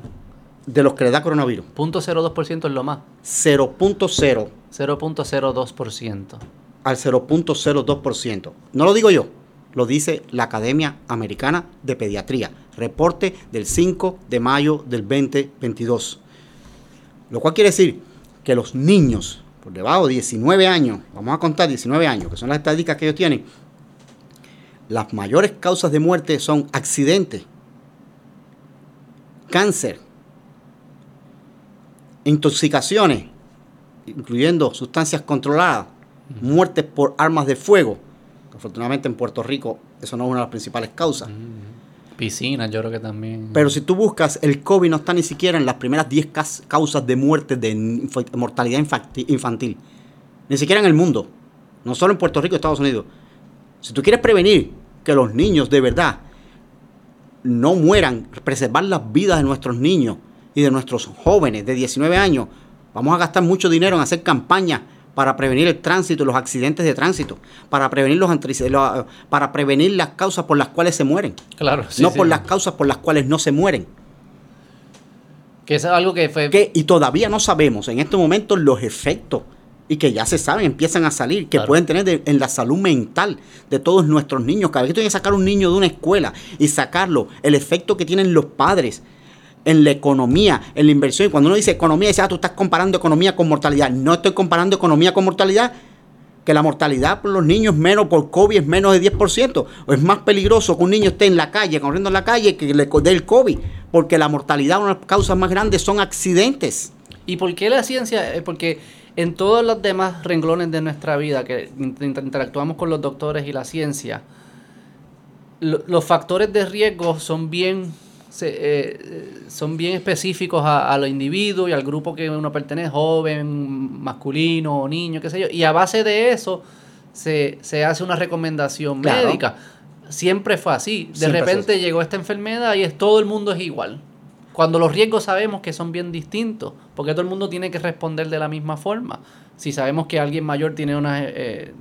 S2: De los que les da coronavirus.
S1: 0.02% es lo más.
S2: 0.0.
S1: 0.02%.
S2: Al 0.02%. No lo digo yo, lo dice la Academia Americana de Pediatría. Reporte del 5 de mayo del 2022. Lo cual quiere decir que los niños por debajo de 19 años, vamos a contar 19 años, que son las estadísticas que ellos tienen, las mayores causas de muerte son accidentes, cáncer, intoxicaciones, incluyendo sustancias controladas, muertes por armas de fuego. Afortunadamente en Puerto Rico eso no es una de las principales causas.
S1: Piscinas, yo creo que también.
S2: Pero si tú buscas, el COVID no está ni siquiera en las primeras 10 causas de muerte de mortalidad infantil. Ni siquiera en el mundo. No solo en Puerto Rico y Estados Unidos. Si tú quieres prevenir que los niños de verdad no mueran, preservar las vidas de nuestros niños y de nuestros jóvenes de 19 años, vamos a gastar mucho dinero en hacer campañas para prevenir el tránsito y los accidentes de tránsito, para prevenir los para prevenir las causas por las cuales se mueren.
S1: Claro,
S2: no por las causas por las cuales no se mueren.
S1: Que es algo que fue
S2: y todavía no sabemos en estos momentos los efectos y que ya se saben, empiezan a salir, que pueden tener en la salud mental de todos nuestros niños. Cada vez que tienen que sacar un niño de una escuela y sacarlo, el efecto que tienen los padres, en la economía, en la inversión. Y cuando uno dice economía, dice, ah, tú estás comparando economía con mortalidad. No estoy comparando economía con mortalidad, que la mortalidad por los niños menos por COVID es menos de 10%. O es más peligroso que un niño esté en la calle, corriendo en la calle, que le dé el COVID. Porque la mortalidad, una de las causas más grandes son accidentes.
S1: ¿Y por qué la ciencia? Eh, porque en todos los demás renglones de nuestra vida que interactuamos con los doctores y la ciencia, los factores de riesgo son bien eh, son bien específicos a, los individuos y al grupo que uno pertenece, joven, masculino o niño, qué sé yo. Y a base de eso se, hace una recomendación médica. Siempre fue así. De repente llegó esta enfermedad y es, todo el mundo es igual. Cuando los riesgos sabemos que son bien distintos, porque todo el mundo tiene que responder de la misma forma si sabemos que alguien mayor tiene unas eh,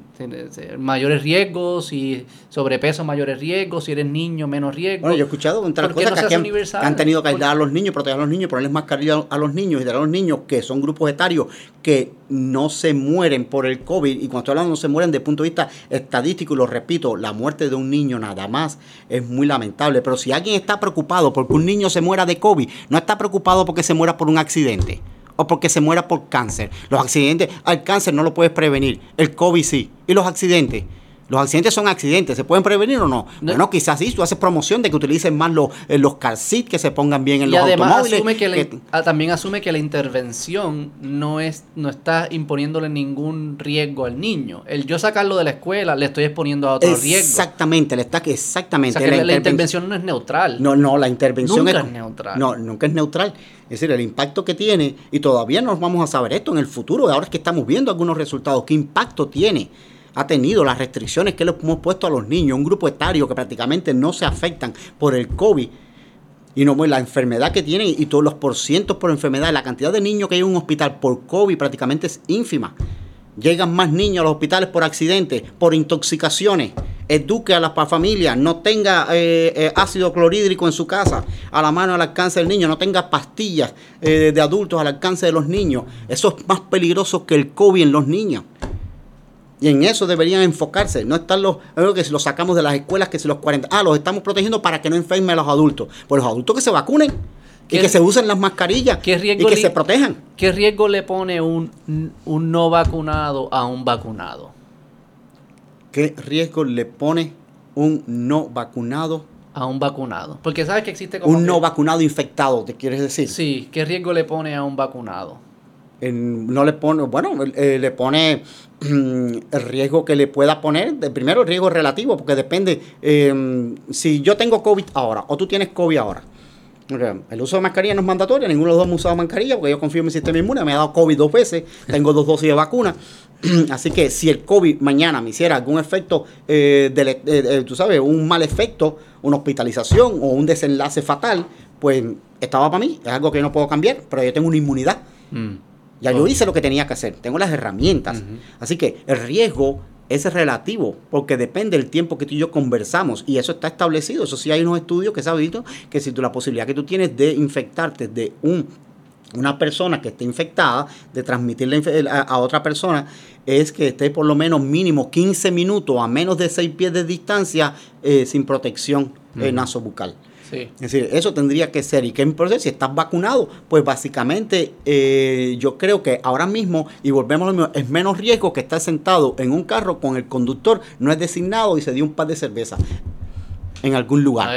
S1: mayores riesgos, si sobrepeso mayores riesgos, si eres niño menos riesgos.
S2: Bueno, yo he escuchado otras cosas que, han, tenido que ayudar a los niños, proteger a los niños, ponerles mascarilla a los niños y dar a los niños que son grupos etarios que no se mueren por el COVID. Y cuando estoy hablando no se mueren desde el punto de vista estadístico, y lo repito, la muerte de un niño nada más es muy lamentable. Pero si alguien está preocupado porque un niño se muera de COVID, no está preocupado porque se muera por un accidente o porque se muera por cáncer. Los accidentes, al cáncer no lo puedes prevenir, el COVID sí. ¿Y los accidentes? Los accidentes son accidentes, ¿se pueden prevenir o no? Bueno, quizás sí, tú haces promoción de que utilicen más los, eh, los car que se pongan bien en los además
S1: Asume que, ah, también asume que la intervención no es no está imponiéndole ningún riesgo al niño. El yo sacarlo de la escuela le estoy exponiendo a otro riesgo.
S2: Exactamente, le está exactamente.
S1: la, intervención no es neutral.
S2: No, no, la intervención
S1: nunca es, neutral.
S2: No, nunca es neutral. Es decir, el impacto que tiene, y todavía no vamos a saber esto en el futuro, ahora es que estamos viendo algunos resultados, qué impacto tiene ha tenido, las restricciones que le hemos puesto a los niños, un grupo etario que prácticamente no se afectan por el COVID y no la enfermedad que tienen y todos los porcientos por enfermedad, la cantidad de niños que hay en un hospital por COVID prácticamente es ínfima. Llegan más niños a los hospitales por accidentes, por intoxicaciones. Eduque a las familias, no tenga eh, eh, ácido clorhídrico en su casa, a la mano al alcance del niño, no tenga pastillas eh, de adultos al alcance de los niños. Eso es más peligroso que el COVID en los niños. Y en eso deberían enfocarse, no estar los, que si los sacamos de las escuelas, que si los 40, ah, los estamos protegiendo para que no enfermen a los adultos. Pues los adultos que se vacunen y que se usen las mascarillas y que se protejan.
S1: ¿Qué riesgo le pone un, un no vacunado a un vacunado?
S2: ¿Qué riesgo le pone un no vacunado
S1: a un vacunado? Porque sabes que existe
S2: como un no vacunado infectado, ¿te quieres decir?
S1: Sí, ¿qué riesgo le pone a un vacunado?
S2: No le pone, bueno, eh, le pone el riesgo que le pueda poner. De, primero, el riesgo relativo, porque depende em, si yo tengo COVID ahora o tú tienes COVID ahora. El uso de mascarilla no es mandatorio, ninguno de los dos hemos usado mascarilla porque yo confío en mi sistema inmune, me ha dado COVID dos veces, tengo dos dosis de vacuna. Así que si el COVID mañana me hiciera algún efecto, eh, de, tú sabes, un mal efecto, una hospitalización o un desenlace fatal, pues estaba para mí, es algo que yo no puedo cambiar, pero yo tengo una inmunidad. Mm. Ya yo hice lo que tenía que hacer, tengo las herramientas. Así que el riesgo es relativo, porque depende del tiempo que tú y yo conversamos, y eso está establecido. Eso sí hay unos estudios que se han visto que si tú la posibilidad que tú tienes de infectarte de un una persona que esté infectada, de transmitirle a, otra persona, es que esté por lo menos mínimo 15 minutos a menos de 6 pies de distancia eh, sin protección uh nasobucal.
S1: Sí.
S2: Es decir, eso tendría que ser. ¿Y qué proceso? Si estás vacunado, pues básicamente eh, yo creo que ahora mismo, y volvemos a lo mismo, es menos riesgo que estar sentado en un carro con el conductor, no es designado y se dio un par de cervezas en algún lugar.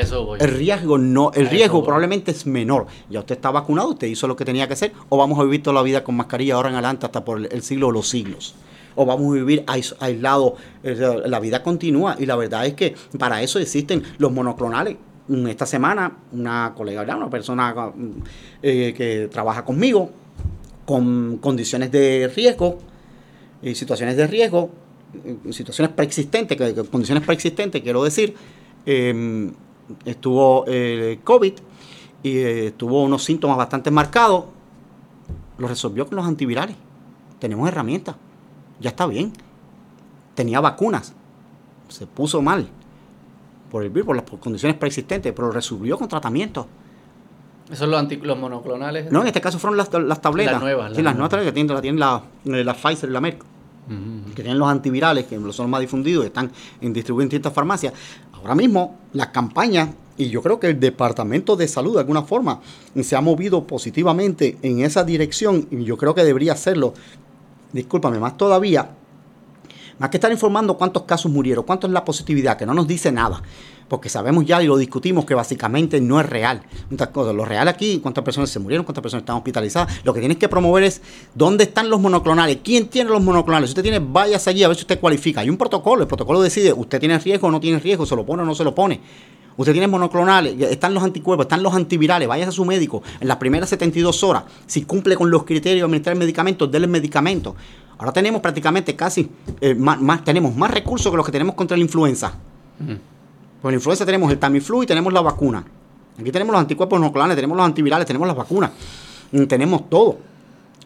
S2: El riesgo no, el
S1: A
S2: riesgo probablemente es menor. Ya usted está vacunado, usted hizo lo que tenía que hacer, o vamos a vivir toda la vida con mascarilla ahora en adelante hasta por el, siglo de los siglos. O vamos a vivir ais- aislados. Eh, La vida continúa y la verdad es que para eso existen los monoclonales. Esta semana, una colega, una persona eh, que trabaja conmigo, con condiciones de riesgo, y situaciones de riesgo, eh, situaciones preexistentes, condiciones preexistentes, quiero decir, eh, estuvo eh, COVID y eh, tuvo unos síntomas bastante marcados, lo resolvió con los antivirales. Tenemos herramientas, ya está bien. Tenía vacunas, se puso mal por el virus, por las por condiciones preexistentes, pero resolvió con tratamiento.
S1: Esos son los, anti- los monoclonales.
S2: No, en este caso fueron las, las tabletas.
S1: Las nuevas,
S2: Sí,
S1: las
S2: las nuevas tabletas que tienen, la, tienen la, eh, la Pfizer y la Merck. Que tienen los antivirales, que son los más difundidos, están en distribuidos en distintas farmacias. Ahora mismo, las campañas, y yo creo que el Departamento de Salud, de alguna forma, se ha movido positivamente en esa dirección, y yo creo que debería hacerlo. Discúlpame, más todavía, más que estar informando cuántos casos murieron, cuánto es la positividad, que no nos dice nada. Porque sabemos ya y lo discutimos que básicamente no es real. Muchas. Lo real aquí, cuántas personas se murieron, cuántas personas están hospitalizadas. Lo que tienes que promover es dónde están los monoclonales, quién tiene los monoclonales. Si usted tiene, váyase allí a ver si usted cualifica. Hay un protocolo, el protocolo decide, usted tiene riesgo o no tiene riesgo, se lo pone o no se lo pone. Usted tiene monoclonales, están los anticuerpos, están los antivirales, váyase a su médico en las primeras 72 horas. Si cumple con los criterios de administrar el medicamento, déle el medicamento. Ahora tenemos prácticamente casi, eh, más, más- tenemos más recursos que los que tenemos contra la influenza.
S1: Ujú.
S2: Con la influenza tenemos el Tamiflu y tenemos la vacuna. Aquí tenemos los anticuerpos monoclonales, tenemos los antivirales, tenemos las vacunas. Mm, Tenemos todo.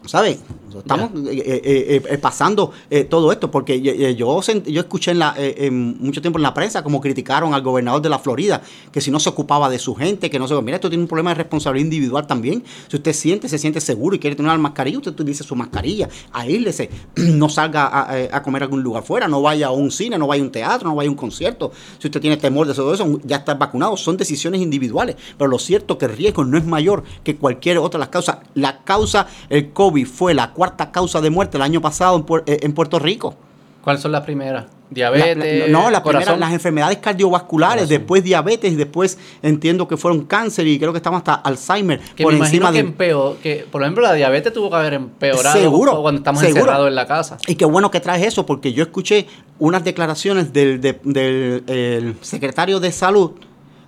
S2: ¿Sabes? Estamos eh, eh, eh, pasando todo esto porque yo, yo, escuché en la, eh, en mucho tiempo en la prensa como criticaron al gobernador de la Florida que si no se ocupaba de su gente, que no se... Mira, esto tiene un problema de responsabilidad individual también. Si usted siente, se siente seguro y quiere tener una mascarilla, usted utilice su mascarilla, aíslese, no salga a, comer a algún lugar fuera, no vaya a un cine, no vaya a un teatro, no vaya a un concierto. Si usted tiene temor de todo eso, ya está vacunado. Son decisiones individuales. Pero lo cierto es que el riesgo no es mayor que cualquier otra de las causas. La causa, el COVID fue la cuarta causa de muerte el año pasado en, Puer- eh, en Puerto Rico.
S1: ¿Cuáles son las primeras? Diabetes.
S2: la- no, la primera,
S1: corazón.
S2: las enfermedades cardiovasculares,
S1: Corazón.
S2: después diabetes y después entiendo que fueron cáncer y creo que estamos hasta Alzheimer
S1: Que
S2: por
S1: me
S2: encima
S1: que
S2: de...
S1: empeoró, que por ejemplo la diabetes tuvo que haber empeorado
S2: Seguro,
S1: cuando estamos
S2: seguro.
S1: encerrados en la casa.
S2: Y qué bueno que traes eso, porque yo escuché unas declaraciones del, de- del el secretario de Salud,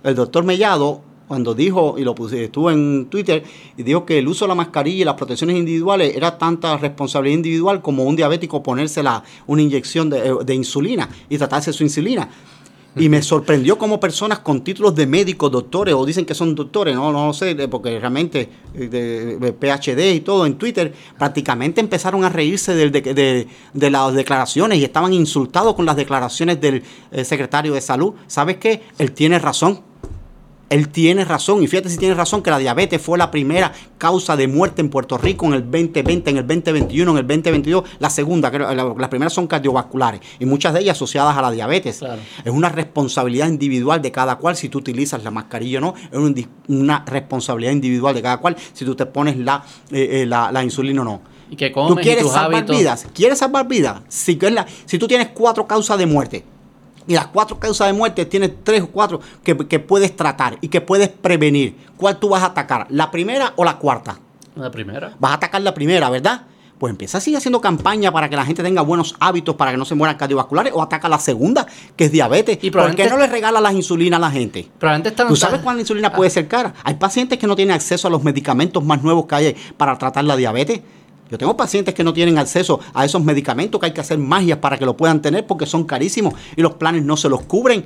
S2: el doctor Mellado, cuando dijo, y lo puse, estuvo en Twitter, y dijo que el uso de la mascarilla y las protecciones individuales era tanta responsabilidad individual como un diabético ponérsela una inyección de, de insulina y tratarse su insulina. Y me sorprendió como personas con títulos de médicos, doctores, o dicen que son doctores, no, no sé, porque realmente eh, de, de PhD y todo en Twitter, prácticamente empezaron a reírse del- de, de- de las declaraciones y estaban insultados con las declaraciones del eh, secretario de salud. ¿Sabes qué? Él tiene razón. Él tiene razón, y fíjate si tiene razón que la diabetes fue la primera causa de muerte en Puerto Rico en el 2020, en el 2021, en el 2022. La segunda, las primeras son cardiovasculares y muchas de ellas asociadas a la diabetes.
S1: Claro.
S2: Es una responsabilidad individual de cada cual si tú utilizas la mascarilla o no. Es una responsabilidad individual de cada cual si tú te pones la, eh, eh, la, la insulina o no.
S1: Y que
S2: Tú
S1: y
S2: quieres
S1: tus
S2: salvar
S1: hábitos.
S2: vidas. ¿Quieres salvar vidas? Si tú tienes cuatro causas de muerte y las cuatro causas de muerte tienes tres o cuatro que, que puedes tratar y que puedes prevenir, ¿cuál tú vas a atacar? ¿La primera o la cuarta?
S1: La primera.
S2: Vas a atacar la primera, ¿verdad? Pues empieza a seguir haciendo campaña para que la gente tenga buenos hábitos para que no se mueran cardiovasculares o ataca la segunda, que es diabetes.
S1: Y
S2: ¿Por qué no le regala las insulinas a la gente?
S1: Probablemente están.
S2: ¿Tú sabes cuál insulina puede ser cara? Hay pacientes que no tienen acceso a los medicamentos más nuevos que hay para tratar la diabetes. Yo tengo pacientes que no tienen acceso a esos medicamentos que hay que hacer magias para que lo puedan tener porque son carísimos y los planes no se los cubren.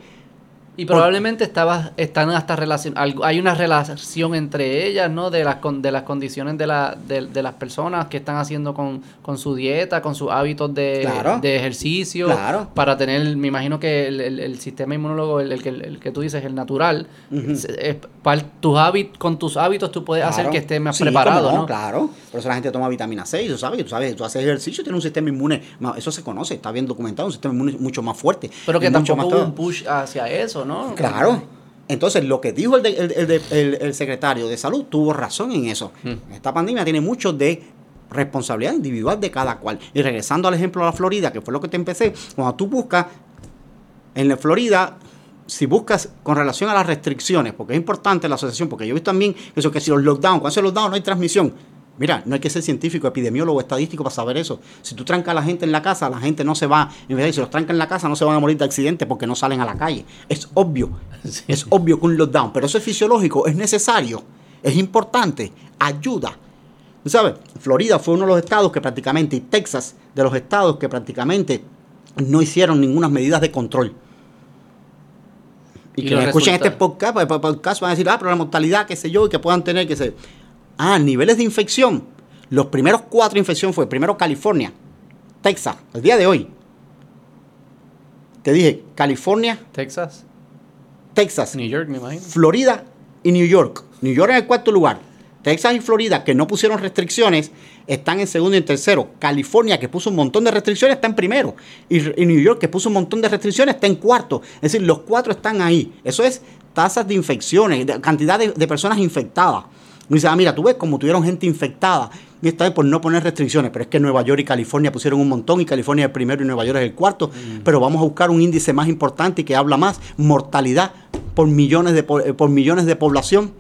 S1: Y probablemente estaba, están hasta relación, algo- hay una relación entre ellas, ¿no? De las, con- de las condiciones de, la, de, de las personas que están haciendo con, con su dieta, con sus hábitos de,
S2: Claro.
S1: de ejercicio,
S2: Claro.
S1: para tener, me imagino que el, el- el sistema inmunólogo, el, el que, el que tú dices, el natural, es tus hábitos, con tus hábitos tú puedes hacer que estés más
S2: Sí,
S1: preparado, ¿no?
S2: Claro. Por eso la gente toma vitamina C, y tú sabes, tú sabes, tú haces ejercicio, tienes un sistema inmune, eso se conoce, está bien documentado, un sistema inmune mucho más fuerte.
S1: Pero que
S2: mucho
S1: tampoco
S2: más
S1: hubo un push hacia eso, ¿no?
S2: Claro. Entonces, lo que dijo el, de- el- el de- el- el secretario de salud tuvo razón en eso.
S1: Mm.
S2: Esta pandemia tiene mucho de responsabilidad individual de cada cual. Y regresando al ejemplo de la Florida, que fue lo que te empecé, cuando tú buscas en la Florida, si buscas con relación a las restricciones, porque es importante la asociación, porque yo he visto también eso que si los lockdown, cuando se lockdown no hay transmisión. Mira, no hay que ser científico, epidemiólogo, estadístico para saber eso. Si tú trancas a la gente en la casa, la gente no se va, en vez de si los trancan en la casa, no se van a morir de accidente porque no salen a la calle. Es obvio,
S1: Sí.
S2: es obvio que un lockdown, pero eso es fisiológico, es necesario, es importante, ayuda. ¿Tú ¿Sabes? Florida fue uno de los estados que prácticamente, y Texas, de los estados que prácticamente no hicieron ninguna medidas de control. Y,
S1: Y
S2: que escuchen este podcast, pues, pues, podcast van a decir, ah, pero la mortalidad, qué sé yo, y que puedan tener, que se... Ah, niveles de infección. Los primeros cuatro infección fue primero California, Texas, el día de hoy. Te dije, California,
S1: Texas,
S2: Texas,
S1: New York, me imagino.
S2: Florida y New York. New York en el cuarto lugar. Texas y Florida, que no pusieron restricciones, están en segundo y en tercero. California, que puso un montón de restricciones, está en primero. Y, y New York, que puso un montón de restricciones, está en cuarto. Es decir, los cuatro están ahí. Eso es tasas de infecciones, de- cantidad de, de personas infectadas. Y dice, ah, mira, tú ves como tuvieron gente infectada. Y esta vez por no poner restricciones. Pero es que Nueva York y California pusieron un montón. Y California es el primero y Nueva York es el cuarto. Pero vamos a buscar un índice más importante y que habla más. Mortalidad por millones de, eh, por millones de población.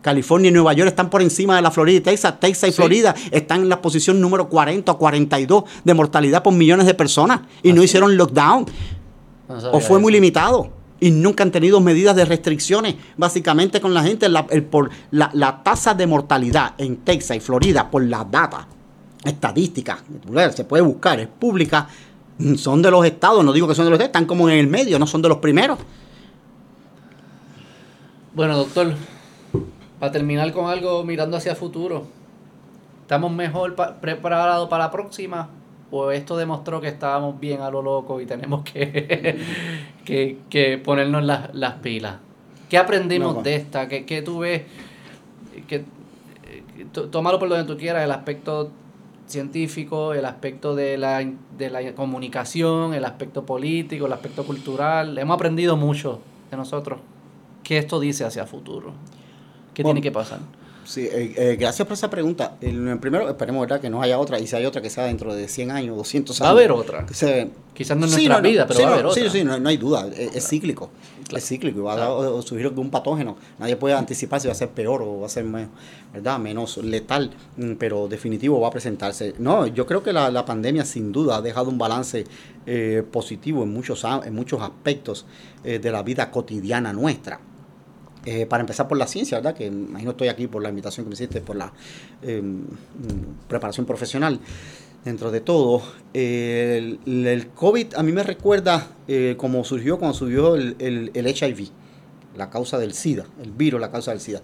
S2: California y Nueva York están por encima de la Florida y Texas. Texas y
S1: Sí.
S2: Florida están en la posición número 40 o 42 de mortalidad por millones de personas. Y no
S1: Así.
S2: hicieron lockdown.
S1: No
S2: O fue muy limitado. Y nunca han tenido medidas de restricciones. Básicamente con la gente, la, por, la, la tasa de mortalidad en Texas y Florida por la data estadística, se puede buscar, es pública, son de los estados, no digo que son de los estados, están como en el medio, no son de los primeros.
S1: Bueno, doctor, para terminar con algo mirando hacia el futuro, ¿estamos mejor pa- preparados para la próxima? ¿O esto demostró que estábamos bien a lo loco y tenemos que, que, que ponernos las, las pilas? ¿Qué aprendimos
S2: No,
S1: de esta? ¿Qué, qué tú ves? Que, eh, tó- tómalo por donde tú quieras, el aspecto científico, el aspecto de la, de la comunicación, el aspecto político, el aspecto cultural. Hemos aprendido mucho de nosotros. ¿Qué esto dice hacia futuro? ¿Qué
S2: Bueno,
S1: tiene que pasar?
S2: Sí, eh, eh, gracias por esa pregunta. El- primero, esperemos ¿verdad? que no haya otra, y si hay otra que sea dentro de 100 años, 200 años.
S1: Va a haber otra.
S2: se-
S1: Quizás no en
S2: Sí,
S1: nuestra
S2: no, no,
S1: vida, pero
S2: sí,
S1: va a
S2: no,
S1: haber otra.
S2: Sí, sí, no, no hay duda, es, es cíclico. Es cíclico va a
S1: Claro.
S2: a surgir de un patógeno. Nadie puede anticipar si va a ser peor o va a ser me- ¿verdad? menos letal, mm, pero definitivo va a presentarse. No, yo creo que la, la pandemia sin duda ha dejado un balance eh, positivo en muchos, en muchos aspectos eh, de la vida cotidiana nuestra. Eh, para empezar por la ciencia, ¿verdad? Que imagino estoy aquí por la invitación que me hiciste, por la eh, mm, preparación profesional. Dentro de todo, eh, el, COVID a mí me recuerda eh, como surgió cuando surgió el, el- HIV, la causa del SIDA, el virus, la causa del SIDA.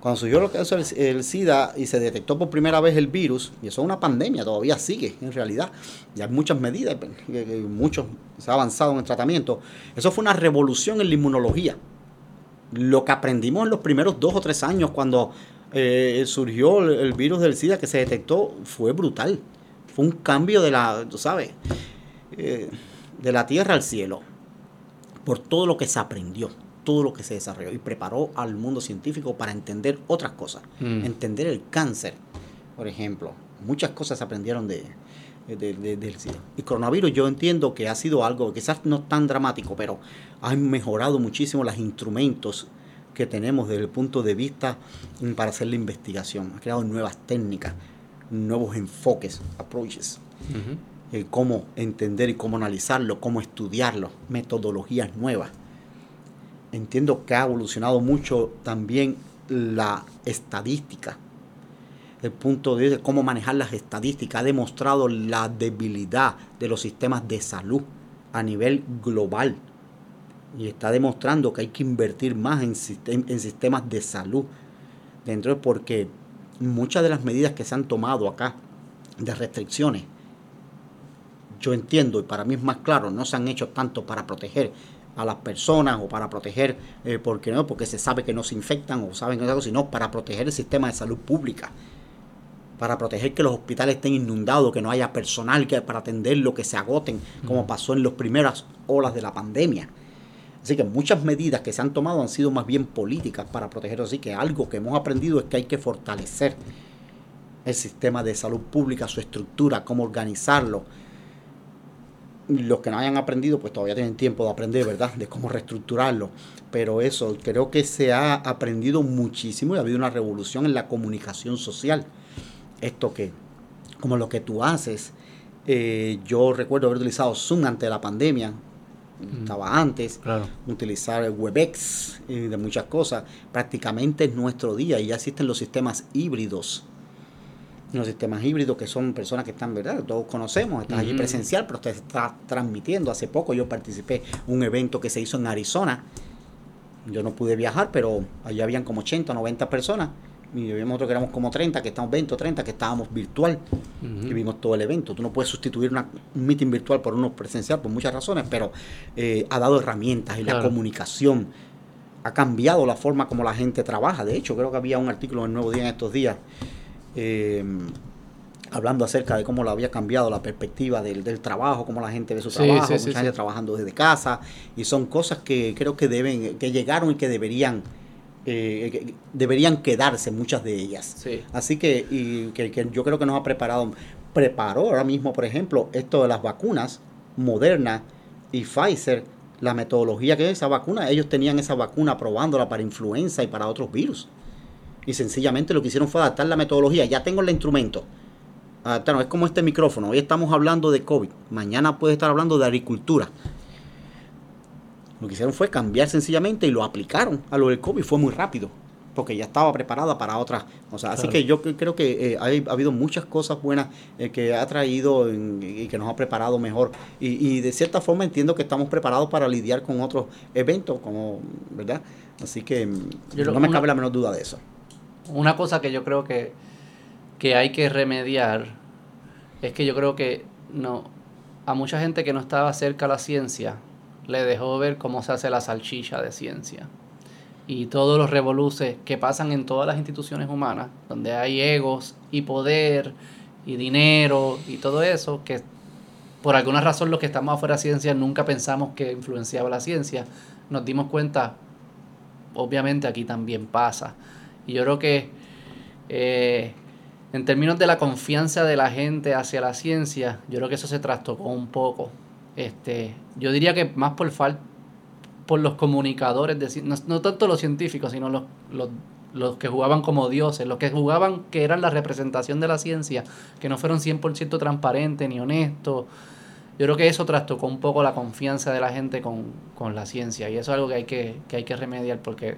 S2: Cuando surgió la causa del el SIDA y se detectó por primera vez el virus, y eso es una pandemia, todavía sigue en realidad, y hay muchas medidas, y muchos, se ha avanzado en el tratamiento, eso fue una revolución en la inmunología lo que aprendimos en los primeros dos o tres años cuando eh, surgió el, el virus del SIDA que se detectó fue brutal. Fue un cambio de la, tú sabes, eh, de la tierra al cielo. Por todo lo que se aprendió, todo lo que se desarrolló y preparó al mundo científico para entender otras cosas.
S1: Mm.
S2: Entender el cáncer, por ejemplo. Muchas cosas se aprendieron de, de- de- del SIDA. Y coronavirus yo entiendo que ha sido algo quizás no tan dramático, pero ha mejorado muchísimo los instrumentos que tenemos desde el punto de vista mm, para hacer la investigación. Ha creado nuevas técnicas, nuevos enfoques, approaches, eh, cómo entender y cómo analizarlo, cómo estudiarlo, metodologías nuevas. Entiendo que ha evolucionado mucho también la estadística, el punto de cómo manejar las estadísticas, ha demostrado la debilidad de los sistemas de salud a nivel global y está demostrando que hay que invertir más en, sistem- en sistemas de salud dentro de porque muchas de las medidas que se han tomado acá de restricciones yo entiendo y para mí es más claro, no se han hecho tanto para proteger a las personas o para proteger, eh, porque no, porque se sabe que no se infectan o saben que no es algo, sino para proteger el sistema de salud pública, para proteger que los hospitales estén inundados, que no haya personal que para atenderlo, que se agoten, como pasó en las primeras olas de la pandemia. Así que muchas medidas que se han tomado han sido más bien políticas para protegerlos. Así que algo que hemos aprendido es que hay que fortalecer el sistema de salud pública, su estructura, cómo organizarlo. Los que no hayan aprendido, pues todavía tienen tiempo de aprender, ¿verdad? De cómo reestructurarlo. Pero eso, creo que se ha aprendido muchísimo y ha habido una revolución en la comunicación social. Esto que, como lo que tú haces, eh, yo recuerdo haber utilizado Zoom antes de la pandemia, estaba antes, utilizar WebEx y de muchas cosas. Prácticamente es nuestro día y ya existen los sistemas híbridos. Los sistemas híbridos que son personas que están, ¿verdad? Todos conocemos, están allí presencial, pero usted está transmitiendo. Hace poco yo participé en un evento que se hizo en Arizona. Yo no pude viajar, pero allí habían como 80, 90 personas y vimos otros que éramos como 30, que estamos 20 o 30, que estábamos virtual. Y vimos todo el evento. Tú no puedes sustituir una, un meeting virtual por uno presencial por muchas razones, pero eh, ha dado herramientas y la comunicación ha cambiado la forma como la gente trabaja. De hecho, creo que había un artículo en el Nuevo Día en estos días eh, hablando acerca de cómo lo había cambiado la perspectiva del, trabajo, cómo la gente ve su trabajo, mucha gente trabajando desde casa, y son cosas que creo que deben, que llegaron y que deberían eh, deberían quedarse muchas de ellas. Así que, y, que, yo creo que nos ha preparado, preparó ahora mismo, por ejemplo, esto de las vacunas, Moderna y Pfizer, la metodología que es esa vacuna, ellos tenían esa vacuna probándola para influenza y para otros virus. Y sencillamente lo que hicieron fue adaptar la metodología. Ya tengo el instrumento. es como este micrófono. Hoy estamos hablando de COVID. Mañana puede estar hablando de agricultura. Lo que hicieron fue cambiar sencillamente y lo aplicaron a lo del COVID. Fue muy rápido, porque ya estaba preparada para otras cosas. Así que yo creo que eh, ha habido muchas cosas buenas eh, que ha traído y que nos ha preparado mejor. Y, de cierta forma entiendo que estamos preparados para lidiar con otros eventos, como, ¿verdad? Así que mm, no me cabe la menor duda de eso.
S1: Una cosa que yo creo que, que hay que remediar es que yo creo que no a mucha gente que no estaba cerca a la ciencia le dejó ver cómo se hace la salchicha de ciencia. Y todos los revoluces que pasan en todas las instituciones humanas, donde hay egos y poder y dinero y todo eso, que por alguna razón los que estamos afuera de ciencia nunca pensamos que influenciaba la ciencia, nos dimos cuenta, obviamente aquí también pasa. Y yo creo que eh, en términos de la confianza de la gente hacia la ciencia, yo creo que eso se trastocó un poco. Este, yo diría que más por fal por los comunicadores, no, no, tanto los científicos, sino los, los, los, que jugaban como dioses, los que jugaban que eran la representación de la ciencia, que no fueron 100% transparentes ni honestos. Yo creo que eso trastocó un poco la confianza de la gente con, con la ciencia y eso es algo que hay que, que, hay que remediar porque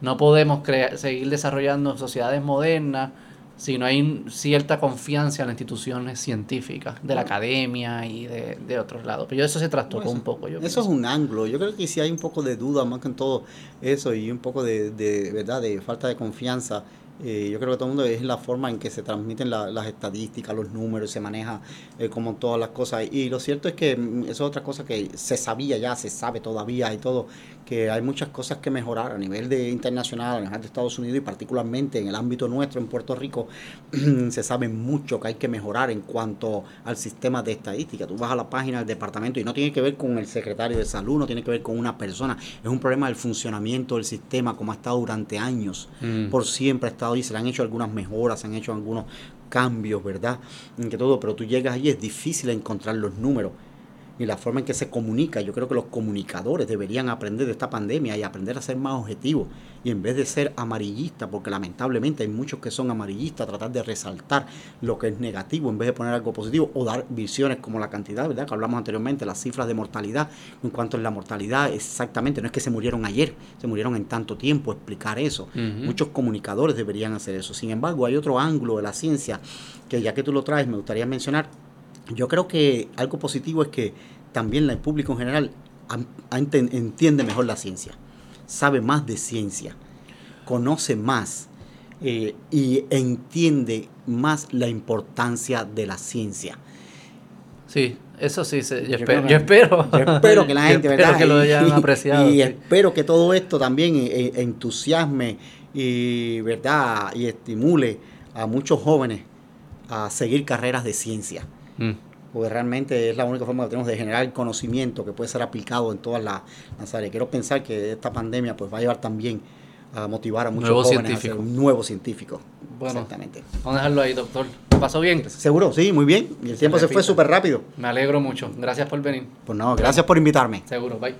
S1: no podemos seguir desarrollando sociedades modernas si no hay cierta confianza en las instituciones científicas, de la academia y de, de otros lados. Pero eso se trastocó un poco. Yo
S2: eso es un ángulo. Yo creo que si hay un poco de duda más que en todo eso y un poco de, de verdad de falta de confianza eh, yo creo que todo el mundo es la forma en que se transmiten las estadísticas, los números, se maneja eh, como todas las cosas. Y lo cierto es que mm, eso es otra cosa que se sabía ya, se sabe todavía y todo, que hay muchas cosas que mejorar a nivel de internacional, a nivel de Estados Unidos y particularmente en el ámbito nuestro, en Puerto Rico, se sabe mucho que hay que mejorar en cuanto al sistema de estadística. Tú vas a la página del departamento y no tiene que ver con el secretario de salud, no tiene que ver con una persona, es un problema del funcionamiento del sistema como ha estado durante años, mm. por siempre ha estado y se le han hecho algunas mejoras, se han hecho algunos cambios, ¿verdad? En que todo, pero tú llegas allí, es difícil encontrar los números y la forma en que se comunica. Yo creo que los comunicadores deberían aprender de esta pandemia y aprender a ser más objetivos. Y en vez de ser amarillistas, porque lamentablemente hay muchos que son amarillistas, tratar de resaltar lo que es negativo en vez de poner algo positivo o dar visiones como la cantidad, ¿verdad? Que hablamos anteriormente, las cifras de mortalidad. En cuanto a la mortalidad, exactamente, no es que se murieron ayer, se murieron en tanto tiempo, explicar eso. Muchos comunicadores deberían hacer eso. Sin embargo, hay otro ángulo de la ciencia que ya que tú lo traes, me gustaría mencionar yo creo que algo positivo es que también el público en general entiende mejor la ciencia, sabe más de ciencia, conoce más eh, y entiende más la importancia de la ciencia.
S1: Sí, eso sí, yo, espero, yo, espero,
S2: espero. que la gente, ¿verdad? que lo hayan apreciado. Y, espero que todo esto también eh, eh, entusiasme y, ¿verdad? y estimule a muchos jóvenes a seguir carreras de ciencia. Mm. porque realmente es la única forma que tenemos de generar conocimiento que puede ser aplicado en todas las, las áreas. Quiero pensar que esta pandemia pues va a llevar también a motivar a muchos
S1: Nuevo
S2: jóvenes
S1: científico.
S2: a ser un nuevo científico.
S1: Bueno.
S2: Exactamente.
S1: Vamos a dejarlo ahí, doctor. ¿Te pasó bien?
S2: Seguro, sí, muy bien. Y el tiempo se fue súper rápido.
S1: Me alegro mucho. Gracias por venir.
S2: Pues no, gracias por invitarme.
S1: Seguro. Bye.